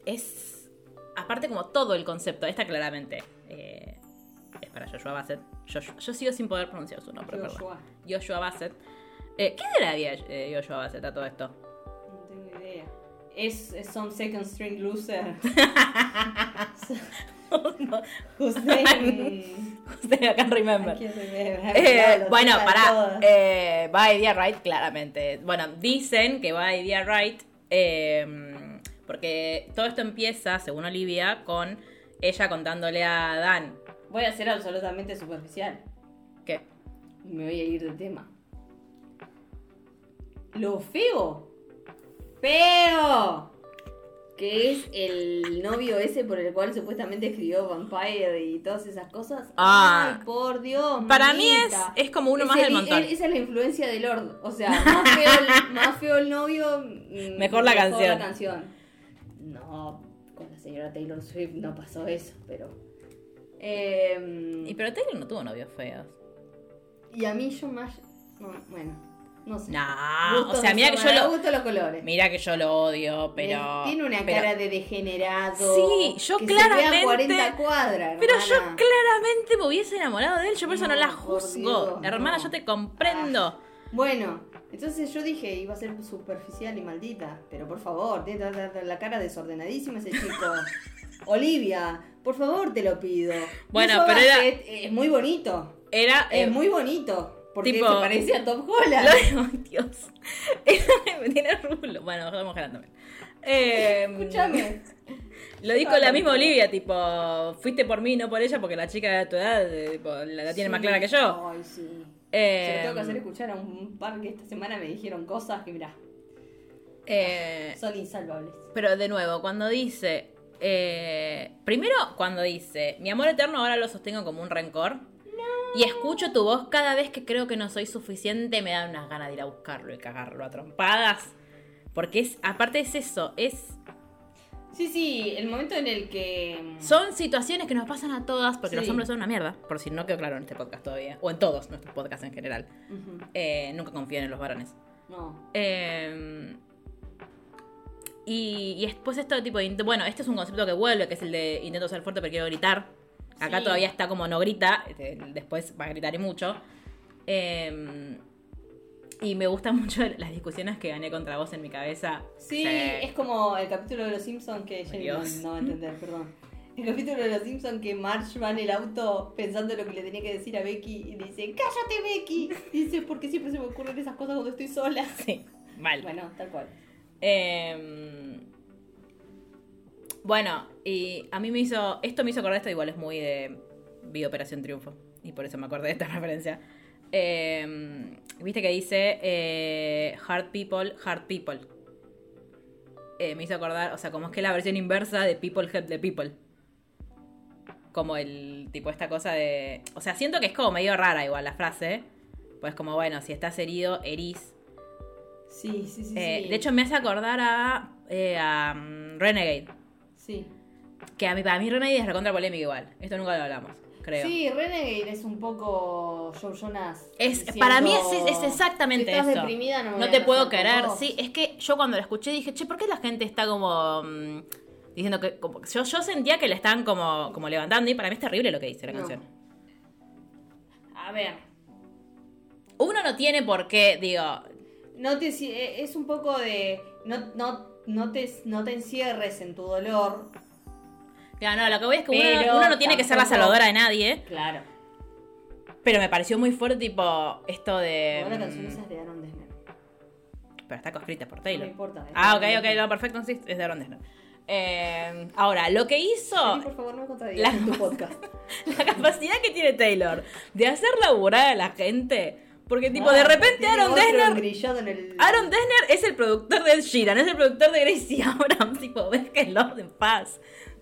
es aparte como todo el concepto esta claramente eh, para Joshua Bassett yo, yo sigo sin poder pronunciar su nombre perdón. Joshua. Joshua Bassett eh, ¿qué era la vida eh, Joshua Bassett a todo esto? No tengo idea. Es, es some second string loser. Whose name. Usted I can't remember. I can't remember. Eh, Claro, bueno, todas. eh, va Idea Right, claramente. Bueno, dicen que va Idea Right eh, porque todo esto empieza, según Olivia, con ella contándole a Dan Voy a ser absolutamente superficial. que Me voy a ir del tema. Lo feo. Feo. Que es el novio ese por el cual supuestamente escribió Vampire y todas esas cosas. Ah. Ay, por Dios. Para mí es, es como uno Es más el- del montón. el- esa es la influencia de Lord. O sea, más feo el, más feo el novio. mm, Mejor la canción. la canción. No, con la señora Taylor Swift no pasó eso, pero. Em, Y pero Taylor no tuvo novios feos. y a mí yo más... no, bueno, no sé. No, Gustos o sea, mira que yo me lo. gustan los colores. Mira que yo lo odio, pero. Tiene una pero- cara de degenerado. Sí, yo que claramente- Se ve a 40 cuadras, Pero yo claramente me hubiese enamorado de él, yo por eso no, No, la juzgo. Dios, Hermana, no. yo te comprendo. Bueno, entonces yo dije iba a ser superficial y maldita. Pero por favor, tiene la cara desordenadísima ese chico. Olivia, por favor te lo pido. Bueno, pero era- Es muy bonito. Era. eh, Es muy bonito. Porque tipo- se parece a Tom Holland. Lo Dios. Era- me tiene rulo. Bueno, mujer también. Eh, Escúchame. Lo dijo la misma Olivia, tipo, fuiste por mí, no por ella, porque la chica de tu edad eh, tipo, la, tiene más clara que yo. Ay, sí. Eh, Se lo tengo que hacer escuchar a un par que esta semana me dijeron cosas que, mirá, eh, son insalvables. pero de nuevo, cuando dice. Eh, primero, cuando dice, mi amor eterno ahora lo sostengo como un rencor. Y escucho tu voz cada vez que creo que no soy suficiente, me dan unas ganas de ir a buscarlo y cagarlo a trompadas. Porque es, aparte es eso, es Sí, sí, el momento en el que... mm, Son situaciones que nos pasan a todas porque Sí. los hombres son una mierda, por si no quedó claro en este podcast todavía, o en todos nuestros podcasts en general. Eh, nunca confíen en los varones. No. Eh, y, y después esto tipo de... Bueno, este es un concepto que vuelve, que es el de intento ser fuerte pero quiero gritar. Acá Sí. todavía está como no grita, este, después va a gritar y mucho. Eh, y me gustan mucho las discusiones que gané contra vos en mi cabeza. Sí, es como el capítulo de Los Simpsons que Jenny no, Dios. no va a entender, perdón. El capítulo de Los Simpsons que Marge va en el auto pensando lo que le tenía que decir a Becky y dice, cállate Becky. Dice, porque siempre se me ocurren esas cosas cuando estoy sola. Sí, mal. Bueno, tal cual. Eh, bueno, y a mí me hizo. Esto me hizo acordar, esto igual es muy de. Vi Operación Triunfo. Y por eso me acordé de esta referencia. Eh, Viste que dice. eh, hard people, hard people. Eh, me hizo acordar, o sea, como es que la versión inversa de people help the people. Como el tipo, esta cosa de. O sea, siento que es como medio rara igual la frase. Pues como, bueno, si estás herido, herís. Sí, sí, sí. Eh, sí. De hecho, me hace acordar a, eh, a mm, Renegade. Sí. Que a mí, para mí Renegade es recontra polémica igual. Esto nunca lo hablamos, creo. Sí, Renegade es un poco Joe Jonas. Es, diciendo, para mí es, es exactamente "Si estás eso. deprimida, no, me a te puedo querer. vos". Sí, es que yo cuando la escuché dije, che, ¿por qué la gente está como mm, diciendo que. como- yo, yo sentía que le estaban como, como levantando y para mí es terrible lo que dice la No. canción. A ver, Uno no tiene por qué, digo. No te, eh, es un poco de. No, no, no, te, no te encierres en tu dolor. ya, no, lo que voy es que uno, no tiene que ser la salvadora de nadie. Claro. Pero me pareció muy fuerte, tipo, esto de. Ahora la mm, canción esa es de Aaron Desner. Pero está escrita por No Taylor. me importa. Ah, ok, ok, no, perfecto, sí, es de Aaron Desner. Eh, ahora, lo que hizo, por favor, no me La- tu podcast. la capacidad que tiene Taylor de hacer laburar a la gente, porque tipo, Ah, de repente Aaron engrillado en el... Aaron Desner es el productor de Ed Sheeran, es el productor de Gracie Abrams, tipo, déjenlo en paz,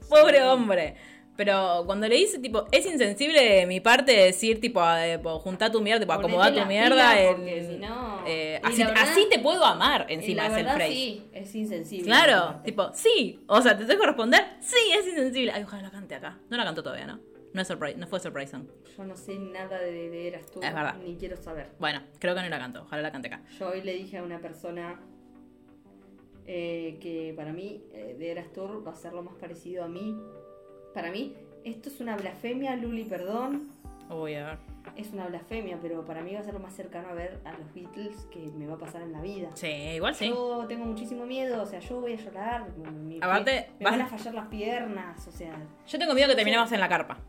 pobre Sí. hombre. Pero cuando le dice, tipo, es insensible de mi parte decir, tipo, tipo, junta tu mierda, tipo, Ponete acomoda tu mierda. porque si no- eh, así, la verdad- así te puedo amar, encima es el phrase. sí, es insensible. Claro, tipo, sí. O sea, te tengo que responder, sí, es insensible. Ay, ojalá la cante acá. No la cantó todavía, ¿no? No, es surprise, no fue surprise song. Yo no sé nada de, de Eras tú. Es verdad. Ni quiero saber. Bueno, creo que no la cantó. Ojalá la cante acá. Yo hoy le dije a una persona eh, que para mí eh, de Eras Tour va a ser lo más parecido a mí. Para mí, esto es una blasfemia, Luli, perdón. Uy, a ver. Es una blasfemia, pero para mí va a ser lo más cercano a ver a los Beatles que me va a pasar en la vida. Sí, igual sí. Yo tengo muchísimo miedo, o sea, yo voy a llorar. Aparte, me, van a fallar las piernas, o sea, Yo tengo miedo que terminemos en la carpa.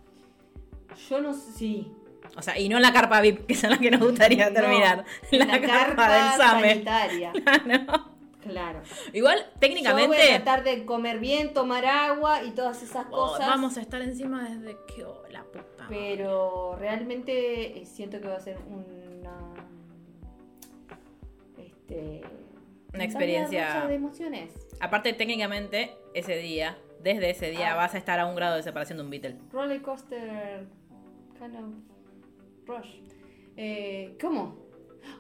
Yo no sé. Sí, O sea, y no la carpa VIP, que son las que nos gustaría No, terminar. En la, carpa, del SAME. sanitaria. Claro. Claro. Igual, Yo voy a técnicamente, tratar de comer bien, tomar agua y todas esas oh, cosas. vamos a estar encima desde que oh, la puta. Pero realmente eh, siento que va a ser una. Este. Una experiencia- de emociones. Aparte, técnicamente, ese día, desde ese día, Ah. vas a estar a un grado de separación de un Beatle. Roller coaster. Of. Rush. Eh, ¿Cómo?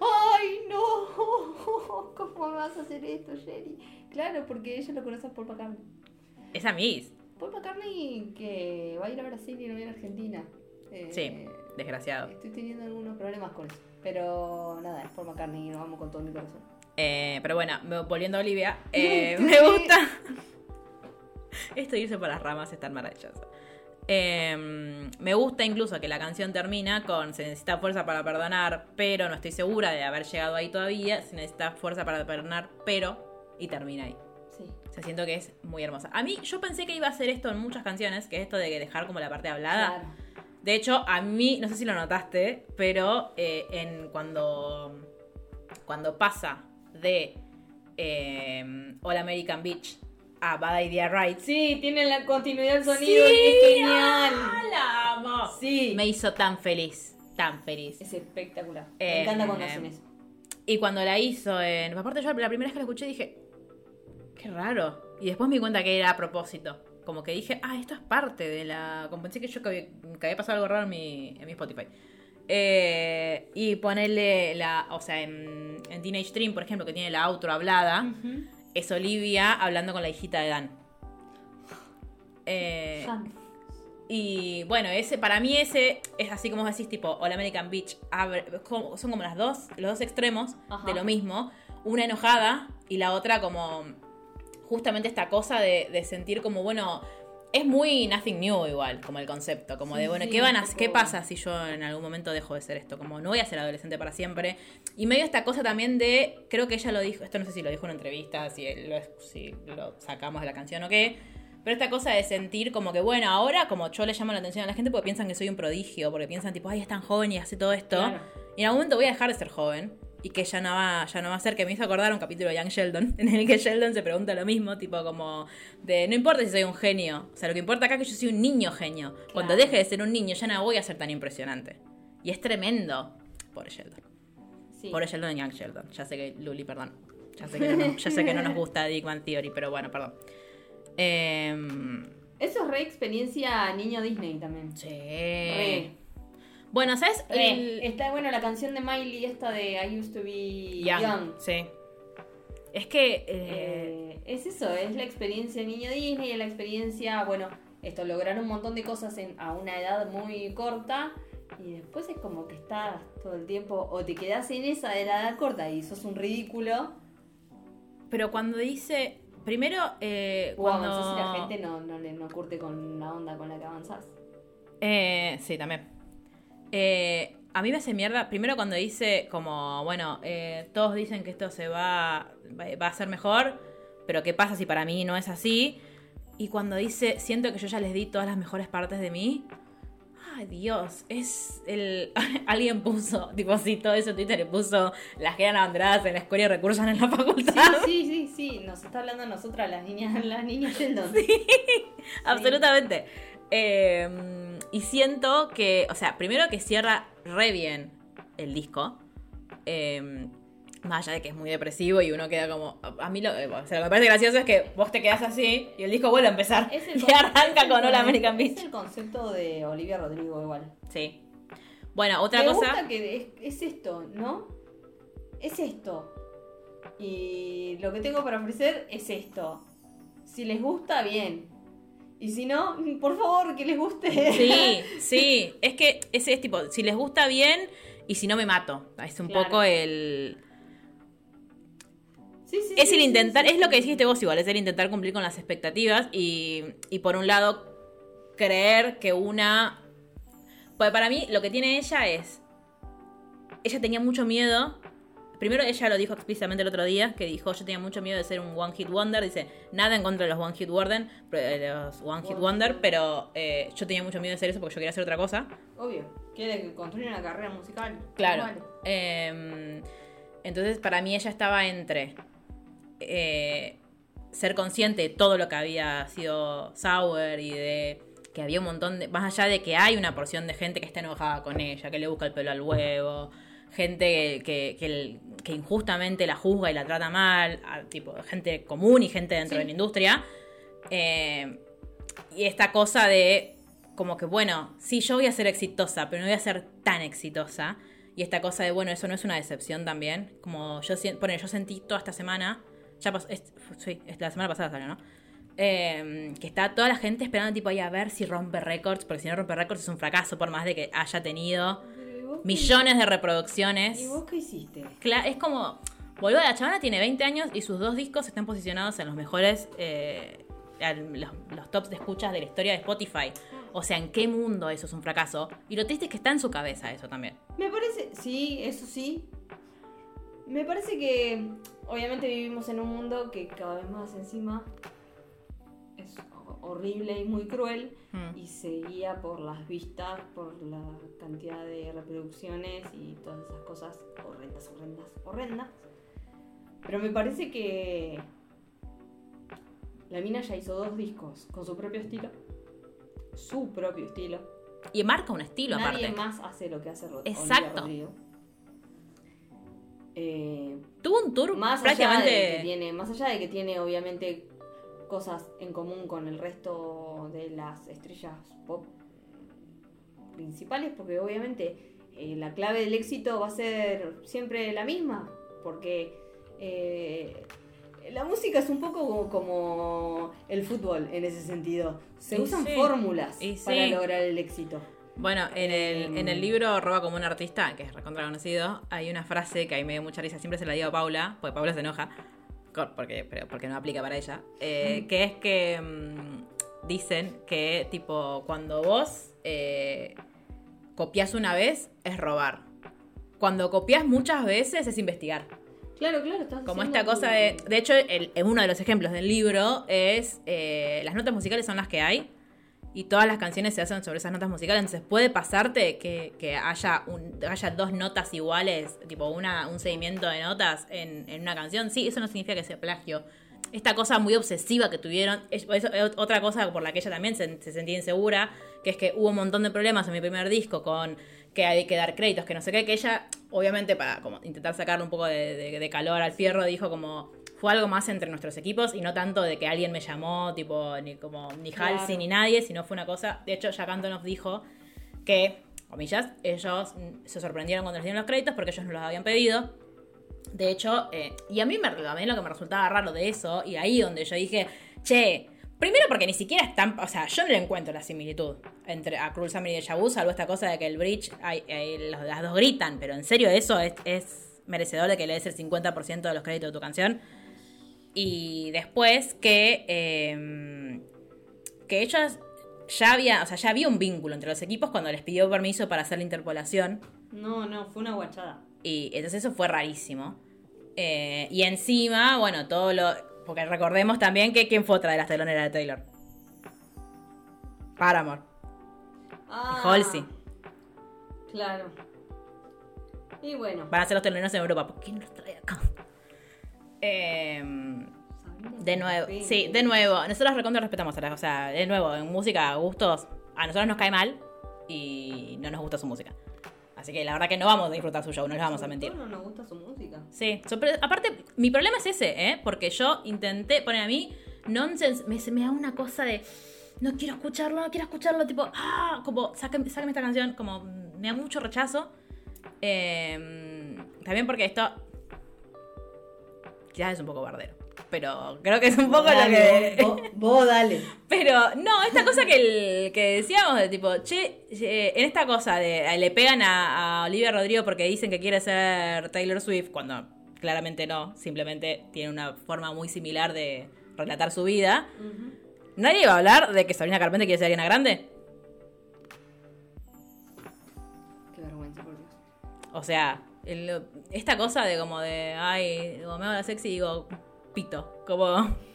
¡Ay, no! ¿Cómo me vas a hacer esto, Sherry? Claro, porque ella lo conoce a Paul McCartney. Es a Miss. Paul McCartney que va a ir a Brasil y no viene a Argentina. Eh, Sí, desgraciado. Estoy teniendo algunos problemas con eso. Pero nada, es Paul McCartney y lo amo con todo mi corazón. Eh, pero bueno, volviendo a Olivia, eh, me gusta. Esto irse por las ramas es tan maravilloso. Eh, me gusta incluso que la canción termina con se necesita fuerza para perdonar, pero no estoy segura de haber llegado ahí todavía. Se necesita fuerza para perdonar, pero. Y termina ahí. Sí. O sea, siento que es muy hermosa. A mí, yo pensé que iba a hacer esto en muchas canciones, que es esto de dejar como la parte hablada. Claro. De hecho, a mí, no sé si lo notaste, pero eh, en cuando, cuando pasa de eh, All American Beach a Bad Idea Right. Sí, tiene la continuidad del sonido y es genial. ¡Ah, la amo! Sí. Me hizo tan feliz, tan feliz. Es espectacular. Eh, Me encanta cuando hacen eso. Y cuando la hizo, en, aparte yo la primera vez que la escuché dije, qué raro. Y después me di cuenta que era a propósito. Como que dije, ah, esto es parte de la... Como pensé que yo que había, que había pasado algo raro en mi, en mi Spotify. Eh, y ponerle la... O sea, en, en Teenage Dream, por ejemplo, que tiene la outro hablada, es Olivia hablando con la hijita de Dan. Eh, y bueno, ese para mí ese es así como decís, tipo, All American Beach, abre- como- son como las dos, los dos extremos Ajá. de lo mismo. Una enojada y la otra como justamente esta cosa de, de sentir como, bueno, es muy nothing new igual, como el concepto, como Sí, de, bueno, sí, ¿qué, van a, ¿qué pasa si yo en algún momento dejo de ser esto? Como no voy a ser adolescente para siempre. Y medio esta cosa también de, creo que ella lo dijo, esto no sé si lo dijo en una entrevista, si lo, si lo sacamos de la canción o qué, pero esta cosa de sentir como que, bueno, ahora como yo le llamo la atención a la gente porque piensan que soy un prodigio, porque piensan tipo, ay, es tan joven y hace todo esto. Claro. Y en algún momento voy a dejar de ser joven y que ya no va, ya no va a ser, que me hizo acordar un capítulo de Young Sheldon, en el que Sheldon se pregunta lo mismo, tipo como de, no importa si soy un genio, o sea, lo que importa acá es que yo soy un niño genio. Cuando deje de ser un niño ya no voy a ser tan impresionante. Y es tremendo. Por Sheldon. Sí. Por Sheldon y Young Sheldon. Ya sé que, Luli, perdón. Ya sé que no, ya sé que no nos gusta Dick Van Theory, pero bueno, perdón. Em, Eso es re experiencia niño Disney también. sí. Re. Bueno, ¿sabes? El- Está bueno la canción de Miley esta de I used to be Young, young. Sí. Es que. eh, Eh, es eso, es la experiencia niño Disney, es la experiencia, bueno, esto, lograr un montón de cosas en, a una edad muy corta y después es como que estás todo el tiempo o te quedas en esa de la edad corta y sos un ridículo pero cuando dice. Primero, eh, o cuando. la gente no, no, no curte con la onda con la que avanzás. Eh, sí, también. Eh, a mí me hace mierda. Primero cuando dice como, bueno, eh, todos dicen que esto se va, va a ser mejor, pero ¿qué pasa si para mí no es así? Y cuando dice, siento que yo ya les di todas las mejores partes de mí. Ay, Dios, es el... Alguien puso, tipo así, todo eso en Twitter y puso las que eran abanderadas en la escuela y recursos en la facultad. Sí, sí, sí, sí, nos está hablando a nosotras las niñas, las niñas Sheldon. Absolutamente. Eh, y siento que, o sea, primero que cierra re bien el disco. Eh, más allá de que es muy depresivo y uno queda como. A mí lo, eh, o sea, lo que me parece gracioso es que vos te quedás así y el disco vuelve a empezar. Es el y concepto- arranca es el con All con- American Es Beach. el concepto de Olivia Rodrigo igual. Sí. Bueno, otra Me cosa. gusta que es, es esto, ¿no? Es esto. Y lo que tengo para ofrecer es esto. Si les gusta, bien. Y si no, por favor, que les guste. Sí, sí. Es que ese es tipo, si les gusta bien y si no me mato. Es un Claro. poco el. Sí, sí, Es el intentar, sí, es lo que dijiste vos igual, es el intentar cumplir con las expectativas y, y por un lado creer que una... Pues para mí lo que tiene ella es... Ella tenía mucho miedo. Primero ella lo dijo explícitamente el otro día, que dijo, yo tenía mucho miedo de ser un One Hit Wonder. Dice, nada en contra de los One Hit Wonder, eh, los One Hit Wonder, pero eh, yo tenía mucho miedo de ser eso porque yo quería hacer otra cosa. Obvio. Quiere construir una carrera musical. Claro. Eh, entonces, para mí ella estaba entre eh, ser consciente de todo lo que había sido Sour y de que había un montón de. Más allá de que hay una porción de gente que está enojada con ella, que le busca el pelo al huevo, gente que, que, el- que injustamente la juzga y la trata mal, a- tipo gente común y gente dentro Sí. de la industria. Eh, y esta cosa de como que, bueno, sí, yo voy a ser exitosa, pero no voy a ser tan exitosa. Y esta cosa de, bueno, eso no es una decepción también. Como yo, bueno, yo sentí toda esta semana, ya pasó, es- sí, es la semana pasada salió, ¿no? Eh, que está toda la gente esperando tipo ahí a ver si rompe récords, porque si no rompe récords es un fracaso, por más de que haya tenido Pero, ¿y vos qué- millones de reproducciones. ¿Y vos qué hiciste? Cla- es como, boludo, la chavana tiene 20 años y sus dos discos están posicionados en los mejores, eh, los, los tops de escuchas de la historia de Spotify. O sea, ¿en qué mundo eso es un fracaso? Y lo triste es que está en su cabeza eso también. Me parece, sí, eso sí. Me parece que obviamente vivimos en un mundo que cada vez más encima horrible y muy cruel Mm. y se guía por las vistas, por la cantidad de reproducciones y todas esas cosas horrendas, horrendas, horrendas. Pero me parece que la mina ya hizo dos discos con su propio estilo. Su propio estilo. Y marca un estilo Nadie aparte. más hace lo que hace Rod- Olivia Exacto. Rodrigo. Eh, Tuvo un tour más allá de que tiene, más allá de que tiene obviamente cosas en común con el resto de las estrellas pop principales, porque obviamente eh, la clave del éxito va a ser siempre la misma, porque eh, la música es un poco como, como el fútbol en ese sentido. Se Y usan sí. fórmulas Y para sí. lograr el éxito. Bueno, en el, Em. en el libro Roba como un artista, que es recontra conocido, hay una frase que a mí me dio mucha risa, siempre se la digo a Paula, porque Paula se enoja, porque, pero porque no aplica para ella, eh, que es que mm, dicen que tipo, cuando vos eh, copias una vez, es robar. Cuando copias muchas veces es investigar. Claro, claro, estás Como esta cosa de... De hecho, el- uno de los ejemplos del libro es... eh, las notas musicales son las que hay y todas las canciones se hacen sobre esas notas musicales. Entonces puede pasarte que, que haya, un, haya dos notas iguales, tipo una, un seguimiento de notas en, en una canción. Sí, eso no significa que sea plagio. Esta cosa muy obsesiva que tuvieron, es, es otra cosa por la que ella también se, se sentía insegura, que es que hubo un montón de problemas en mi primer disco con que hay que dar créditos, que no sé qué, que ella, obviamente, para como intentar sacarle un poco de, de- de calor al fierro, dijo como fue algo más entre nuestros equipos y no tanto de que alguien me llamó, tipo, ni como ni Claro. Halsey ni nadie, sino fue una cosa. De hecho, Jack Antonoff dijo que, comillas, ellos se sorprendieron cuando les dieron los créditos porque ellos no los habían pedido. De hecho, eh, y a mí, me, a mí lo que me resultaba raro de eso, y ahí donde yo dije, che, primero porque ni siquiera están, o sea, yo no le encuentro la similitud entre a Cruel Summer y Deja Vu, salvo esta cosa de que el bridge, hay, hay- los- las dos gritan, pero en serio eso es, es merecedor de que le des el 50% de los créditos de tu canción. Y después que, eh, que ellos ya había, o sea, ya había un vínculo entre los equipos cuando les pidió permiso para hacer la interpolación. No, no, fue una guachada. Y entonces eso fue rarísimo. Eh, y encima, bueno, todo lo. Porque recordemos también que quién fue otra de las teloneras de Taylor. Paramore. Ah, Halsey. Claro. Y bueno. Van a ser los teloneros en Europa. ¿Por qué no los trae acá? Eh, de nuevo, sí, de nuevo. Nosotros recontra respetamos a las. O sea, de nuevo, en música, gustos. A nosotros nos cae mal y no nos gusta su música. Así que la verdad que no vamos a disfrutar su show, no les vamos a mentir. No nos gusta su música. Sí, aparte, mi problema es ese, ¿eh? Porque yo intenté poner a mí, nonsense, me, da una cosa de, no quiero escucharlo, no quiero escucharlo, tipo, ah, como, sáqueme, sáqueme esta canción, como, me da mucho rechazo. Eh, también porque esto, ya es un poco bardero, pero creo que es un poco lo Dale, que... Vos, vos dale. Pero no, esta cosa que, el- que decíamos de tipo, che, en esta cosa de eh, le pegan a, a Olivia Rodrigo porque dicen que quiere ser Taylor Swift, cuando claramente no, simplemente tiene una forma muy similar de relatar su vida. Nadie va a hablar de que Sabrina Carpenter quiere ser Ariana Grande. Qué vergüenza, por Dios. O sea, el- esta cosa de como de, ay, digo, me hago la sexy y digo, pito. Como.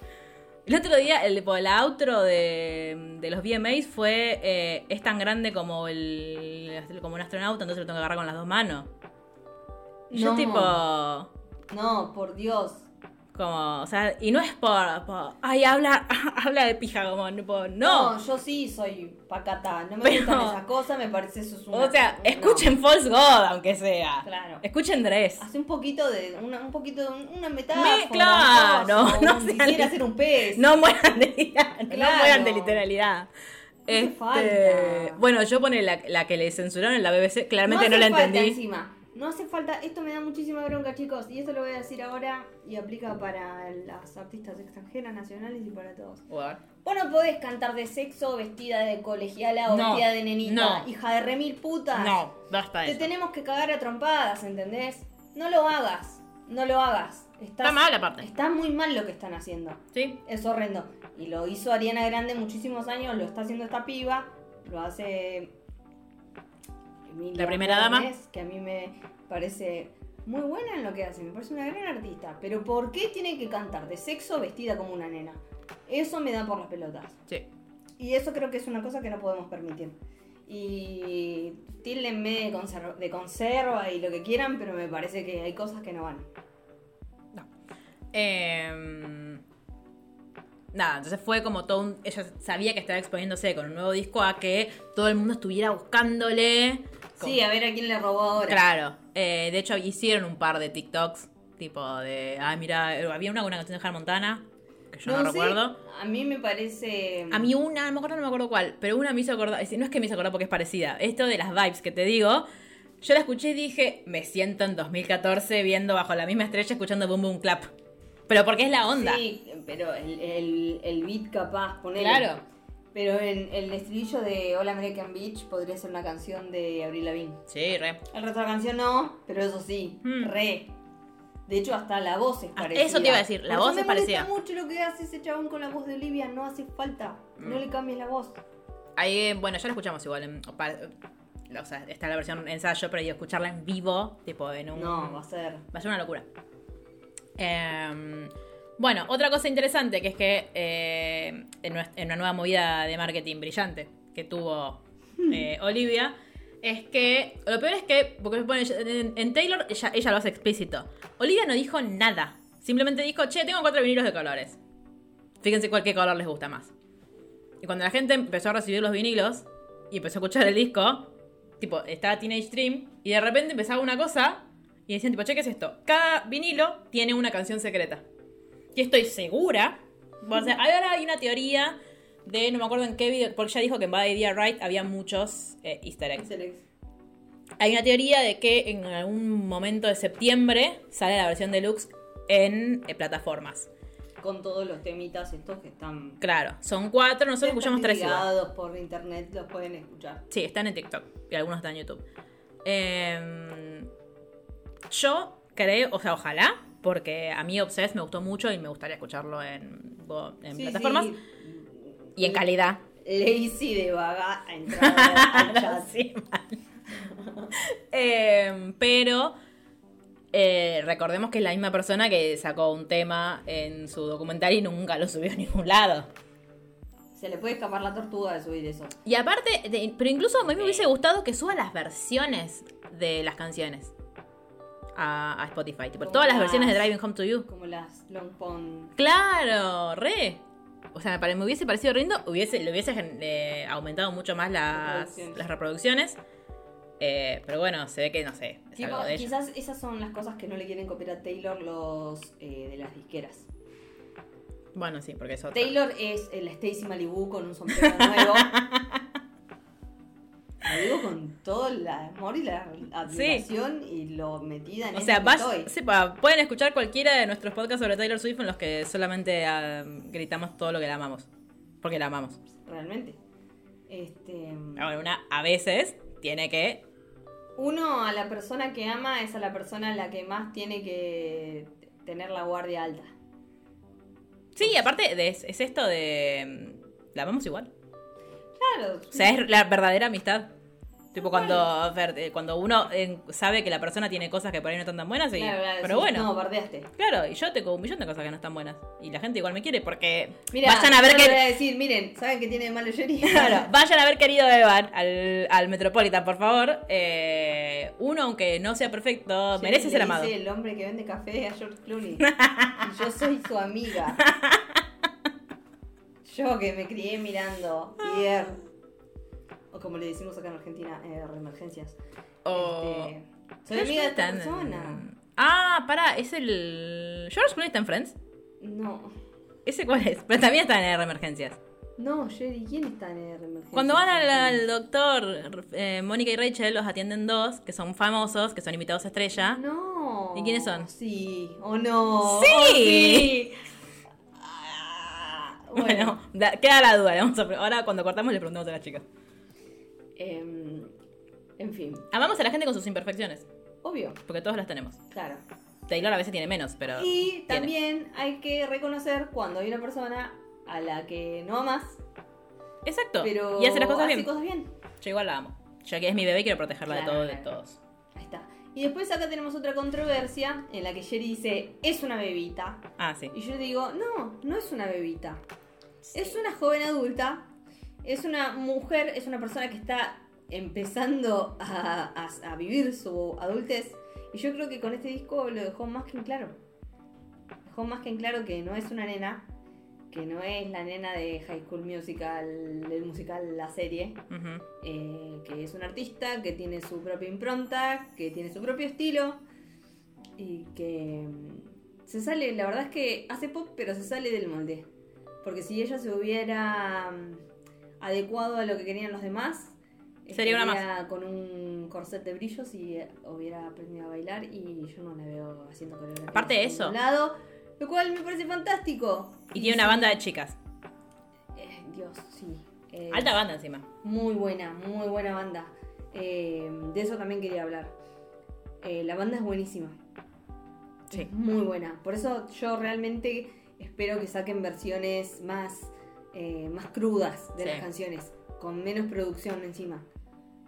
El otro día, el, la outro de, de los VMAs fue, eh, es tan grande como el como un astronauta, entonces lo tengo que agarrar con las dos manos. Y Yo No. tipo, No, por Dios. Como, o sea, y no es por, por, ay, habla, habla de pija, como, tipo, no. yo sí soy pacata. No me Pero- gustan esas cosas, me parece eso es una. o sea, no. escuchen False God, aunque sea. Claro. Escuchen Dress. Hace un poquito de. Una, un poquito de una metáfora. Me- claro, no un sean- Quisiera hacer un pez. No mueran de no Claro. mueran de literalidad. Este, falta. bueno, yo pone la, la que le censuraron en la BBC, claramente no, hace la falta entendí. encima. No hace falta, esto me da muchísima bronca, chicos, y esto lo voy a decir ahora y aplica para las artistas extranjeras, nacionales y para todos. Vos no podés cantar de sexo vestida de colegiala o No, vestida de nenita, no. hija de remil putas. No, basta Te eso. tenemos que cagar a trompadas, ¿entendés? No lo hagas, no lo hagas. Estás- Está mal aparte. Está muy mal lo que están haciendo. ¿Sí? Es horrendo. Y lo hizo Ariana Grande muchísimos años, lo está haciendo esta piba, lo hace La primera dama. Que a mí me parece muy buena en lo que hace, me parece una gran artista. Pero ¿por qué tiene que cantar de sexo vestida como una nena? Eso me da por las pelotas. Sí. Y eso creo que es una cosa que no podemos permitir. Y tíldenme de, conserva, de conserva y lo que quieran, pero me parece que hay cosas que no van. No. Em, nada, entonces fue como todo un. Ella sabía que estaba exponiéndose con un nuevo disco a que todo el mundo estuviera buscándole. Sí, a ver a quién le robó ahora. Claro. Eh, de hecho, hicieron un par de TikToks. Tipo de. Ah, mira, había una con una canción de Hannah Montana. Que yo no, sé, recuerdo. A mí me parece. A mí una, no me acuerdo, no me acuerdo cuál, pero una me hizo acordar, no es que me hizo acordar porque es parecida, esto de las vibes que te digo, yo la escuché y dije, me siento en 2014 viendo bajo la misma estrella escuchando Boom Boom Clap. Pero porque es la onda. Sí, pero el, el, el beat capaz, poner. Claro. Pero en el estribillo de All American Beach podría ser una canción de Avril Lavigne. Sí, re. El resto de la canción no, pero eso sí, Hmm. re. De hecho, hasta la voz es Ah, parecida. eso te iba a decir, la Por voz es me molesta parecida. mucho lo que hace ese chabón con la voz de Olivia, no hace falta. No Mm. le cambies la voz. Ahí, bueno, ya la escuchamos igual. En, o sea, está la versión ensayo, pero yo escucharla en vivo, tipo en un... No, va a ser. Va a ser una locura. Em, bueno, otra cosa interesante que es que eh, en, una nueva movida de marketing brillante que tuvo eh, Olivia, es que lo peor es que, porque pone, en, en Taylor ella, ella lo hace explícito. Olivia no dijo nada. Simplemente dijo, che, tengo cuatro vinilos de colores. Fíjense cuál qué color les gusta más. Y cuando la gente empezó a recibir los vinilos y empezó a escuchar el disco, tipo, estaba Teenage Dream, y de repente empezaba una cosa y decían, tipo, che, ¿qué es esto? Cada vinilo tiene una canción secreta. Y estoy segura. O sea, ahora hay una teoría de, no me acuerdo en qué video, porque ya dijo que en Bad Idea Right había muchos eh, easter eggs. Hay una teoría de que en algún momento de septiembre sale la versión deluxe en eh, plataformas. Con todos los temitas estos que están. Claro, son cuatro, nosotros escuchamos tres igual. por internet, los pueden escuchar. Sí, están en TikTok y algunos están en YouTube. Em, yo creo, o sea, ojalá, porque a mí Obsessed me gustó mucho y me gustaría escucharlo en, bo- en Sí, plataformas sí. y en calidad. Lazy de vaga a entrar al chat. Sí. Em, pero eh, recordemos que es la misma persona que sacó un tema en su documental y nunca lo subió a ningún lado. Se le puede escapar la tortuga de subir eso. Y aparte, de- pero incluso a mí me hubiese gustado que suba las versiones de las canciones a, a Spotify. Tipo, todas las las- versiones de Driving Home to You. Como las Long Pond. Claro, re. O sea, me, hubiese parecido rindo, hubiese, le hubiese eh, aumentado mucho más las Reproducciones. las reproducciones. Eh, pero bueno, se ve que no sé. Es Tipo, algo de quizás esas son las cosas que no le quieren copiar a Taylor los eh, de las disqueras. Bueno, sí, porque es otra. Taylor es el Stacy Malibu con un sombrero nuevo. Lo digo con todo el amor y la admiración y lo metida en O sea, que vas- estoy. sepa, pueden escuchar cualquiera de nuestros podcasts sobre Taylor Swift en los que solamente ah, gritamos todo lo que la amamos. Porque la amamos. Realmente. Este, Ahora, una a veces tiene que. uno a la persona que ama es a la persona a la que más tiene que tener la guardia alta. Sí, aparte de, es, es esto de. mm, La amamos igual. Claro. O sea, es la verdadera amistad. Tipo, cuando, Fer, eh, cuando uno eh, sabe que la persona tiene cosas que por ahí no están tan buenas, y- Claro, claro, pero sí. bueno. No, bardeaste. Claro, y yo tengo un millón de cosas que no están buenas. Y la gente igual me quiere porque Mira, vayan a ver le voy que. a decir, miren, ¿saben qué tiene Jerry? Claro, vayan a ver querido Evan al, al Metropolitan, por favor. Eh, uno, aunque no sea perfecto, merece ser amado. el hombre que vende café a George Clooney. y yo soy su amiga. Yo que me crié mirando IR. O como le decimos acá en Argentina, eh, emergencias. O- Este, soy amiga de esta persona. Ah, pará, es el. George Clooney está en Friends. No. ¿Ese cuál es? Pero también está en R Emergencias. No, Jerry, ¿quién está en R emergencias? Cuando van al, al doctor, eh, Mónica y Rachel los atienden dos, que son famosos, que son invitados a estrella. No. ¿Y quiénes son? Sí, o no. Sí. Oh, sí. Ah, Bueno, bueno. da- queda la duda. vamos a ahora cuando cortamos le preguntamos a las chicas. Em, en fin, Amamos a la gente con sus imperfecciones, obvio, porque todos las tenemos. claro. Taylor a veces tiene menos, pero... Y tiene. también hay que reconocer cuando hay una persona a la que no amas, Exacto. pero y hace las cosas hace bien. cosas bien. Yo igual la amo. Ya que es mi bebé, quiero protegerla de todo de todos. Ahí está. Y después acá tenemos otra controversia en la que Jerry dice, es una bebita. Ah, sí. Y yo digo, no, no es una bebita. Es una joven adulta, es una mujer, es una persona que está empezando a, a- a vivir su adultez. Y yo creo que con este disco lo dejó más que en claro. Dejó más que en claro que no es una nena, que no es la nena de High School Musical, del musical La Serie, eh, que es un artista, que tiene su propia impronta, que tiene su propio estilo y que mm, se sale, la verdad es que hace pop, pero se sale del molde. Porque si ella se hubiera mm, adecuado a lo que querían los demás, Sería una estaría con un corset de brillos y eh, hubiera aprendido a bailar y yo no la veo haciendo coreografía. Aparte de eso. lado, lo cual me parece fantástico. Y tiene una banda de chicas. eh, Dios, sí. eh, Alta banda encima. muy buena, muy buena banda. Eh, de eso también quería hablar. La banda es buenísima. Sí. Es muy buena. Por eso yo realmente espero que saquen versiones más, eh, más crudas de Sí. las canciones. Con menos producción encima.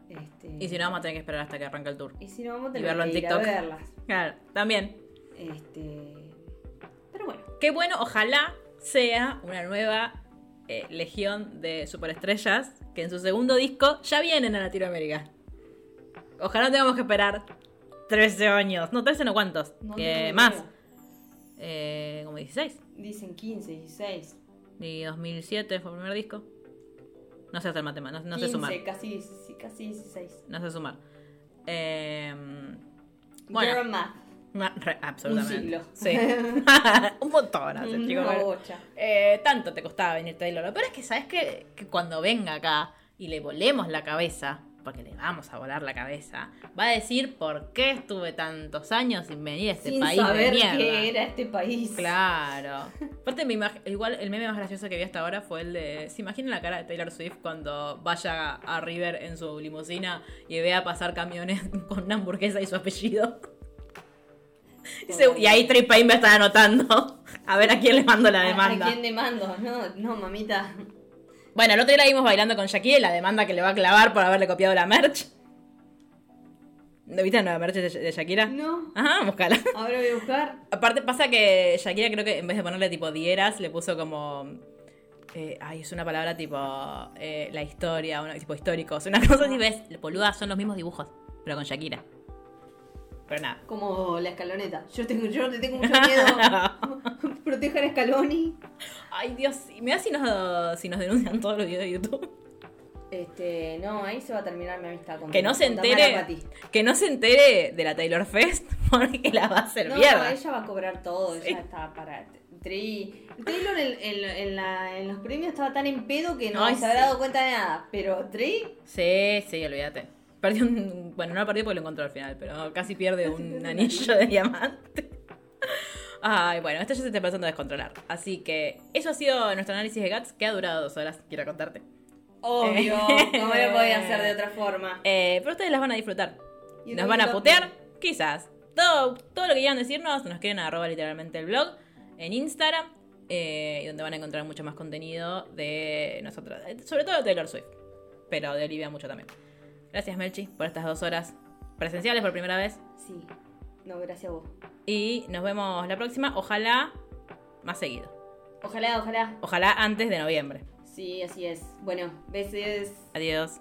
Este, Y si no, vamos a tener que esperar hasta que arranque el tour. y si no, vamos a y tener verlo en que ir a TikTok. verlas. Claro, también. Este, pero bueno. Qué bueno, ojalá sea una nueva eh, legión de superestrellas que en su segundo disco ya vienen a Latinoamérica. Ojalá no tengamos que esperar 13 años. No, 13 no cuántos. No que tengo más. Eh, como 16. Dicen 15, 16. Y 2007 fue el primer disco. No sé hacer matemáticas, no, no sé 15, sumar. Casi, casi 16. No sé sumar. Eh, bueno, Girl math. ma- re- absolutamente. siglo. Sí. Un montón hace, chicos. Una Bueno, eh, tanto te costaba venir Taylor. Lo peor es que, ¿sabes qué? Que cuando venga acá y le volemos la cabeza, porque le vamos a volar la cabeza, va a decir por qué estuve tantos años sin venir a este Sin país de saber mierda. qué era este país. Claro. Aparte, me igual el meme más gracioso que vi hasta ahora fue el de. ¿Se imaginan la cara de Taylor Swift cuando vaya a River en su limusina y vea pasar camiones con una hamburguesa y su apellido? Y, se- y ahí Trey Payne a estar anotando a ver a quién le mando la ¿A- demanda. ¿A quién demando? No, no, mamita. Bueno, el otro día la vimos bailando con Shakira y la demanda que le va a clavar por haberle copiado la merch. ¿No viste la nueva merch de, de Shakira? No. Ajá, búscala. Ahora voy a buscar. Aparte pasa que Shakira creo que en vez de ponerle tipo dieras, le puso como... eh, ay, es una palabra tipo eh, la historia, una, tipo históricos, una cosa así, ves, boluda, son los mismos dibujos, pero con Shakira. Pero nada. Como la escaloneta. Yo tengo, yo le tengo mucho miedo. Protejan a Scaloni. Ay, Dios, da si nos, si nos denuncian todos los videos de YouTube. Este, no, ahí se va a terminar mi amistad con Que no se entere, que no se entere de la Taylor Fest porque la va a hacer No, mierda. ella va a cobrar todo, Sí. ella está para. Tri- Taylor en, en- en la- en los premios estaba tan en pedo que no Ay, se sí. dado cuenta de nada. Pero Trey, Sí, sí, olvídate. Perdió un. Bueno, no lo perdió porque lo encontró al final, pero casi pierde un anillo de diamante. Ay, bueno, esto ya se está empezando a descontrolar. Así que eso ha sido nuestro análisis de Guts, que ha durado dos horas, quiero contarte. obvio, no me lo podía hacer de otra forma. Eh, pero ustedes las van a disfrutar. Y ¿Nos van a putear? Quizás. Todo, todo lo que quieran decirnos, nos quieren arroba literalmente el blog en Instagram, eh, y donde van a encontrar mucho más contenido de nosotros, eh, sobre todo de Taylor Swift, pero de Olivia mucho también. Gracias Melchi por estas dos horas presenciales por primera vez, Sí, no, gracias a vos. y nos vemos la próxima, ojalá más seguido, Ojalá, ojalá. ojalá antes de noviembre. Sí, así es. Bueno, besos. Adiós.